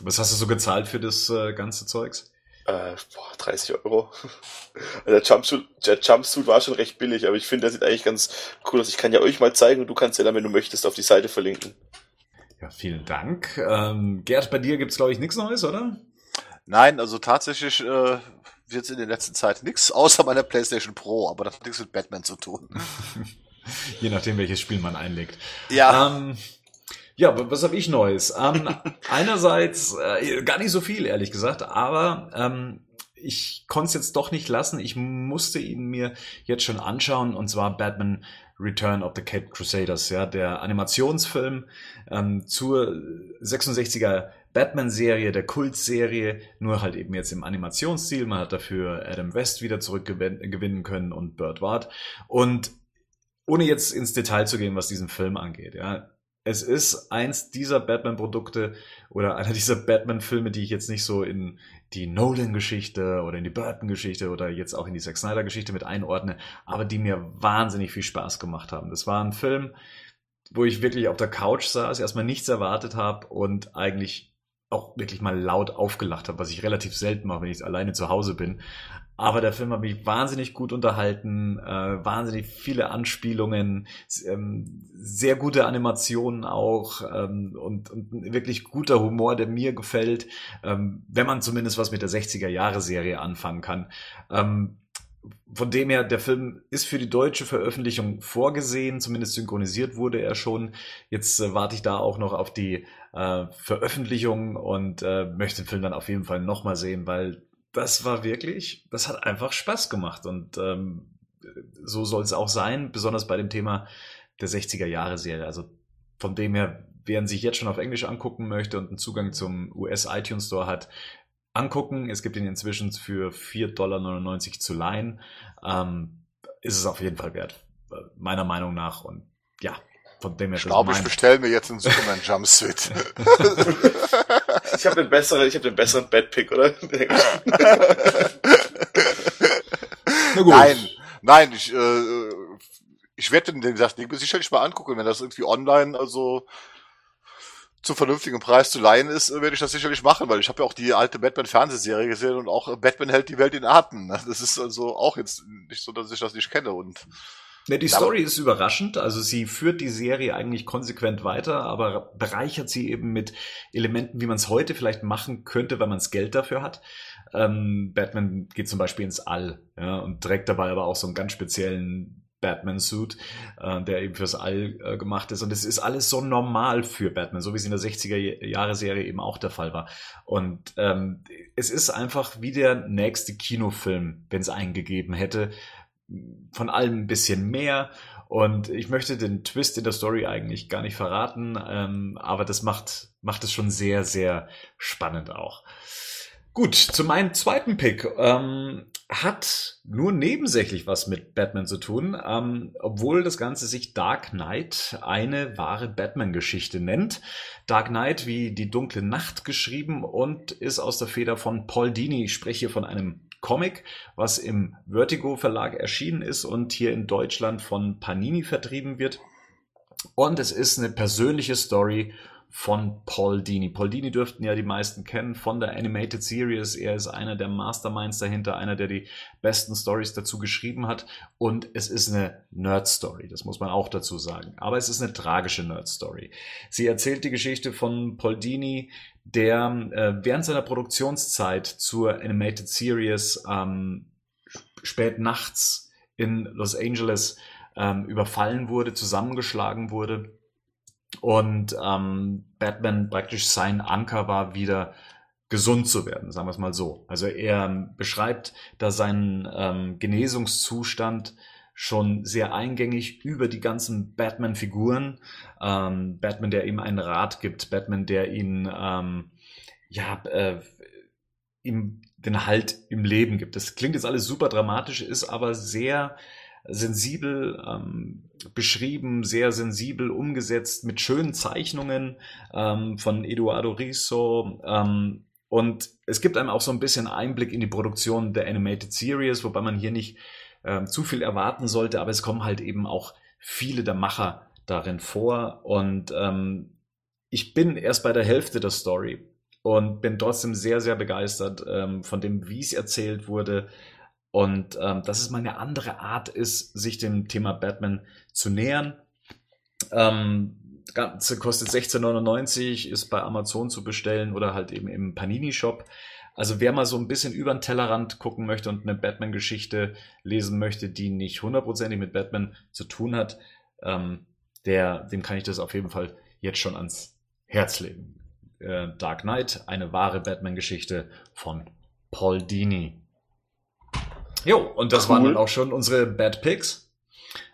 Was hast du so gezahlt für das äh, ganze Zeugs? Äh, boah, 30 Euro. <laughs> Also der Jumpsuit, der Jumpsuit war schon recht billig, aber ich finde, der sieht eigentlich ganz cool aus. Ich kann ja euch mal zeigen und du kannst ja dann, wenn du möchtest, auf die Seite verlinken. Ja, vielen Dank. Ähm, Gerd, bei dir gibt's glaube ich, nichts Neues, oder? Nein, also tatsächlich äh, wird in der letzten Zeit nichts außer meiner PlayStation Pro, aber das hat nichts mit Batman zu tun. <laughs> Je nachdem, welches Spiel man einlegt. Ja, Ähm, ja, wa- was habe ich Neues? Ähm, <laughs> einerseits äh, gar nicht so viel, ehrlich gesagt, aber ähm, ich konnte es jetzt doch nicht lassen. Ich musste ihn mir jetzt schon anschauen, und zwar Batman Return of the Cape Crusaders, ja, der Animationsfilm ähm, zur 66er Batman-Serie, der Kultserie, nur halt eben jetzt im Animationsstil. Man hat dafür Adam West wieder zurückgewinnen können und Burt Ward. Und ohne jetzt ins Detail zu gehen, was diesen Film angeht, ja, es ist eins dieser Batman-Produkte oder einer dieser Batman-Filme, die ich jetzt nicht so in die Nolan-Geschichte oder in die Burton-Geschichte oder jetzt auch in die Zack Snyder-Geschichte mit einordne, aber die mir wahnsinnig viel Spaß gemacht haben. Das war ein Film, wo ich wirklich auf der Couch saß, erstmal nichts erwartet habe und eigentlich auch wirklich mal laut aufgelacht habe, was ich relativ selten mache, wenn ich alleine zu Hause bin. Aber der Film hat mich wahnsinnig gut unterhalten, äh, wahnsinnig viele Anspielungen, ähm, sehr gute Animationen auch ähm, und, und wirklich guter Humor, der mir gefällt, ähm, wenn man zumindest was mit der 60er Jahre Serie anfangen kann. Ähm, von dem her, der Film ist für die deutsche Veröffentlichung vorgesehen, zumindest synchronisiert wurde er schon. Jetzt äh, warte ich da auch noch auf die äh, Veröffentlichung und äh, möchte den Film dann auf jeden Fall nochmal sehen, weil das war wirklich, das hat einfach Spaß gemacht und ähm, so soll es auch sein, besonders bei dem Thema der 60er Jahre Serie. Also von dem her, wer sich jetzt schon auf Englisch angucken möchte und einen Zugang zum US iTunes Store hat, angucken. Es gibt ihn inzwischen für 4,99 Dollar zu leihen. Ähm, ist es auf jeden Fall wert, meiner Meinung nach. Und ja, von dem her. Ich glaube, ich bestelle mir jetzt einen Superman Jumpsuit. <laughs> ich habe den besseren, ich habe den besseren Bedpick, oder? <laughs> Nein, nein, ich, äh, ich werde den, den Ding sicherlich mal angucken, wenn das irgendwie online, also zum vernünftigen Preis zu leihen ist, äh, werde ich das sicherlich machen, weil ich habe ja auch die alte Batman-Fernsehserie gesehen und auch Batman hält die Welt in Atem. <laughs> Das ist also auch jetzt nicht so, dass ich das nicht kenne und Ne, die Story ist überraschend. Also sie führt die Serie eigentlich konsequent weiter, aber bereichert sie eben mit Elementen, wie man es heute vielleicht machen könnte, wenn man das Geld dafür hat. Ähm, Batman geht zum Beispiel ins All ja, und trägt dabei aber auch so einen ganz speziellen Batman-Suit, äh, der eben fürs All äh, gemacht ist. Und es ist alles so normal für Batman, so wie es in der 60er-Jahre-Serie eben auch der Fall war. Und ähm, es ist einfach wie der nächste Kinofilm, wenn es einen gegeben hätte. Von allem ein bisschen mehr. Und ich möchte den Twist in der Story eigentlich gar nicht verraten, ähm, aber das macht, macht es schon sehr, sehr spannend auch. Gut, zu meinem zweiten Pick. Ähm, hat nur nebensächlich was mit Batman zu tun, ähm, obwohl das Ganze sich Dark Knight eine wahre Batman-Geschichte nennt. Dark Knight wie die dunkle Nacht geschrieben und ist aus der Feder von Paul Dini. Ich spreche hier von einem Comic, was im Vertigo Verlag erschienen ist und hier in Deutschland von Panini vertrieben wird. Und es ist eine persönliche Story von Paul Dini. Paul Dini dürften ja die meisten kennen von der Animated Series. Er ist einer der Masterminds dahinter, einer, der die besten Stories dazu geschrieben hat. Und es ist eine Nerd-Story, das muss man auch dazu sagen. Aber es ist eine tragische Nerd-Story. Sie erzählt die Geschichte von Paul Dini, der äh, während seiner Produktionszeit zur Animated Series ähm, spät nachts in Los Angeles ähm, überfallen wurde, zusammengeschlagen wurde und ähm, Batman praktisch sein Anker war, wieder gesund zu werden, sagen wir es mal so. Also er beschreibt da seinen ähm, Genesungszustand schon sehr eingängig über die ganzen Batman-Figuren. Ähm, Batman, der ihm einen Rat gibt, Batman, der ihn ähm, ja äh, ihm den Halt im Leben gibt. Das klingt jetzt alles super dramatisch, ist aber sehr sensibel ähm, beschrieben, sehr sensibel umgesetzt mit schönen Zeichnungen ähm, von Eduardo Riso. Ähm, und es gibt einem auch so ein bisschen Einblick in die Produktion der Animated Series, wobei man hier nicht ähm, zu viel erwarten sollte, aber es kommen halt eben auch viele der Macher darin vor. Und ähm, ich bin erst bei der Hälfte der Story und bin trotzdem sehr, sehr begeistert ähm, von dem, wie es erzählt wurde, und ähm, dass es mal eine andere Art ist, sich dem Thema Batman zu nähern. Ähm, Ganze kostet 16,99, ist bei Amazon zu bestellen oder halt eben im Panini-Shop. Also wer mal so ein bisschen über den Tellerrand gucken möchte und eine Batman-Geschichte lesen möchte, die nicht hundertprozentig mit Batman zu tun hat, ähm, der, dem kann ich das auf jeden Fall jetzt schon ans Herz legen. Äh, Dark Knight, eine wahre Batman-Geschichte von Paul Dini. Jo, und das cool. waren dann auch schon unsere Bad Picks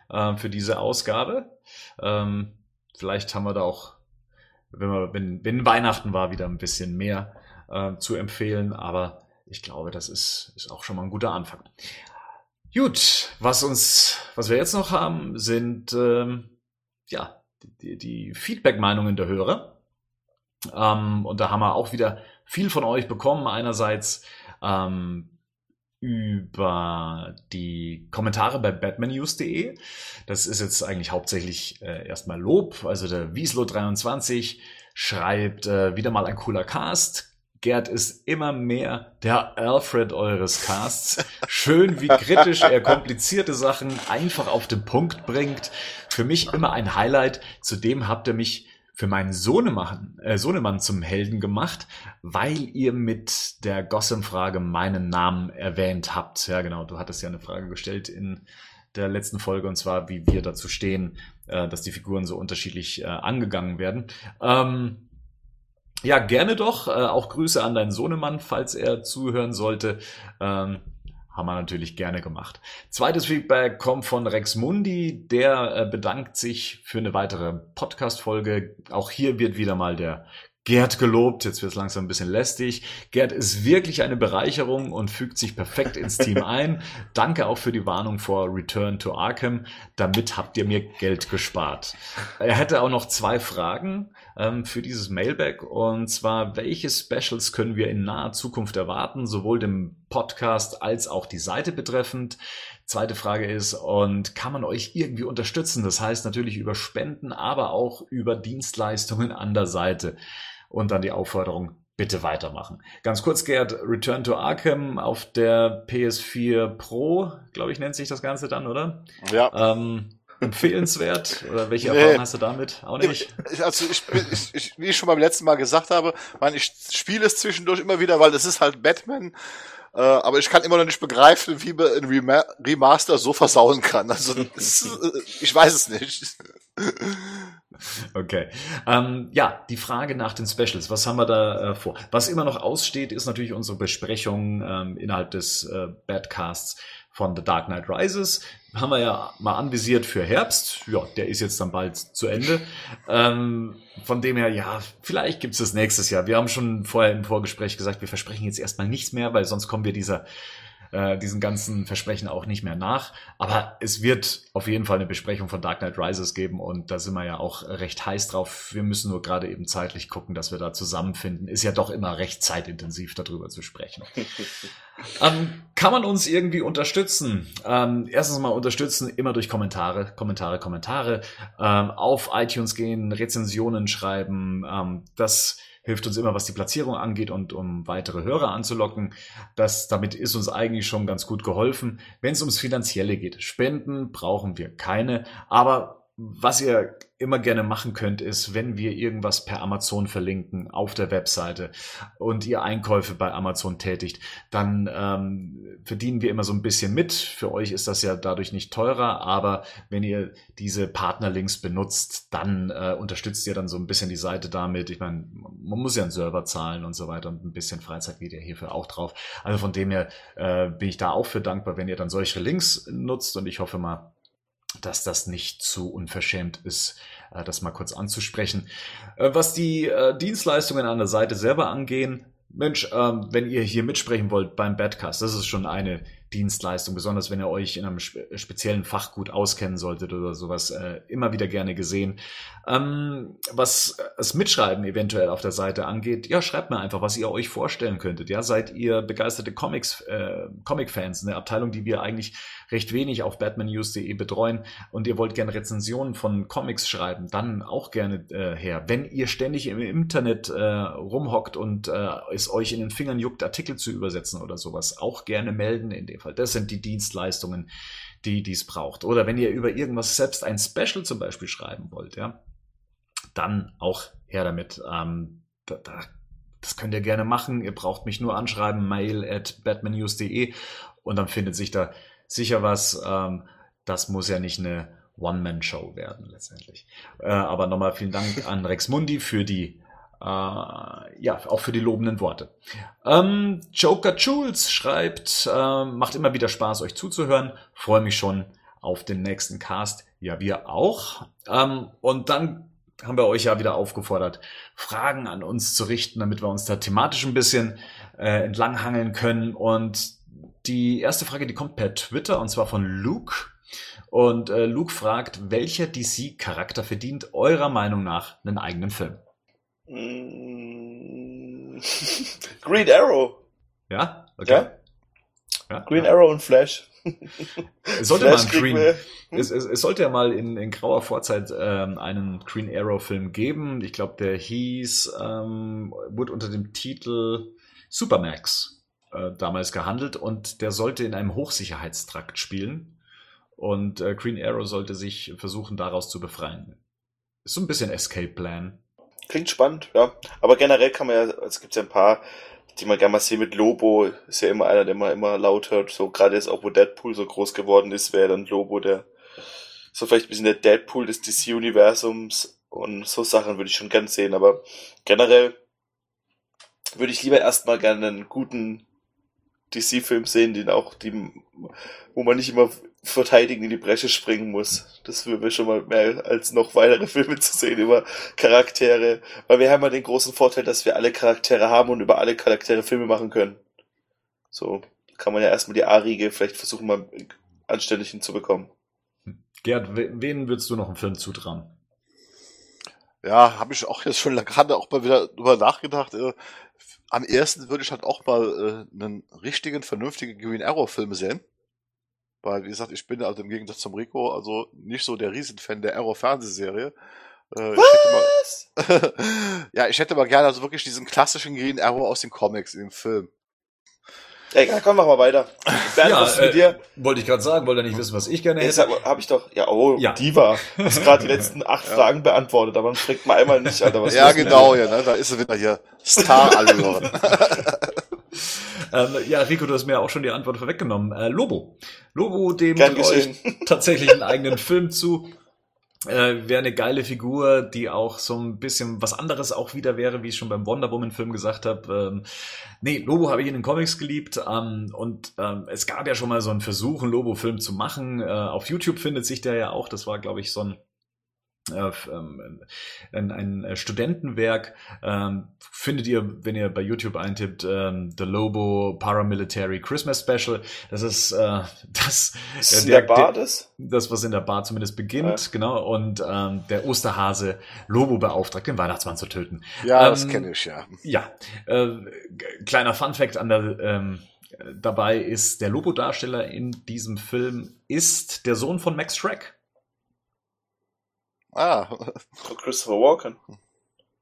äh, für diese Ausgabe. Ähm, vielleicht haben wir da auch, wenn, wir, wenn, wenn Weihnachten war, wieder ein bisschen mehr äh, zu empfehlen, aber ich glaube, das ist, ist auch schon mal ein guter Anfang. Gut, was uns, was wir jetzt noch haben, sind ähm, ja die, die Feedback-Meinungen der Hörer. Ähm, und da haben wir auch wieder viel von euch bekommen. Einerseits ähm, über die Kommentare bei batmannews.de. Das ist jetzt eigentlich hauptsächlich äh, erstmal Lob. Also der Wieslo23 schreibt äh, wieder mal ein cooler Cast. Gerd ist immer mehr der Alfred eures Casts. Schön, wie kritisch er komplizierte Sachen einfach auf den Punkt bringt. Für mich immer ein Highlight. Zudem habt ihr mich für meinen Sohnemann, äh, Sohnemann zum Helden gemacht, weil ihr mit der Gossam-Frage meinen Namen erwähnt habt. Ja, genau, du hattest ja eine Frage gestellt in der letzten Folge und zwar, wie wir dazu stehen, äh, dass die Figuren so unterschiedlich äh, angegangen werden. Ähm, ja, gerne doch. Äh, auch Grüße an deinen Sohnemann, falls er zuhören sollte. Ähm, haben wir natürlich gerne gemacht. Zweites Feedback kommt von Rex Mundi. Der äh, bedankt sich für eine weitere Podcast-Folge. Auch hier wird wieder mal der Gerd gelobt. Jetzt wird es langsam ein bisschen lästig. Gerd ist wirklich eine Bereicherung und fügt sich perfekt ins Team <laughs> ein. Danke auch für die Warnung vor Return to Arkham. Damit habt ihr mir Geld gespart. Er hätte auch noch zwei Fragen ähm, für dieses Mailback. Und zwar, welche Specials können wir in naher Zukunft erwarten, sowohl dem Podcast als auch die Seite betreffend? Zweite Frage ist, und kann man euch irgendwie unterstützen? Das heißt natürlich über Spenden, aber auch über Dienstleistungen an der Seite und dann die Aufforderung, bitte weitermachen. Ganz kurz, Gerd, Return to Arkham auf der PS4 Pro, glaube ich, nennt sich das Ganze dann, oder? Ja. Ähm, empfehlenswert? Oder welche Erfahrung nee. hast du damit? Auch nicht? Ich, also ich, ich, ich, wie ich schon beim letzten Mal gesagt habe, man, ich spiele es zwischendurch immer wieder, weil es ist halt Batman. Äh, aber ich kann immer noch nicht begreifen, wie man ein Remaster so versauen kann. Also ist, ich weiß es nicht. Okay. Ähm, ja, die Frage nach den Specials. Was haben wir da äh, vor? Was immer noch aussteht, ist natürlich unsere Besprechung ähm, innerhalb des äh, Badcasts von The Dark Knight Rises. Haben wir ja mal anvisiert für Herbst. Ja, der ist jetzt dann bald zu Ende. Ähm, von dem her, ja, vielleicht gibt es das nächstes Jahr. Wir haben schon vorher im Vorgespräch gesagt, wir versprechen jetzt erstmal nichts mehr, weil sonst kommen wir dieser äh, diesen ganzen Versprechen auch nicht mehr nach. Aber es wird auf jeden Fall eine Besprechung von Dark Knight Rises geben und da sind wir ja auch recht heiß drauf. Wir müssen nur gerade eben zeitlich gucken, dass wir da zusammenfinden. Ist ja doch immer recht zeitintensiv, darüber zu sprechen. <laughs> ähm, kann man uns irgendwie unterstützen? Ähm, erstens mal unterstützen immer durch Kommentare, Kommentare, Kommentare. Ähm, auf iTunes gehen, Rezensionen schreiben. Ähm, das hilft uns immer, was die Platzierung angeht und um weitere Hörer anzulocken. Das, damit ist uns eigentlich schon ganz gut geholfen. Wenn es ums Finanzielle geht, Spenden brauchen wir keine, aber was ihr immer gerne machen könnt, ist, wenn wir irgendwas per Amazon verlinken auf der Webseite und ihr Einkäufe bei Amazon tätigt, dann ähm, verdienen wir immer so ein bisschen mit. Für euch ist das ja dadurch nicht teurer, aber wenn ihr diese Partnerlinks benutzt, dann äh, unterstützt ihr dann so ein bisschen die Seite damit. Ich meine, man muss ja einen Server zahlen und so weiter und ein bisschen Freizeit geht ja hierfür auch drauf. Also von dem her äh, bin ich da auch für dankbar, wenn ihr dann solche Links nutzt und ich hoffe mal, dass das nicht zu unverschämt ist, äh, das mal kurz anzusprechen. Äh, was die äh, Dienstleistungen an der Seite selber angehen, Mensch, ähm, wenn ihr hier mitsprechen wollt beim Badcast, das ist schon eine Dienstleistung, besonders wenn ihr euch in einem speziellen Fach gut auskennen solltet oder sowas, äh, immer wieder gerne gesehen. Ähm, was das Mitschreiben eventuell auf der Seite angeht, ja, schreibt mir einfach, was ihr euch vorstellen könntet. Ja, seid ihr begeisterte Comics, äh, Comic-Fans, eine Abteilung, die wir eigentlich recht wenig auf batmannews.de betreuen und ihr wollt gerne Rezensionen von Comics schreiben, dann auch gerne äh, her. Wenn ihr ständig im Internet äh, rumhockt und äh, es euch in den Fingern juckt, Artikel zu übersetzen oder sowas, auch gerne melden in dem Fall. Das sind die Dienstleistungen, die dies braucht. Oder wenn ihr über irgendwas selbst ein Special zum Beispiel schreiben wollt, ja, dann auch her damit. Ähm, da, da, das könnt ihr gerne machen. Ihr braucht mich nur anschreiben, mail at batmannews.de und dann findet sich da sicher was. Ähm, das muss ja nicht eine One-Man-Show werden letztendlich. Äh, aber nochmal vielen Dank an Rex Mundi für die äh, ja, auch für die lobenden Worte. Ähm, Joker Jules schreibt, äh, macht immer wieder Spaß, euch zuzuhören. Freue mich schon auf den nächsten Cast. Ja, wir auch. Ähm, und dann haben wir euch ja wieder aufgefordert, Fragen an uns zu richten, damit wir uns da thematisch ein bisschen äh, entlanghangeln können. Und die erste Frage, die kommt per Twitter und zwar von Luke. Und äh, Luke fragt, welcher DC-Charakter verdient eurer Meinung nach einen eigenen Film? Mm. <laughs> Green Arrow. Ja? Okay. Ja? ja Green ja. Arrow und Flash. Es sollte Flash mal Green, hm? es, es, es, sollte ja mal in, in grauer Vorzeit ähm, einen Green Arrow Film geben. Ich glaube, der hieß, ähm, wurde unter dem Titel Supermax äh, damals gehandelt und der sollte in einem Hochsicherheitstrakt spielen. Und äh, Green Arrow sollte sich versuchen, daraus zu befreien. Ist so ein bisschen Escape Plan Klingt spannend, ja. Aber generell kann man ja, es gibt ja ein paar, die man gerne mal sehen mit Lobo, ist ja immer einer, der man immer laut hört. So gerade jetzt auch, wo Deadpool so groß geworden ist, wäre dann Lobo der, so vielleicht ein bisschen der Deadpool des DC-Universums und so Sachen würde ich schon gern sehen, aber generell würde ich lieber erstmal gerne einen guten DC-Film sehen, den auch, die, wo man nicht immer verteidigen in die Bresche springen muss. Das würde mir schon mal mehr als noch weitere Filme zu sehen über Charaktere. Weil wir haben ja den großen Vorteil, dass wir alle Charaktere haben und über alle Charaktere Filme machen können. So kann man ja erstmal die A-Riege vielleicht versuchen, mal anständig hinzubekommen. Gerd, wen würdest du noch einen Film zutrauen? Ja, habe ich auch jetzt schon gerade auch mal wieder drüber nachgedacht. Äh, am ersten würde ich halt auch mal äh, einen richtigen, vernünftigen Green Arrow Film sehen. Weil, wie gesagt, ich bin also im Gegensatz zum Rico, also nicht so der Riesenfan der Arrow-Fernsehserie. Äh, ich hätte mal, <laughs> ja, ich hätte mal gerne also wirklich diesen klassischen Green Arrow aus den Comics im Film. Egal, komm, mach mal weiter. Bernd, ja, was mit äh, dir? Wollte ich gerade sagen, wollte er nicht wissen, was ich gerne hätte. Jetzt habe ich doch, ja, oh, ja. Diva. Du hast gerade die <laughs> letzten acht ja. Fragen beantwortet, aber man fragt mal einmal nicht, Alter, was Ja, genau, ja, ne, da ist er wieder hier. Star-Allüren. <laughs> ähm, ja, Rico, du hast mir auch schon die Antwort vorweggenommen. Äh, Lobo. Lobo, dem euch <laughs> tatsächlich einen eigenen Film zu äh, wäre eine geile Figur, die auch so ein bisschen was anderes auch wieder wäre, wie ich schon beim Wonder Woman Film gesagt habe. Ähm, nee, Lobo habe ich in den Comics geliebt ähm, und ähm, es gab ja schon mal so einen Versuch, einen Lobo-Film zu machen. Äh, auf YouTube findet sich der ja auch. Das war, glaube ich, so ein ein, ein äh, Studentenwerk ähm, findet ihr, wenn ihr bei YouTube eintippt, ähm, The Lobo Paramilitary Christmas Special. Das ist äh, <laughs> das, ist äh, der, der Bar das? Das, was in der Bar zumindest beginnt, ja. genau. Und ähm, der Osterhase Lobo beauftragt, den Weihnachtsmann zu töten. Ja, ähm, das kenne ich, ja. Ja. Äh, kleiner Fun Fact an der ähm, dabei ist, der Lobo-Darsteller in diesem Film ist der Sohn von Max Schreck. Ah. Von Christopher Walken.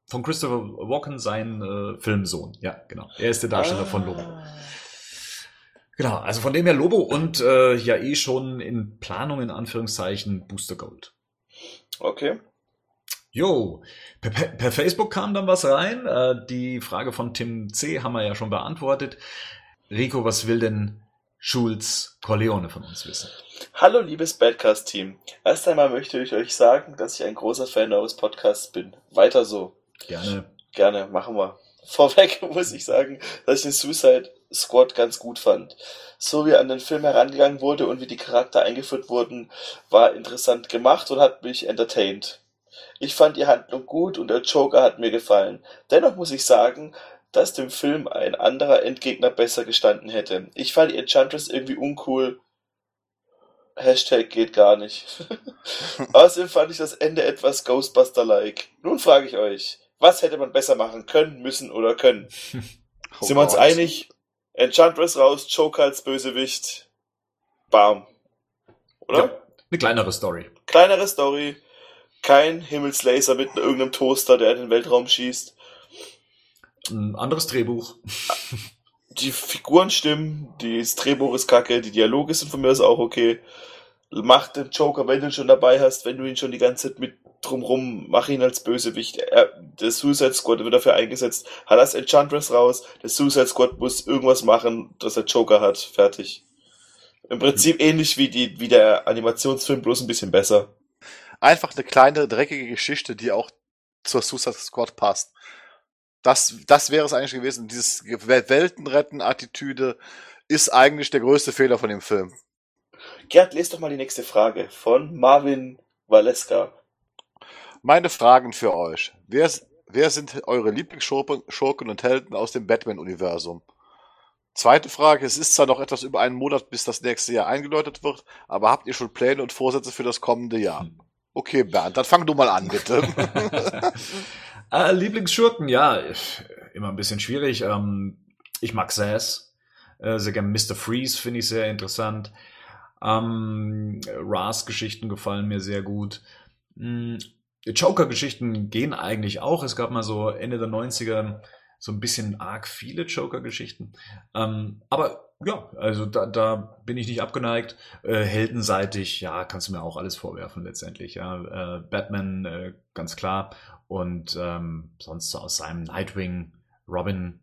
Von Christopher Walken, sein äh, Filmsohn. Ja, genau. Er ist der Darsteller ah. von Lobo. Genau, also von dem her Lobo und äh, ja eh schon in Planung in Anführungszeichen Booster Gold. Okay. Jo, per, per, Facebook kam dann was rein. Äh, die Frage von Tim C. haben wir ja schon beantwortet. Rico, was will denn Schulz Corleone von uns wissen? Hallo liebes Badcast-Team. Erst einmal möchte ich euch sagen, dass ich ein großer Fan eures Podcasts bin. Weiter so. Gerne. Gerne, machen wir. <laughs> Vorweg muss ich sagen, dass ich den Suicide Squad ganz gut fand. So wie an den Film herangegangen wurde und wie die Charakter eingeführt wurden, war interessant gemacht und hat mich entertained. Ich fand die Handlung gut und der Joker hat mir gefallen. Dennoch muss ich sagen, dass dem Film ein anderer Endgegner besser gestanden hätte. Ich fand die Enchantress irgendwie uncool Hashtag geht gar nicht. <laughs> Außerdem fand ich das Ende etwas Ghostbuster-like. Nun frage ich euch, was hätte man besser machen können, müssen oder können? Oh <laughs> Sind wir uns einig? Enchantress raus, Joker als Bösewicht. Bam. Oder? Ja, eine kleinere Story. Kleinere Story. Kein Himmelslaser mit irgendeinem Toaster, der in den Weltraum schießt. Ein anderes Drehbuch. <laughs> die Figuren stimmen, das Drehbuch ist kacke, die Dialoge sind von mir aus auch okay. Mach den Joker, wenn du ihn schon dabei hast, wenn du ihn schon die ganze Zeit mit drumrum, mach ihn als Bösewicht. Er, der Suicide Squad wird dafür eingesetzt. Hat das Enchantress raus, der Suicide Squad muss irgendwas machen, dass er Joker hat. Fertig. Im Prinzip ähnlich wie, die, wie der Animationsfilm, bloß ein bisschen besser. Einfach eine kleine, dreckige Geschichte, die auch zur Suicide Squad passt. Das, das wäre es eigentlich gewesen. Dieses Weltenretten-Attitüde ist eigentlich der größte Fehler von dem Film. Gerd, lest doch mal die nächste Frage von Marvin Valeska. Meine Fragen für euch. Wer, wer sind eure Lieblingsschurken und Helden aus dem Batman-Universum? Zweite Frage, es ist zwar noch etwas über einen Monat, bis das nächste Jahr eingeläutet wird, aber habt ihr schon Pläne und Vorsätze für das kommende Jahr? Okay, Bernd, dann fang du mal an, bitte. <laughs> <laughs> Äh, Lieblingsschurken, ja, immer ein bisschen schwierig. Ähm, ich mag Sass. Äh, sehr gerne Mr. Freeze finde ich sehr interessant. Ähm, Ras-Geschichten gefallen mir sehr gut. Mhm. Joker-Geschichten gehen eigentlich auch. Es gab mal so Ende der 90er so ein bisschen arg viele Joker-Geschichten. Ähm, aber ja, also da, da bin ich nicht abgeneigt. Äh, heldenseitig, ja, kannst du mir auch alles vorwerfen letztendlich. Ja, äh, Batman, äh, ganz klar. Und ähm, sonst so aus seinem Nightwing, Robin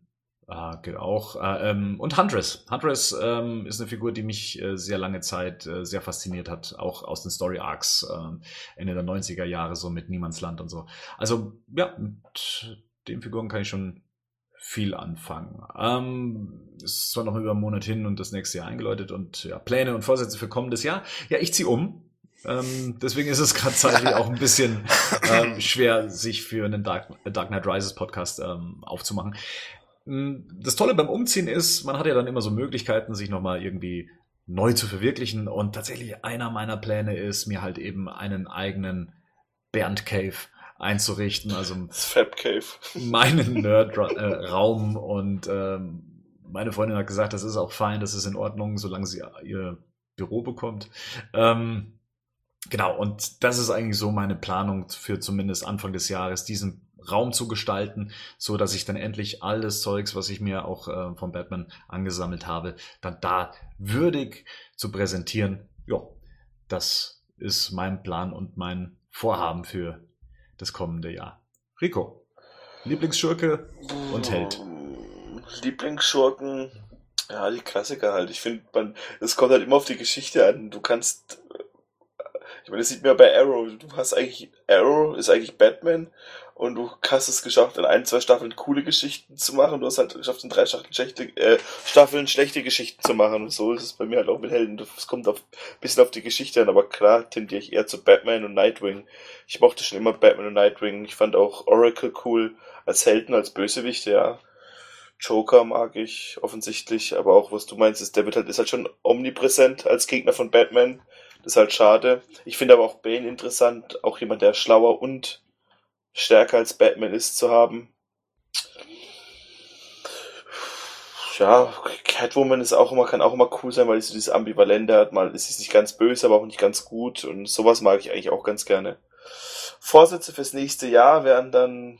äh, geht auch. Äh, ähm, und Huntress. Huntress ähm, ist eine Figur, die mich äh, sehr lange Zeit äh, sehr fasziniert hat, auch aus den Story Arcs äh, Ende der 90er Jahre, so mit Niemandsland und so. Also ja, mit den Figuren kann ich schon viel anfangen. Ähm, ist zwar noch über einen Monat hin und das nächste Jahr eingeläutet und ja, Pläne und Vorsätze für kommendes Jahr. Ja, ich ziehe um. Ähm, deswegen ist es gerade zeitlich auch ein bisschen ähm, <laughs> schwer, sich für einen Dark, Dark Knight Rises Podcast ähm, aufzumachen. Mm, Das Tolle beim Umziehen ist, man hat ja dann immer so Möglichkeiten, sich nochmal irgendwie neu zu verwirklichen. Und tatsächlich einer meiner Pläne ist, mir halt eben einen eigenen Bernd Cave einzurichten. Also Fab Cave. <laughs> meinen Nerd-Raum und ähm, meine Freundin hat gesagt, das ist auch fein, das ist in Ordnung, solange sie ihr Büro bekommt. Ähm, genau, und das ist eigentlich so meine Planung für zumindest Anfang des Jahres, diesen Raum zu gestalten, so dass ich dann endlich alles Zeugs, was ich mir auch äh, von Batman angesammelt habe, dann da würdig zu präsentieren. Ja, das ist mein Plan und mein Vorhaben für das kommende Jahr. Rico, Lieblingsschurke und Held. Lieblingsschurken, ja, die Klassiker halt. Ich finde, man, es kommt halt immer auf die Geschichte an. Du kannst, ich meine, das sieht man ja bei Arrow. Du hast eigentlich, Arrow ist eigentlich Batman und du hast es geschafft, in ein, zwei Staffeln coole Geschichten zu machen. Du hast halt geschafft, in drei Staffeln schlechte, äh, Staffeln schlechte Geschichten zu machen. Und so ist es bei mir halt auch mit Helden. Es kommt auf, bisschen auf die Geschichte an, aber klar tendiere ich eher zu Batman und Nightwing. Ich mochte schon immer Batman und Nightwing. Ich fand auch Oracle cool als Helden, als Bösewicht, ja. Joker mag ich offensichtlich, aber auch was du meinst, ist, der wird halt, ist halt schon omnipräsent als Gegner von Batman. Das ist halt schade. Ich finde aber auch Bane interessant, auch jemand, der schlauer und stärker als Batman ist zu haben. Ja, Catwoman ist auch immer, kann auch immer cool sein, weil sie so dieses Ambivalente hat. Mal ist sie nicht ganz böse, aber auch nicht ganz gut. Und sowas mag ich eigentlich auch ganz gerne. Vorsätze fürs nächste Jahr wären dann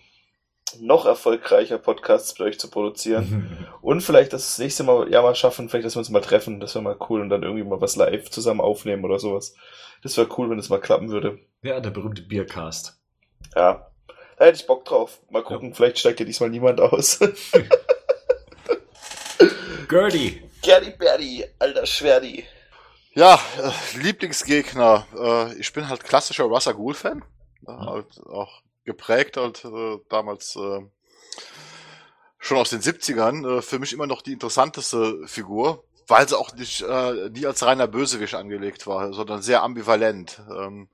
noch erfolgreicher Podcasts mit euch zu produzieren. <laughs> Und vielleicht das nächste Mal ja mal schaffen, vielleicht, dass wir uns mal treffen. Das wäre mal cool und dann irgendwie mal was live zusammen aufnehmen oder sowas. Das wäre cool, wenn das mal klappen würde. Ja, der berühmte Biercast. Ja. Da <laughs> hätte ich Bock drauf. Mal gucken, vielleicht steigt ja diesmal niemand aus. <laughs> Gertie. Gerdi Berdi, alter Schwerdi. Ja, äh, Lieblingsgegner. Äh, ich bin halt klassischer Russell Ghoul-Fan. Ja, halt auch geprägt halt äh, damals äh, schon aus den 70ern. Äh, für mich immer noch die interessanteste Figur, weil sie auch nicht, äh, nie als reiner Bösewicht angelegt war, sondern sehr ambivalent. Ähm,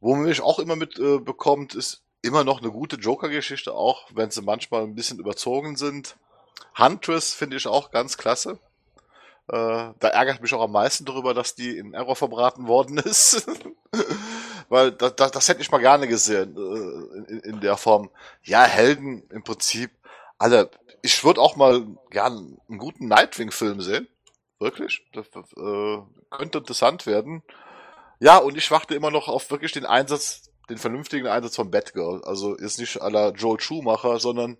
wo man mich auch immer mit äh, bekommt, ist immer noch eine gute Joker-Geschichte, auch wenn sie manchmal ein bisschen überzogen sind. Huntress finde ich auch ganz klasse. Äh, da ärgert mich auch am meisten darüber, dass die in Error verbraten worden <laughs> ist. Weil das, das, das hätte ich mal gerne gesehen äh, in, in der Form. Ja, Helden im Prinzip alle. Ich würde auch mal gern einen guten Nightwing-Film sehen. Wirklich. Das äh, könnte interessant werden. Ja, und ich warte immer noch auf wirklich den Einsatz, den vernünftigen Einsatz von Batgirl. Also ist nicht la Joel Schumacher, sondern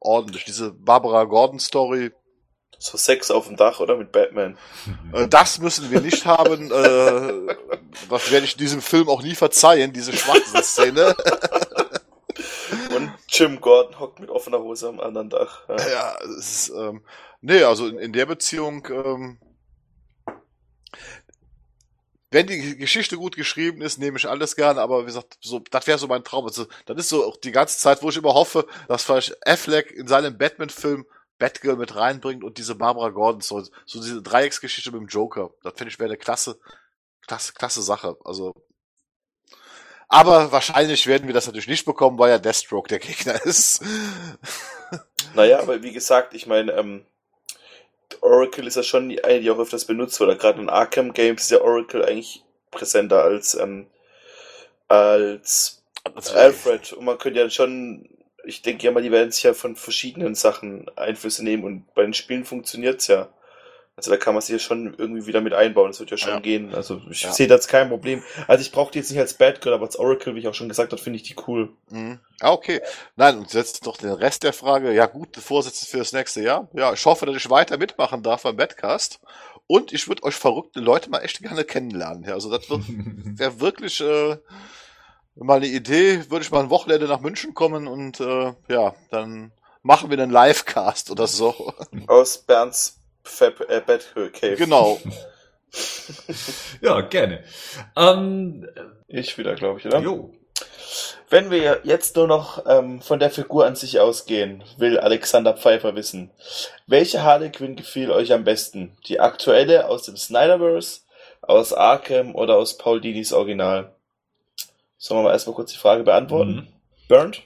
ordentlich. Diese Barbara Gordon-Story, So Sex auf dem Dach oder mit Batman. <laughs> äh, das müssen wir nicht haben. Äh, das werde ich diesem Film auch nie verzeihen, diese Schwachsinn-Szene. <laughs> Und Jim Gordon hockt mit offener Hose am anderen Dach. Ja. ja, es ist, ähm, nee, also in, in der Beziehung, ähm, wenn die Geschichte gut geschrieben ist, nehme ich alles gerne, aber wie gesagt, so, das wäre so mein Traum. Also, das ist so auch die ganze Zeit, wo ich immer hoffe, dass vielleicht Affleck in seinem Batman-Film Batgirl mit reinbringt und diese Barbara Gordon, so, so diese Dreiecksgeschichte mit dem Joker. Das finde ich wäre eine klasse, klasse, klasse Sache. Also, aber wahrscheinlich werden wir das natürlich nicht bekommen, weil ja Deathstroke der Gegner <laughs> ist. Naja, aber wie gesagt, ich meine, ähm, Oracle ist ja schon die eine, die auch öfters benutzt wurde. Gerade in Arkham Games ist ja Oracle eigentlich präsenter als, ähm, als Alfred. Und man könnte ja schon, ich denke ja mal, die werden sich ja von verschiedenen Sachen Einflüsse nehmen und bei den Spielen funktioniert's ja. Also da kann man sie ja schon irgendwie wieder mit einbauen. Das wird ja schon Ja. gehen. Also ich Ja. sehe da jetzt kein Problem. Also ich brauche die jetzt nicht als Bad Girl, aber als Oracle, wie ich auch schon gesagt habe, finde ich die cool. Mhm. Ah, okay. Nein, und jetzt noch den Rest der Frage. Ja, gute Vorsätze für das nächste Jahr. Ja, ich hoffe, dass ich weiter mitmachen darf beim Badcast. Und ich würde euch verrückte Leute mal echt gerne kennenlernen. Ja, also das wird <laughs> wäre wirklich äh, mal eine Idee. Würde ich mal ein Wochenende nach München kommen und äh, ja, dann machen wir einen Livecast oder so. Aus Bernds Fab äh, Girl Cave. genau. <laughs> ja, gerne. Ähm, Ich wieder, glaube ich, oder? jo. Wenn wir jetzt nur noch ähm, von der Figur an sich ausgehen, will Alexander Pfeiffer wissen, welche Harley Quinn gefiel euch am besten? Die aktuelle aus dem Snyderverse, aus Arkham oder aus Paul Dinis Original? Sollen wir mal erstmal kurz die Frage beantworten? Burnt?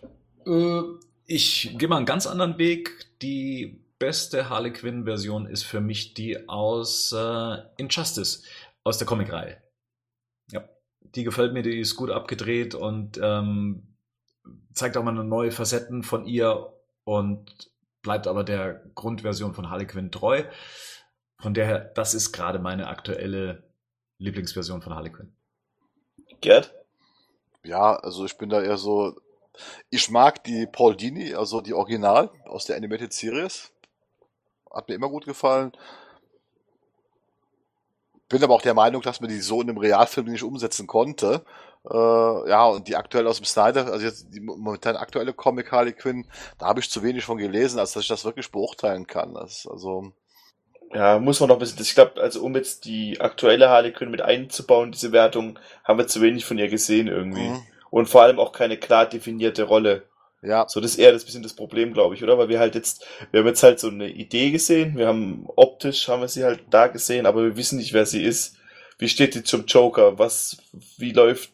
Äh, ich gehe mal einen ganz anderen Weg. Die beste Harley Quinn-Version ist für mich die aus äh, Injustice, aus der Comicreihe. Ja, die gefällt mir, die ist gut abgedreht und ähm, zeigt auch mal neue Facetten von ihr und bleibt aber der Grundversion von Harley Quinn treu. Von daher, das ist gerade meine aktuelle Lieblingsversion von Harley Quinn. Gerd? Ja, also ich bin da eher so. Ich mag die Paul Dini, also die Original aus der Animated Series. Hat mir immer gut gefallen. Bin aber auch der Meinung, dass man die so in einem Realfilm nicht umsetzen konnte. Äh, ja, und die aktuell aus dem Snyder, also jetzt die momentan aktuelle Comic Harley Quinn, da habe ich zu wenig von gelesen, als dass ich das wirklich beurteilen kann. Das, also, Ja, muss man noch ein bisschen, ich glaube, also um jetzt die aktuelle Harley Quinn mit einzubauen, diese Wertung, haben wir zu wenig von ihr gesehen irgendwie. mhm. Und vor allem auch keine klar definierte Rolle. Ja, So, das ist eher das bisschen das Problem, glaube ich, oder? Weil wir halt jetzt, wir haben jetzt halt so eine Idee gesehen, wir haben optisch haben wir sie halt da gesehen, aber wir wissen nicht, wer sie ist. Wie steht sie zum Joker? Was, wie läuft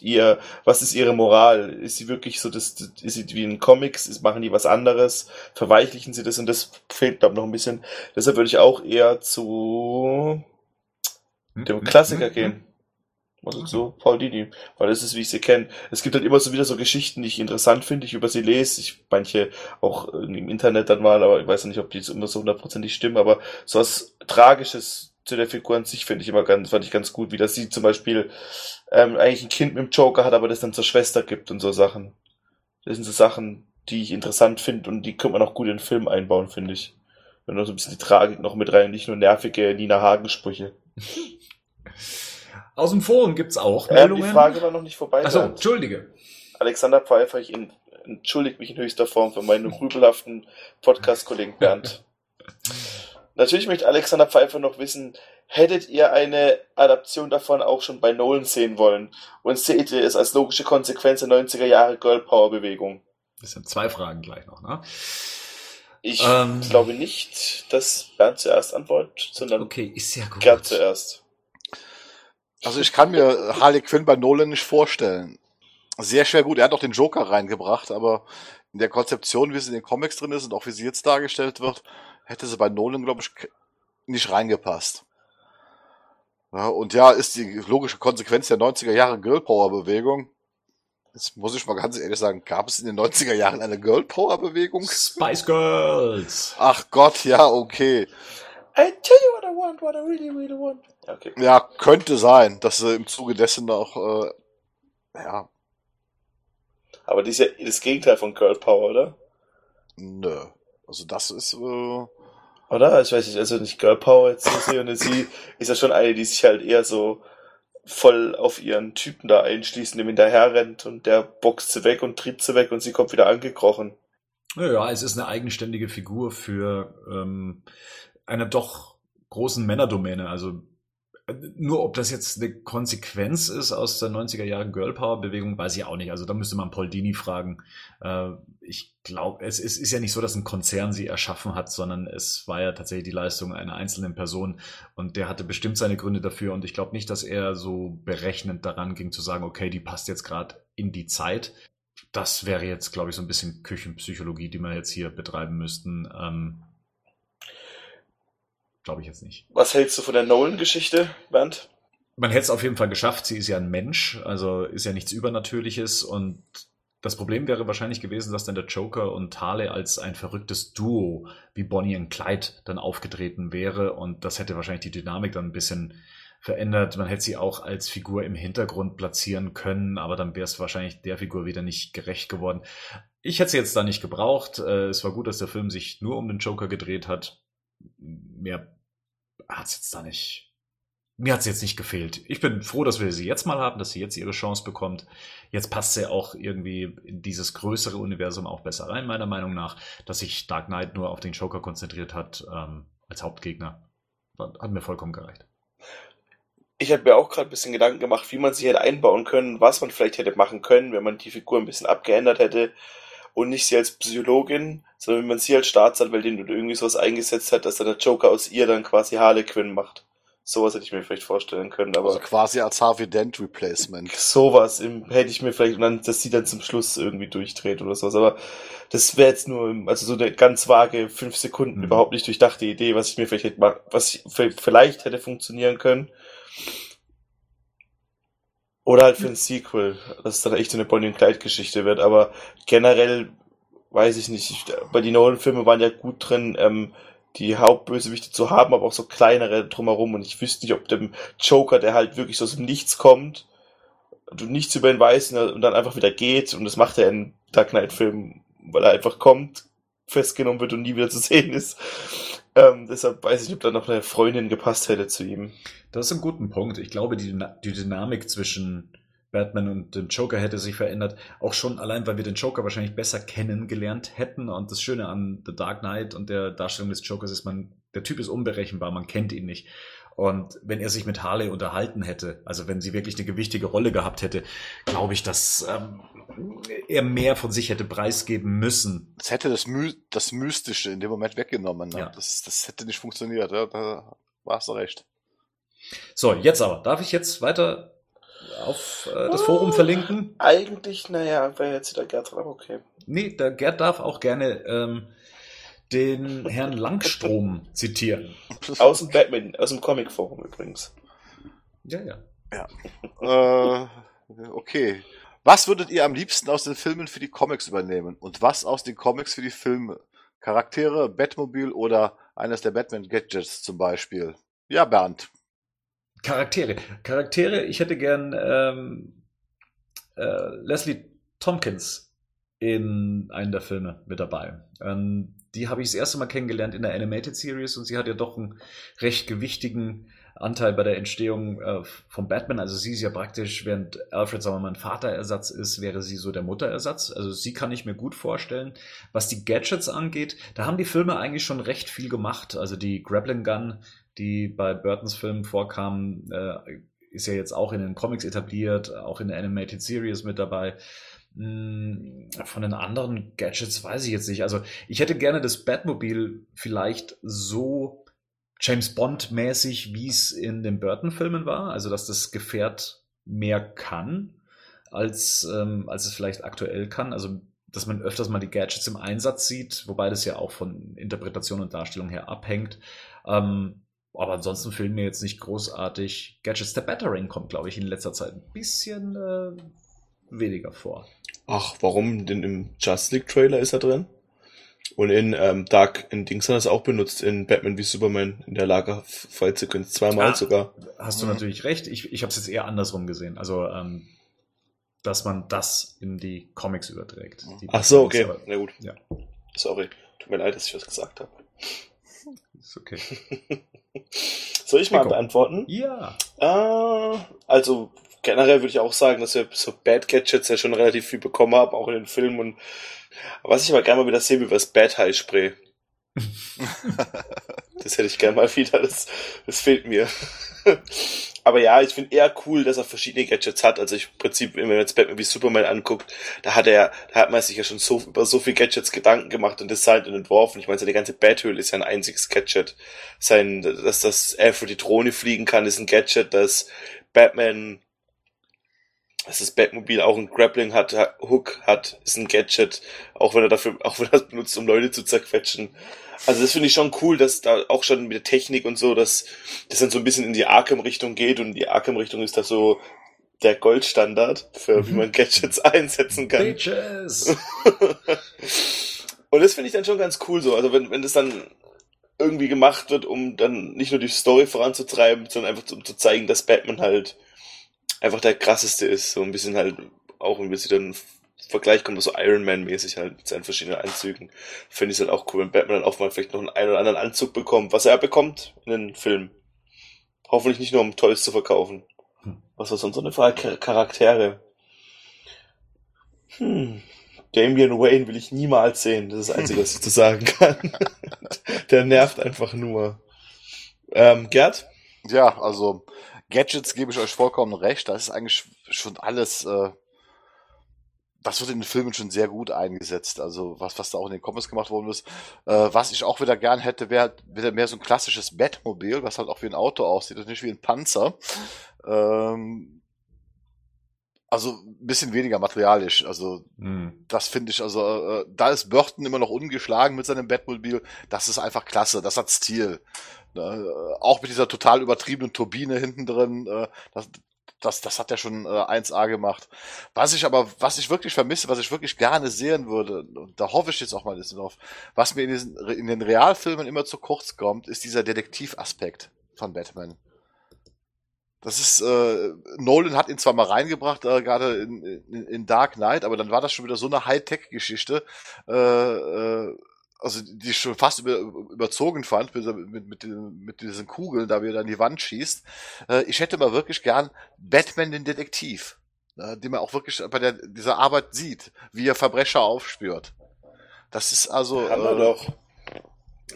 ihr, was ist ihre Moral? Ist sie wirklich so, das, das- ist sie wie in Comics? Ist, machen die was anderes? Verweichlichen sie das? Und das fehlt, glaube ich, noch ein bisschen. Deshalb würde ich auch eher zu dem Klassiker gehen. Also zu Paul Dini, weil das ist, wie ich sie kenne. Es gibt halt immer so wieder so Geschichten, die ich interessant finde, ich über sie lese, ich manche auch im Internet dann mal, aber ich weiß nicht, ob die immer so hundertprozentig stimmen, aber so was Tragisches zu der Figur an sich finde ich immer ganz, fand ich ganz gut, wie dass sie zum Beispiel ähm, eigentlich ein Kind mit dem Joker hat, aber das dann zur Schwester gibt und so Sachen. Das sind so Sachen, die ich interessant finde und die könnte man auch gut in den Film einbauen, finde ich. Wenn noch so ein bisschen die Tragik noch mit rein, nicht nur nervige Nina Hagen-Sprüche. <laughs> Aus dem Forum gibt's auch Ähm, Meldungen. die Frage war noch nicht vorbei. Achso. Entschuldige. Alexander Pfeiffer, ich entschuldige mich in höchster Form für meinen rübelhaften Podcast-Kollegen <laughs> Bernd. Natürlich möchte Alexander Pfeiffer noch wissen, hättet ihr eine Adaption davon auch schon bei Nolan sehen wollen? Und seht ihr es als logische Konsequenz der 90er Jahre Girl Power Bewegung? Das sind zwei Fragen gleich noch, ne? Ich Ähm. glaube nicht, dass Bernd zuerst antwortet, sondern Okay, ist ja gut. Gerd zuerst. Also ich kann mir Harley Quinn bei Nolan nicht vorstellen. Sehr schwer gut. Er hat auch den Joker reingebracht, aber in der Konzeption, wie sie in den Comics drin ist und auch wie sie jetzt dargestellt wird, hätte sie bei Nolan, glaube ich, nicht reingepasst. Ja, und ja, ist die logische Konsequenz der 90er Jahre Girl Power Bewegung. Jetzt muss ich mal ganz ehrlich sagen, gab es in den 90er Jahren eine Girl Power Bewegung? Spice Girls. Ach Gott, ja, okay. I tell you what I want, what I really, really want. Okay. Ja, könnte sein, dass sie im Zuge dessen auch, äh, ja, Aber die ist ja das Gegenteil von Girl Power, oder? Nö. Also das ist, äh, Oder? Ich weiß nicht, also nicht Girl Power jetzt so sehe, und sie ist ja schon eine, die sich halt eher so voll auf ihren Typen da einschließt, dem hinterher rennt und der boxt sie weg und tritt sie weg und sie kommt wieder angekrochen. Ja, es ist eine eigenständige Figur für ähm, eine doch großen Männerdomäne. Also nur ob das jetzt eine Konsequenz ist aus der 90er Jahre Girl Power Bewegung, weiß ich auch nicht. Also da müsste man Paul Dini fragen. Äh, ich glaube, es, es ist ja nicht so, dass ein Konzern sie erschaffen hat, sondern es war ja tatsächlich die Leistung einer einzelnen Person und der hatte bestimmt seine Gründe dafür und ich glaube nicht, dass er so berechnend daran ging zu sagen, okay, die passt jetzt gerade in die Zeit. Das wäre jetzt, glaube ich, so ein bisschen Küchenpsychologie, die wir jetzt hier betreiben müssten. Glaube ich jetzt nicht. Was hältst du von der Nolan-Geschichte, Bernd? Man hätte es auf jeden Fall geschafft. Sie ist ja ein Mensch, also ist ja nichts Übernatürliches und das Problem wäre wahrscheinlich gewesen, dass dann der Joker und Harley als ein verrücktes Duo wie Bonnie und Clyde dann aufgetreten wäre und das hätte wahrscheinlich die Dynamik dann ein bisschen verändert. Man hätte sie auch als Figur im Hintergrund platzieren können, aber dann wäre es wahrscheinlich der Figur wieder nicht gerecht geworden. Ich hätte sie jetzt da nicht gebraucht. Äh, es war gut, dass der Film sich nur um den Joker gedreht hat. Mehr hat es jetzt da nicht mir hat es jetzt nicht gefehlt. Ich bin froh, dass wir sie jetzt mal haben, dass sie jetzt ihre Chance bekommt. Jetzt passt sie auch irgendwie in dieses größere Universum auch besser rein, meiner Meinung nach, dass sich Dark Knight nur auf den Joker konzentriert hat ähm, als Hauptgegner. Hat mir vollkommen gereicht. Ich habe mir auch gerade ein bisschen Gedanken gemacht, wie man sie hätte einbauen können, was man vielleicht hätte machen können, wenn man die Figur ein bisschen abgeändert hätte und nicht sie als Psychologin, sondern wenn man sie als Staatsanwältin oder irgendwie sowas eingesetzt hat, dass dann der Joker aus ihr dann quasi Harlequin macht. Sowas hätte ich mir vielleicht vorstellen können, aber. Also quasi als Harvey Dent Replacement. Sowas im, hätte ich mir vielleicht, und dann, dass sie dann zum Schluss irgendwie durchdreht oder sowas, aber das wäre jetzt nur, also so eine ganz vage fünf Sekunden Mhm. überhaupt nicht durchdachte Idee, was ich mir vielleicht hätte, was ich, vielleicht hätte funktionieren können. Oder halt für ein Sequel, dass es dann echt so eine Bonnie und Clyde Geschichte wird, aber generell weiß ich nicht, ich, bei die Nolan-Filme waren ja gut drin, ähm, die Hauptbösewichte zu haben, aber auch so kleinere drumherum. Und ich wüsste nicht, ob dem Joker, der halt wirklich so aus dem Nichts kommt, du nichts über ihn weißt und und dann einfach wieder geht. Und das macht er in Dark Knight-Filmen, weil er einfach kommt, festgenommen wird und nie wieder zu sehen ist. Ähm, deshalb weiß ich nicht, ob da noch eine Freundin gepasst hätte zu ihm. Das ist ein guter Punkt. Ich glaube, die, die Dynamik zwischen Batman und dem Joker hätte sich verändert. Auch schon allein, weil wir den Joker wahrscheinlich besser kennengelernt hätten. Und das Schöne an The Dark Knight und der Darstellung des Jokers ist, man, der Typ ist unberechenbar, man kennt ihn nicht. Und wenn er sich mit Harley unterhalten hätte, also wenn sie wirklich eine gewichtige Rolle gehabt hätte, glaube ich, dass ähm, er mehr von sich hätte preisgeben müssen. Das hätte das, My das Mystische in dem Moment weggenommen. Ne? Ja. Das, das hätte nicht funktioniert. Ja? Da warst du recht. So, jetzt aber. Darf ich jetzt weiter auf äh, das Forum verlinken? Eigentlich, naja, wäre jetzt wieder Gerd dran, okay. Nee, der Gerd darf auch gerne ähm, den Herrn Langstrom zitieren. Aus dem Batman, aus dem Comic-Forum übrigens. Ja, ja. äh, okay. Was würdet ihr am liebsten aus den Filmen für die Comics übernehmen? Und was aus den Comics für die Filme? Charaktere, Batmobil oder eines der Batman-Gadgets zum Beispiel? Ja, Bernd. Charaktere. Charaktere, ich hätte gern ähm, äh, Leslie Tompkins in einem der Filme mit dabei. Ähm, die habe ich das erste Mal kennengelernt in der Animated Series und sie hat ja doch einen recht gewichtigen Anteil bei der Entstehung äh, von Batman. Also sie ist ja praktisch, während Alfred, sagen wir mal, ein Vaterersatz ist, wäre sie so der Mutterersatz. Also sie kann ich mir gut vorstellen. Was die Gadgets angeht, da haben die Filme eigentlich schon recht viel gemacht. Also die Grappling Gun, die bei Burtons Filmen vorkam, äh, ist ja jetzt auch in den Comics etabliert, auch in der Animated Series mit dabei. Hm, Von den anderen Gadgets weiß ich jetzt nicht. Also ich hätte gerne das Batmobil vielleicht so James Bond-mäßig, wie es in den Burton-Filmen war. Also dass das Gefährt mehr kann, als, ähm, als es vielleicht aktuell kann. Also dass man öfters mal die Gadgets im Einsatz sieht, wobei das ja auch von Interpretation und Darstellung her abhängt. Ähm, aber ansonsten fehlen mir jetzt nicht großartig Gadgets. Der Battering kommt, glaube ich, in letzter Zeit ein bisschen äh, weniger vor. Ach, warum? Denn im Just League Trailer ist er drin. Und in ähm, Dark, in Dings hat er es auch benutzt, in Batman wie Superman, in der Lagerfallsequenz, zweimal Ah. sogar. Hast du Mhm. natürlich recht. Ich, ich habe es jetzt eher andersrum gesehen. Also, ähm, dass man das in die Comics überträgt. Die Ach so, okay. Aber- Na gut. Ja. Sorry. Tut mir leid, dass ich was gesagt habe. <laughs> Ist okay. <laughs> Soll ich mal Nico. beantworten? Ja. Äh, also generell würde ich auch sagen, dass wir so Bad Gadgets ja schon relativ viel bekommen haben, auch in den Filmen. Und was ich aber gerne mal wieder sehen will, das Bad High Spray. <laughs> das hätte ich gerne mal wieder, das, das fehlt mir. <laughs> aber ja, ich finde eher cool, dass er verschiedene Gadgets hat. Also ich im Prinzip, wenn man jetzt Batman wie Superman anguckt, da hat er, da hat man sich ja schon so über so viel Gadgets Gedanken gemacht und designt und entworfen. Ich meine, seine ganze Bathöhle ist ja ein einziges Gadget. Sein, dass das Alfred die Drohne fliegen kann, ist ein Gadget, dass Batman dass das Batmobil auch ein Grappling hat, ha- Hook hat, ist ein Gadget, auch wenn er dafür, <laughs> auch wenn er es benutzt, um Leute zu zerquetschen. Also das finde ich schon cool, dass da auch schon mit der Technik und so, dass das dann so ein bisschen in die Arkham-Richtung geht und die Arkham-Richtung ist da so der Goldstandard für wie Mhm. man Gadgets <laughs> einsetzen kann. Bitches! <laughs> Und das finde ich dann schon ganz cool so. Also wenn, wenn das dann irgendwie gemacht wird, um dann nicht nur die Story voranzutreiben, sondern einfach um zu zeigen, dass Batman halt einfach der krasseste ist. So ein bisschen halt auch ein bisschen dann Vergleich kommt, so Iron Man mäßig halt mit seinen verschiedenen Anzügen. Finde ich es halt auch cool, wenn Batman dann auch mal vielleicht noch einen, einen oder anderen Anzug bekommt, was er bekommt in den Film. Hoffentlich nicht nur um Toys zu verkaufen. Hm. Was war sonst so eine Frage? Charaktere. Hm. Damian Wayne will ich niemals sehen. Das ist das Einzige, was ich zu sagen kann. <laughs> Der nervt einfach nur. Ähm, Gerd? Ja, also Gadgets gebe ich euch vollkommen recht. Das ist eigentlich schon alles. Äh, das wird in den Filmen schon sehr gut eingesetzt. Also was, was da auch in den Comics gemacht worden ist. Äh, was ich auch wieder gern hätte, wäre wieder mehr so ein klassisches Batmobil, was halt auch wie ein Auto aussieht und nicht wie ein Panzer. Ähm, also ein bisschen weniger materialisch. Also Hm. das finde ich, also äh, da ist Burton immer noch ungeschlagen mit seinem Batmobil. Das ist einfach klasse, das hat Stil. Äh, auch mit dieser total übertriebenen Turbine hinten drin, äh, das, das, das hat er schon äh, 1A gemacht. Was ich aber, was ich wirklich vermisse, was ich wirklich gerne sehen würde, und da hoffe ich jetzt auch mal ein bisschen drauf, was mir in, diesen, in den Realfilmen immer zu kurz kommt, ist dieser Detektivaspekt von Batman. Das ist, äh, Nolan hat ihn zwar mal reingebracht, äh, gerade in, in, in Dark Knight, aber dann war das schon wieder so eine Hightech-Geschichte, äh, äh, also die ich schon fast über, überzogen fand mit, mit, mit, mit diesen Kugeln, da wie er dann die Wand schießt. Äh, ich hätte mal wirklich gern Batman den Detektiv, äh, den man auch wirklich bei der, dieser Arbeit sieht, wie er Verbrecher aufspürt. Das ist also. Haben wir äh, doch.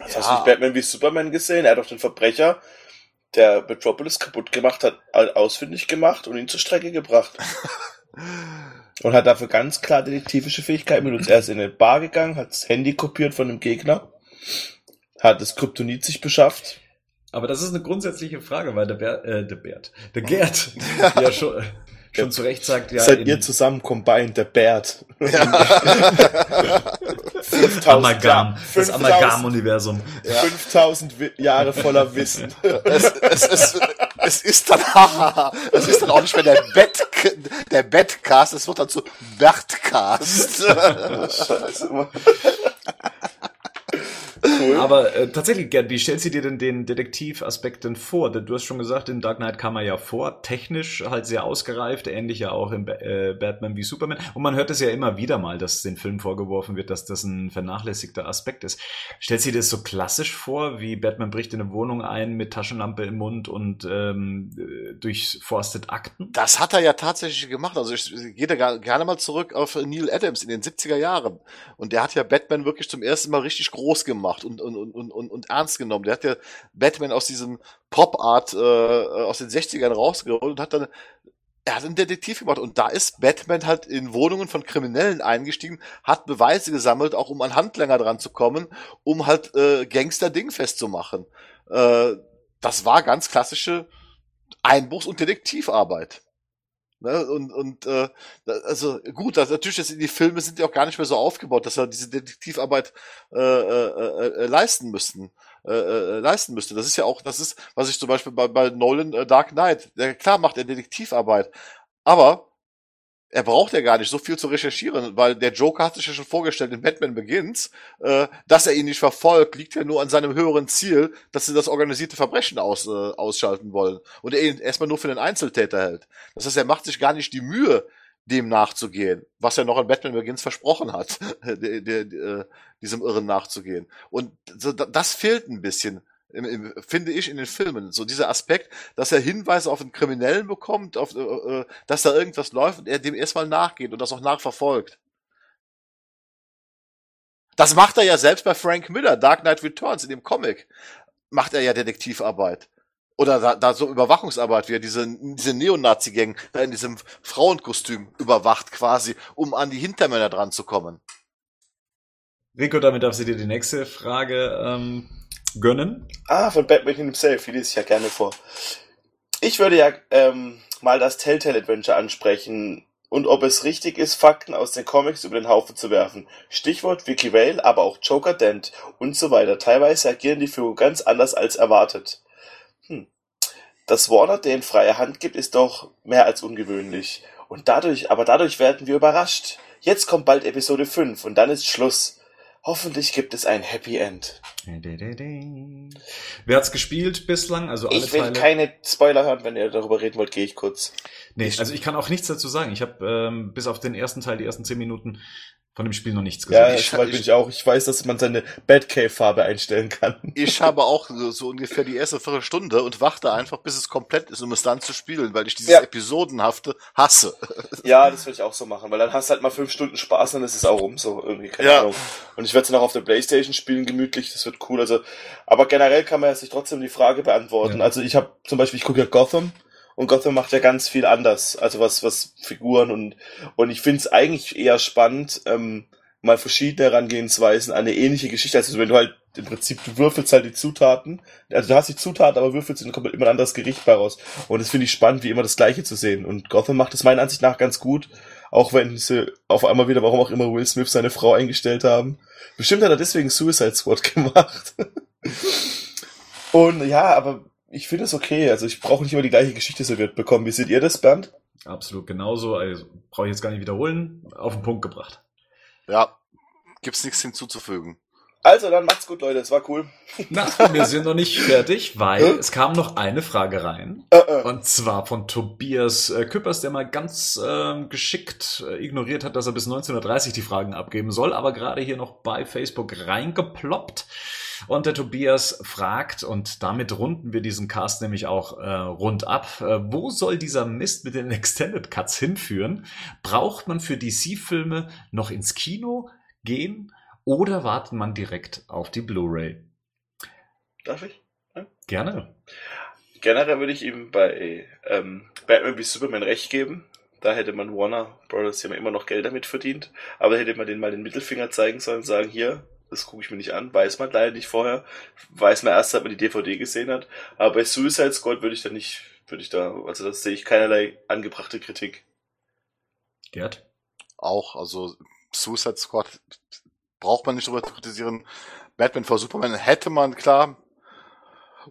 Hast ja. du nicht Batman wie Superman gesehen? Er hat doch den Verbrecher, der Metropolis kaputt gemacht hat, ausfindig gemacht und ihn zur Strecke gebracht. <laughs> Und hat dafür ganz klar detektivische Fähigkeiten benutzt. Er ist in eine Bar gegangen, hat das Handy kopiert von einem Gegner, hat das Kryptonit sich beschafft. Aber das ist eine grundsätzliche Frage, weil der Bert, äh, der Bert, der Gerd <laughs> ja schon, schon zu Recht sagt, ja, Seid ihr zusammen combined, der Bert. Ja. <laughs> 5000 Amalgam, das 5000 Amalgam-Universum. 5000 Wi- Jahre voller Wissen. es, es, es, es ist dann, <laughs> es ist dann auch nicht mehr der Bett, der Bettcast, es wird dann zu Bertcast. <laughs> Scheiße. Cool. Aber äh, tatsächlich, Gerd, wie stellst du dir denn den Detektivaspekt denn vor? Denn Du hast schon gesagt, in Dark Knight kam er ja vor, technisch halt sehr ausgereift, ähnlich ja auch in äh, Batman wie Superman. Und man hört es ja immer wieder mal, dass den Film vorgeworfen wird, dass das ein vernachlässigter Aspekt ist. Stellst du dir das so klassisch vor, wie Batman bricht in eine Wohnung ein mit Taschenlampe im Mund und ähm, äh, durchforstet Akten? Das hat er ja tatsächlich gemacht. Also ich gehe da gerne mal zurück auf Neil Adams in den 70er Jahren. Und der hat ja Batman wirklich zum ersten Mal richtig groß gemacht und, und, und, und, und ernst genommen. Der hat ja Batman aus diesem Pop-Art äh, aus den 60ern rausgeholt und hat dann er hat einen Detektiv gemacht und da ist Batman halt in Wohnungen von Kriminellen eingestiegen, hat Beweise gesammelt, auch um an Handlanger dran zu kommen, um halt äh, Gangster dingfest zu machen. Äh, das war ganz klassische Einbruchs- und Detektivarbeit. Ne? Und, und äh, also gut, das, natürlich ist, die Filme sind ja auch gar nicht mehr so aufgebaut, dass er diese Detektivarbeit äh, äh, äh, leisten müssten. Äh, äh, leisten müsste. Das ist ja auch, das ist, was ich zum Beispiel bei, bei Nolan äh, Dark Knight, der, klar macht er Detektivarbeit, aber er braucht ja gar nicht so viel zu recherchieren, weil der Joker hat sich ja schon vorgestellt in Batman Begins, äh, dass er ihn nicht verfolgt, liegt ja nur an seinem höheren Ziel, dass sie das organisierte Verbrechen aus, äh, ausschalten wollen und er ihn erstmal nur für den Einzeltäter hält. Das heißt, er macht sich gar nicht die Mühe, dem nachzugehen, was er noch in Batman Begins versprochen hat, <laughs> der, der, der, diesem Irren nachzugehen. Und das fehlt ein bisschen, im, im, finde ich, in den Filmen. So dieser Aspekt, dass er Hinweise auf einen Kriminellen bekommt, auf, äh, äh, dass da irgendwas läuft und er dem erstmal nachgeht und das auch nachverfolgt. Das macht er ja selbst bei Frank Miller, Dark Knight Returns, in dem Comic. Macht er ja Detektivarbeit. Oder da, da so Überwachungsarbeit, wie er diese, diese Neonazi-Gang da in diesem Frauenkostüm überwacht quasi, um an die Hintermänner dran zu kommen. Rico, damit darfst du dir die nächste Frage ähm, gönnen. Ah, von Batman himself, die lese ich ja gerne vor. Ich würde ja ähm, mal das Telltale Adventure ansprechen und ob es richtig ist, Fakten aus den Comics über den Haufen zu werfen. Stichwort Vicky Vale, aber auch Joker Dent und so weiter. Teilweise agieren die Figuren ganz anders als erwartet. Hm. dass Warner denen freie Hand gibt, ist doch mehr als ungewöhnlich. Und dadurch, aber dadurch werden wir überrascht. Jetzt kommt bald Episode 5 und dann ist Schluss. Hoffentlich gibt es ein Happy End. Wer hat's gespielt bislang? Also alle Ich will Teile? keine Spoiler hören, wenn ihr darüber reden wollt, gehe ich kurz. Nee, also ich kann auch nichts dazu sagen. Ich habe ähm, bis auf den ersten Teil, die ersten zehn Minuten von dem Spiel noch nichts gesehen. Ja, ich- ich, bin ich auch. Ich weiß, dass man seine Batcave-Farbe einstellen kann. Ich habe auch so, so ungefähr die erste Viertelstunde und warte einfach, bis es komplett ist, um es dann zu spielen, weil ich dieses Ja. Episodenhafte hasse. Ja, das würde ich auch so machen, weil dann hast du halt mal fünf Stunden Spaß und dann ist es auch rum, so irgendwie, keine Ja. Ahnung. Und ich werde es dann auch auf der Playstation spielen, gemütlich, das wird cool. Also, aber generell kann man sich trotzdem die Frage beantworten. Ja. Also ich habe zum Beispiel, ich gucke ja Gotham und Gotham macht ja ganz viel anders. Also was, was Figuren und, und ich finde es eigentlich eher spannend, ähm, mal verschiedene Herangehensweisen an eine ähnliche Geschichte. Also wenn du halt im Prinzip, du würfelst halt die Zutaten, also du hast die Zutaten, aber würfelst und dann kommt immer ein anderes Gericht bei raus. Und das finde ich spannend, wie immer das Gleiche zu sehen. Und Gotham macht es meiner Ansicht nach ganz gut, auch wenn sie auf einmal wieder, warum auch immer Will Smith seine Frau eingestellt haben. Bestimmt hat er deswegen Suicide Squad <laughs> gemacht. und ja, aber ich finde es okay. Also ich brauche nicht immer die gleiche Geschichte serviert bekommen. Wie seht ihr das, Bernd? Absolut genauso. Also brauche ich jetzt gar nicht wiederholen. Auf den Punkt gebracht. Ja, gibt's nichts hinzuzufügen. Also dann macht's gut, Leute. Es war cool. <laughs> Na, wir sind noch nicht fertig, weil Hä? es kam noch eine Frage rein. Äh, äh. Und zwar von Tobias äh, Küppers, der mal ganz ähm, geschickt äh, ignoriert hat, dass er bis 1930 die Fragen abgeben soll, aber gerade hier noch bei Facebook reingeploppt. Und der Tobias fragt, und damit runden wir diesen Cast nämlich auch äh, rund ab, äh, wo soll dieser Mist mit den <laughs> Extended Cuts hinführen? Braucht man für DC-Filme noch ins Kino gehen oder wartet man direkt auf die Blu-ray? Darf ich? Gerne. Generell würde ich ihm bei ähm, Batman wie Superman recht geben. Da hätte man Warner Brothers ja immer noch Geld damit verdient. Aber da hätte man denen mal den Mittelfinger zeigen sollen und sagen, hier, das gucke ich mir nicht an. Weiß man leider nicht vorher. Weiß man erst, seit man die DVD gesehen hat. Aber bei Suicide Squad würde ich da nicht, würde ich da, also das sehe ich keinerlei angebrachte Kritik. Gerd? Auch, also Suicide Squad braucht man nicht drüber zu kritisieren. Batman vor Superman hätte man klar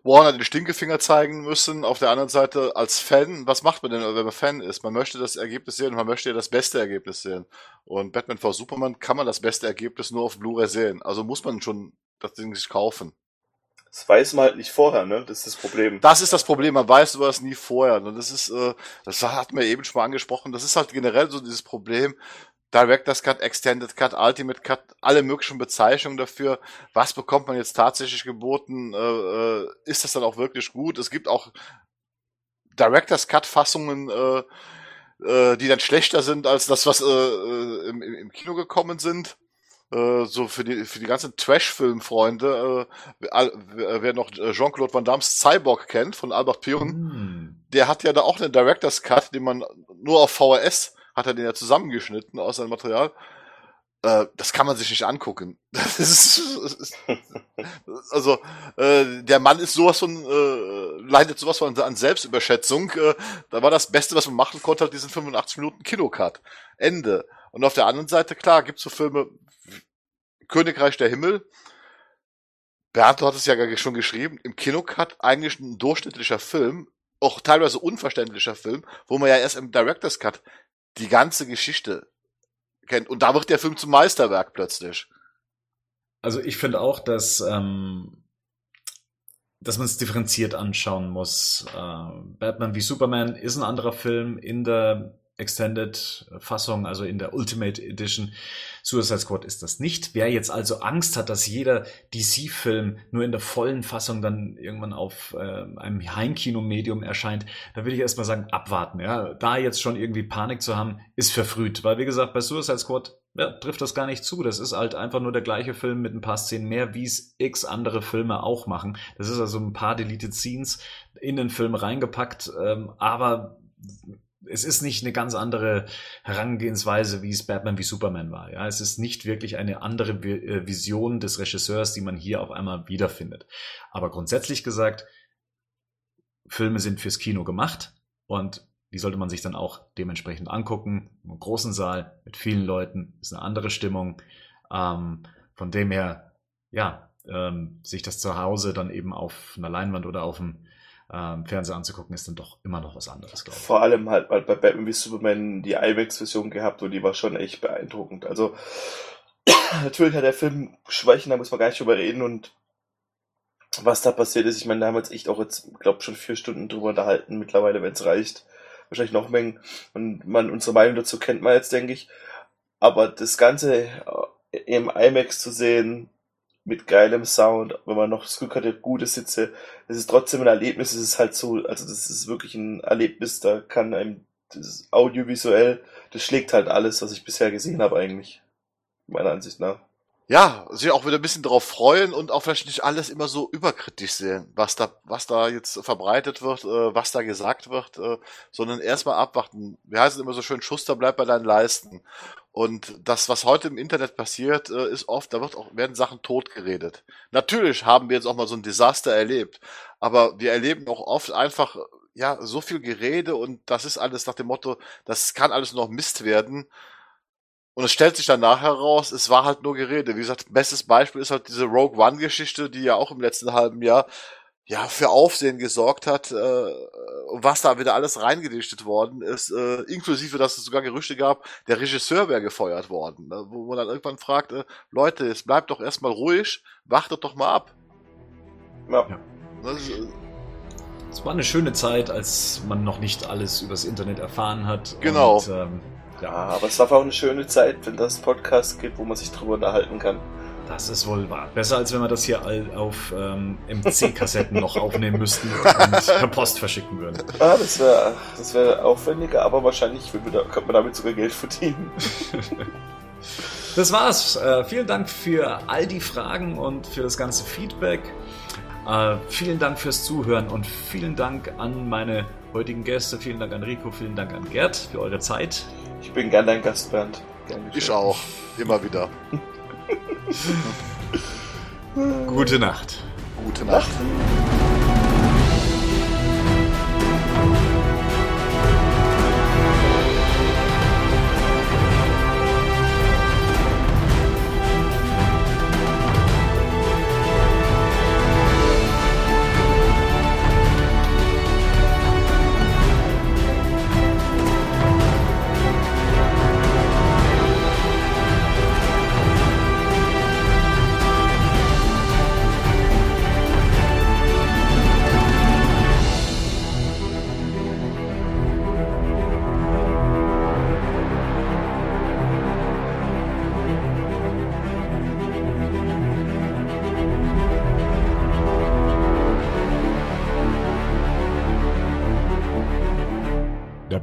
Warner den Stinkefinger zeigen müssen. Auf der anderen Seite als Fan, was macht man denn, wenn man Fan ist? Man möchte das Ergebnis sehen und man möchte ja das beste Ergebnis sehen. Und Batman vor Superman kann man das beste Ergebnis nur auf Blu-ray sehen. Also muss man schon das Ding sich kaufen. Das weiß man halt nicht vorher, ne? Das ist das Problem. Das ist das Problem, man weiß sowas nie vorher. Und das ist, äh, das hatten wir eben schon mal angesprochen, das ist halt generell so dieses Problem, Director's Cut, Extended Cut, Ultimate Cut, alle möglichen Bezeichnungen dafür. Was bekommt man jetzt tatsächlich geboten? Äh, äh, ist das dann auch wirklich gut? Es gibt auch Director's Cut Fassungen, äh, äh, die dann schlechter sind als das, was äh, äh, im, im Kino gekommen sind. Äh, so für die für die ganzen Trash-Film-Freunde, äh, wer noch äh, Jean-Claude Van Damme's Cyborg kennt von Albert Pion, Hm. der hat ja da auch einen Director's Cut, den man nur auf VHS hat er den ja zusammengeschnitten aus seinem Material. Äh, das kann man sich nicht angucken. <laughs> Das ist, also äh, der Mann ist sowas von äh, leidet sowas von an Selbstüberschätzung. Äh, da war das Beste, was man machen konnte, halt diesen 85 Minuten Kinocut. Ende. Und auf der anderen Seite klar gibt's so Filme Königreich der Himmel. Bernd, du hattest ja schon geschrieben, im Kinocut eigentlich ein durchschnittlicher Film, auch teilweise unverständlicher Film, wo man ja erst im Director's Cut die ganze Geschichte kennt. Und da wird der Film zum Meisterwerk plötzlich. Also ich finde auch, dass, ähm, dass man es differenziert anschauen muss. Äh, Batman wie Superman ist ein anderer Film in der Extended-Fassung, also in der Ultimate Edition. Suicide Squad ist das nicht. Wer jetzt also Angst hat, dass jeder DC-Film nur in der vollen Fassung dann irgendwann auf äh, einem Heimkinomedium erscheint, da würde ich erstmal sagen, abwarten. Ja, da jetzt schon irgendwie Panik zu haben, ist verfrüht. Weil wie gesagt, bei Suicide Squad ja, trifft das gar nicht zu. Das ist halt einfach nur der gleiche Film mit ein paar Szenen mehr, wie es x andere Filme auch machen. Das ist also ein paar Deleted Scenes in den Film reingepackt, ähm, aber es ist nicht eine ganz andere Herangehensweise, wie es Batman wie Superman war. Ja, es ist nicht wirklich eine andere äh, Vision des Regisseurs, die man hier auf einmal wiederfindet. Aber grundsätzlich gesagt, Filme sind fürs Kino gemacht und die sollte man sich dann auch dementsprechend angucken. Im großen Saal mit vielen Leuten ist eine andere Stimmung. Ähm, von dem her, ja, ähm, sich das zu Hause dann eben auf einer Leinwand oder auf dem ähm, Fernseher anzugucken, ist dann doch immer noch was anderes, glaube ich. Vor allem halt bei Batman wie Superman die IMAX-Version gehabt und die war schon echt beeindruckend. Also <clears throat> natürlich hat der Film Schwächen, da muss man gar nicht drüber reden und was da passiert ist, ich meine, da haben wir jetzt echt auch jetzt, glaube schon vier Stunden drüber unterhalten, mittlerweile, wenn es reicht. Wahrscheinlich noch Mengen. Und man, unsere Meinung dazu kennt man jetzt, denke ich. Aber das Ganze äh, im IMAX zu sehen, mit geilem Sound, wenn man noch das Glück hatte, gute Sitze, es ist trotzdem ein Erlebnis, es ist halt so, also das ist wirklich ein Erlebnis, da kann einem das audiovisuell, das schlägt halt alles, was ich bisher gesehen habe eigentlich, meiner Ansicht nach ja, sich auch wieder ein bisschen drauf freuen und auch vielleicht nicht alles immer so überkritisch sehen, was da, was da jetzt verbreitet wird, äh, was da gesagt wird, äh, sondern erstmal abwarten. Wir heißen immer so schön, Schuster bleibt bei deinen Leisten. Und das, was heute im Internet passiert, äh, ist oft, da wird auch, werden Sachen totgeredet. Natürlich haben wir jetzt auch mal so ein Desaster erlebt, aber wir erleben auch oft einfach, ja, so viel Gerede und das ist alles nach dem Motto, das kann alles noch Mist werden. Und es stellt sich dann nachher raus, es war halt nur Gerede. Wie gesagt, bestes Beispiel ist halt diese Rogue One-Geschichte, die ja auch im letzten halben Jahr ja für Aufsehen gesorgt hat, äh, was da wieder alles reingedichtet worden ist, äh, inklusive, dass es sogar Gerüchte gab, der Regisseur wäre gefeuert worden, ne? wo man dann irgendwann fragt, äh, Leute, es bleibt doch erstmal ruhig, wartet doch mal ab. Ja. ja. Das, äh, es war eine schöne Zeit, als man noch nicht alles übers Internet erfahren hat. Genau. Und, ähm, ja, aber es war auch eine schöne Zeit, wenn das Podcast gibt, wo man sich drüber unterhalten kann. Das ist wohl wahr. Besser als wenn wir das hier auf ähm, MC-Kassetten noch aufnehmen müssten und per Post verschicken würden. Ah, das wäre das wär aufwendiger, aber wahrscheinlich da, könnte man damit sogar Geld verdienen. das war's. Äh, vielen Dank für all die Fragen und für das ganze Feedback. Äh, vielen Dank fürs Zuhören und vielen Dank an meine heutigen Gäste. Vielen Dank an Rico, vielen Dank an Gerd für eure Zeit. Ich bin gern dein Gast, Bernd. Ich auch. Immer wieder. <laughs> Gute Nacht. Gute Nacht. Nacht.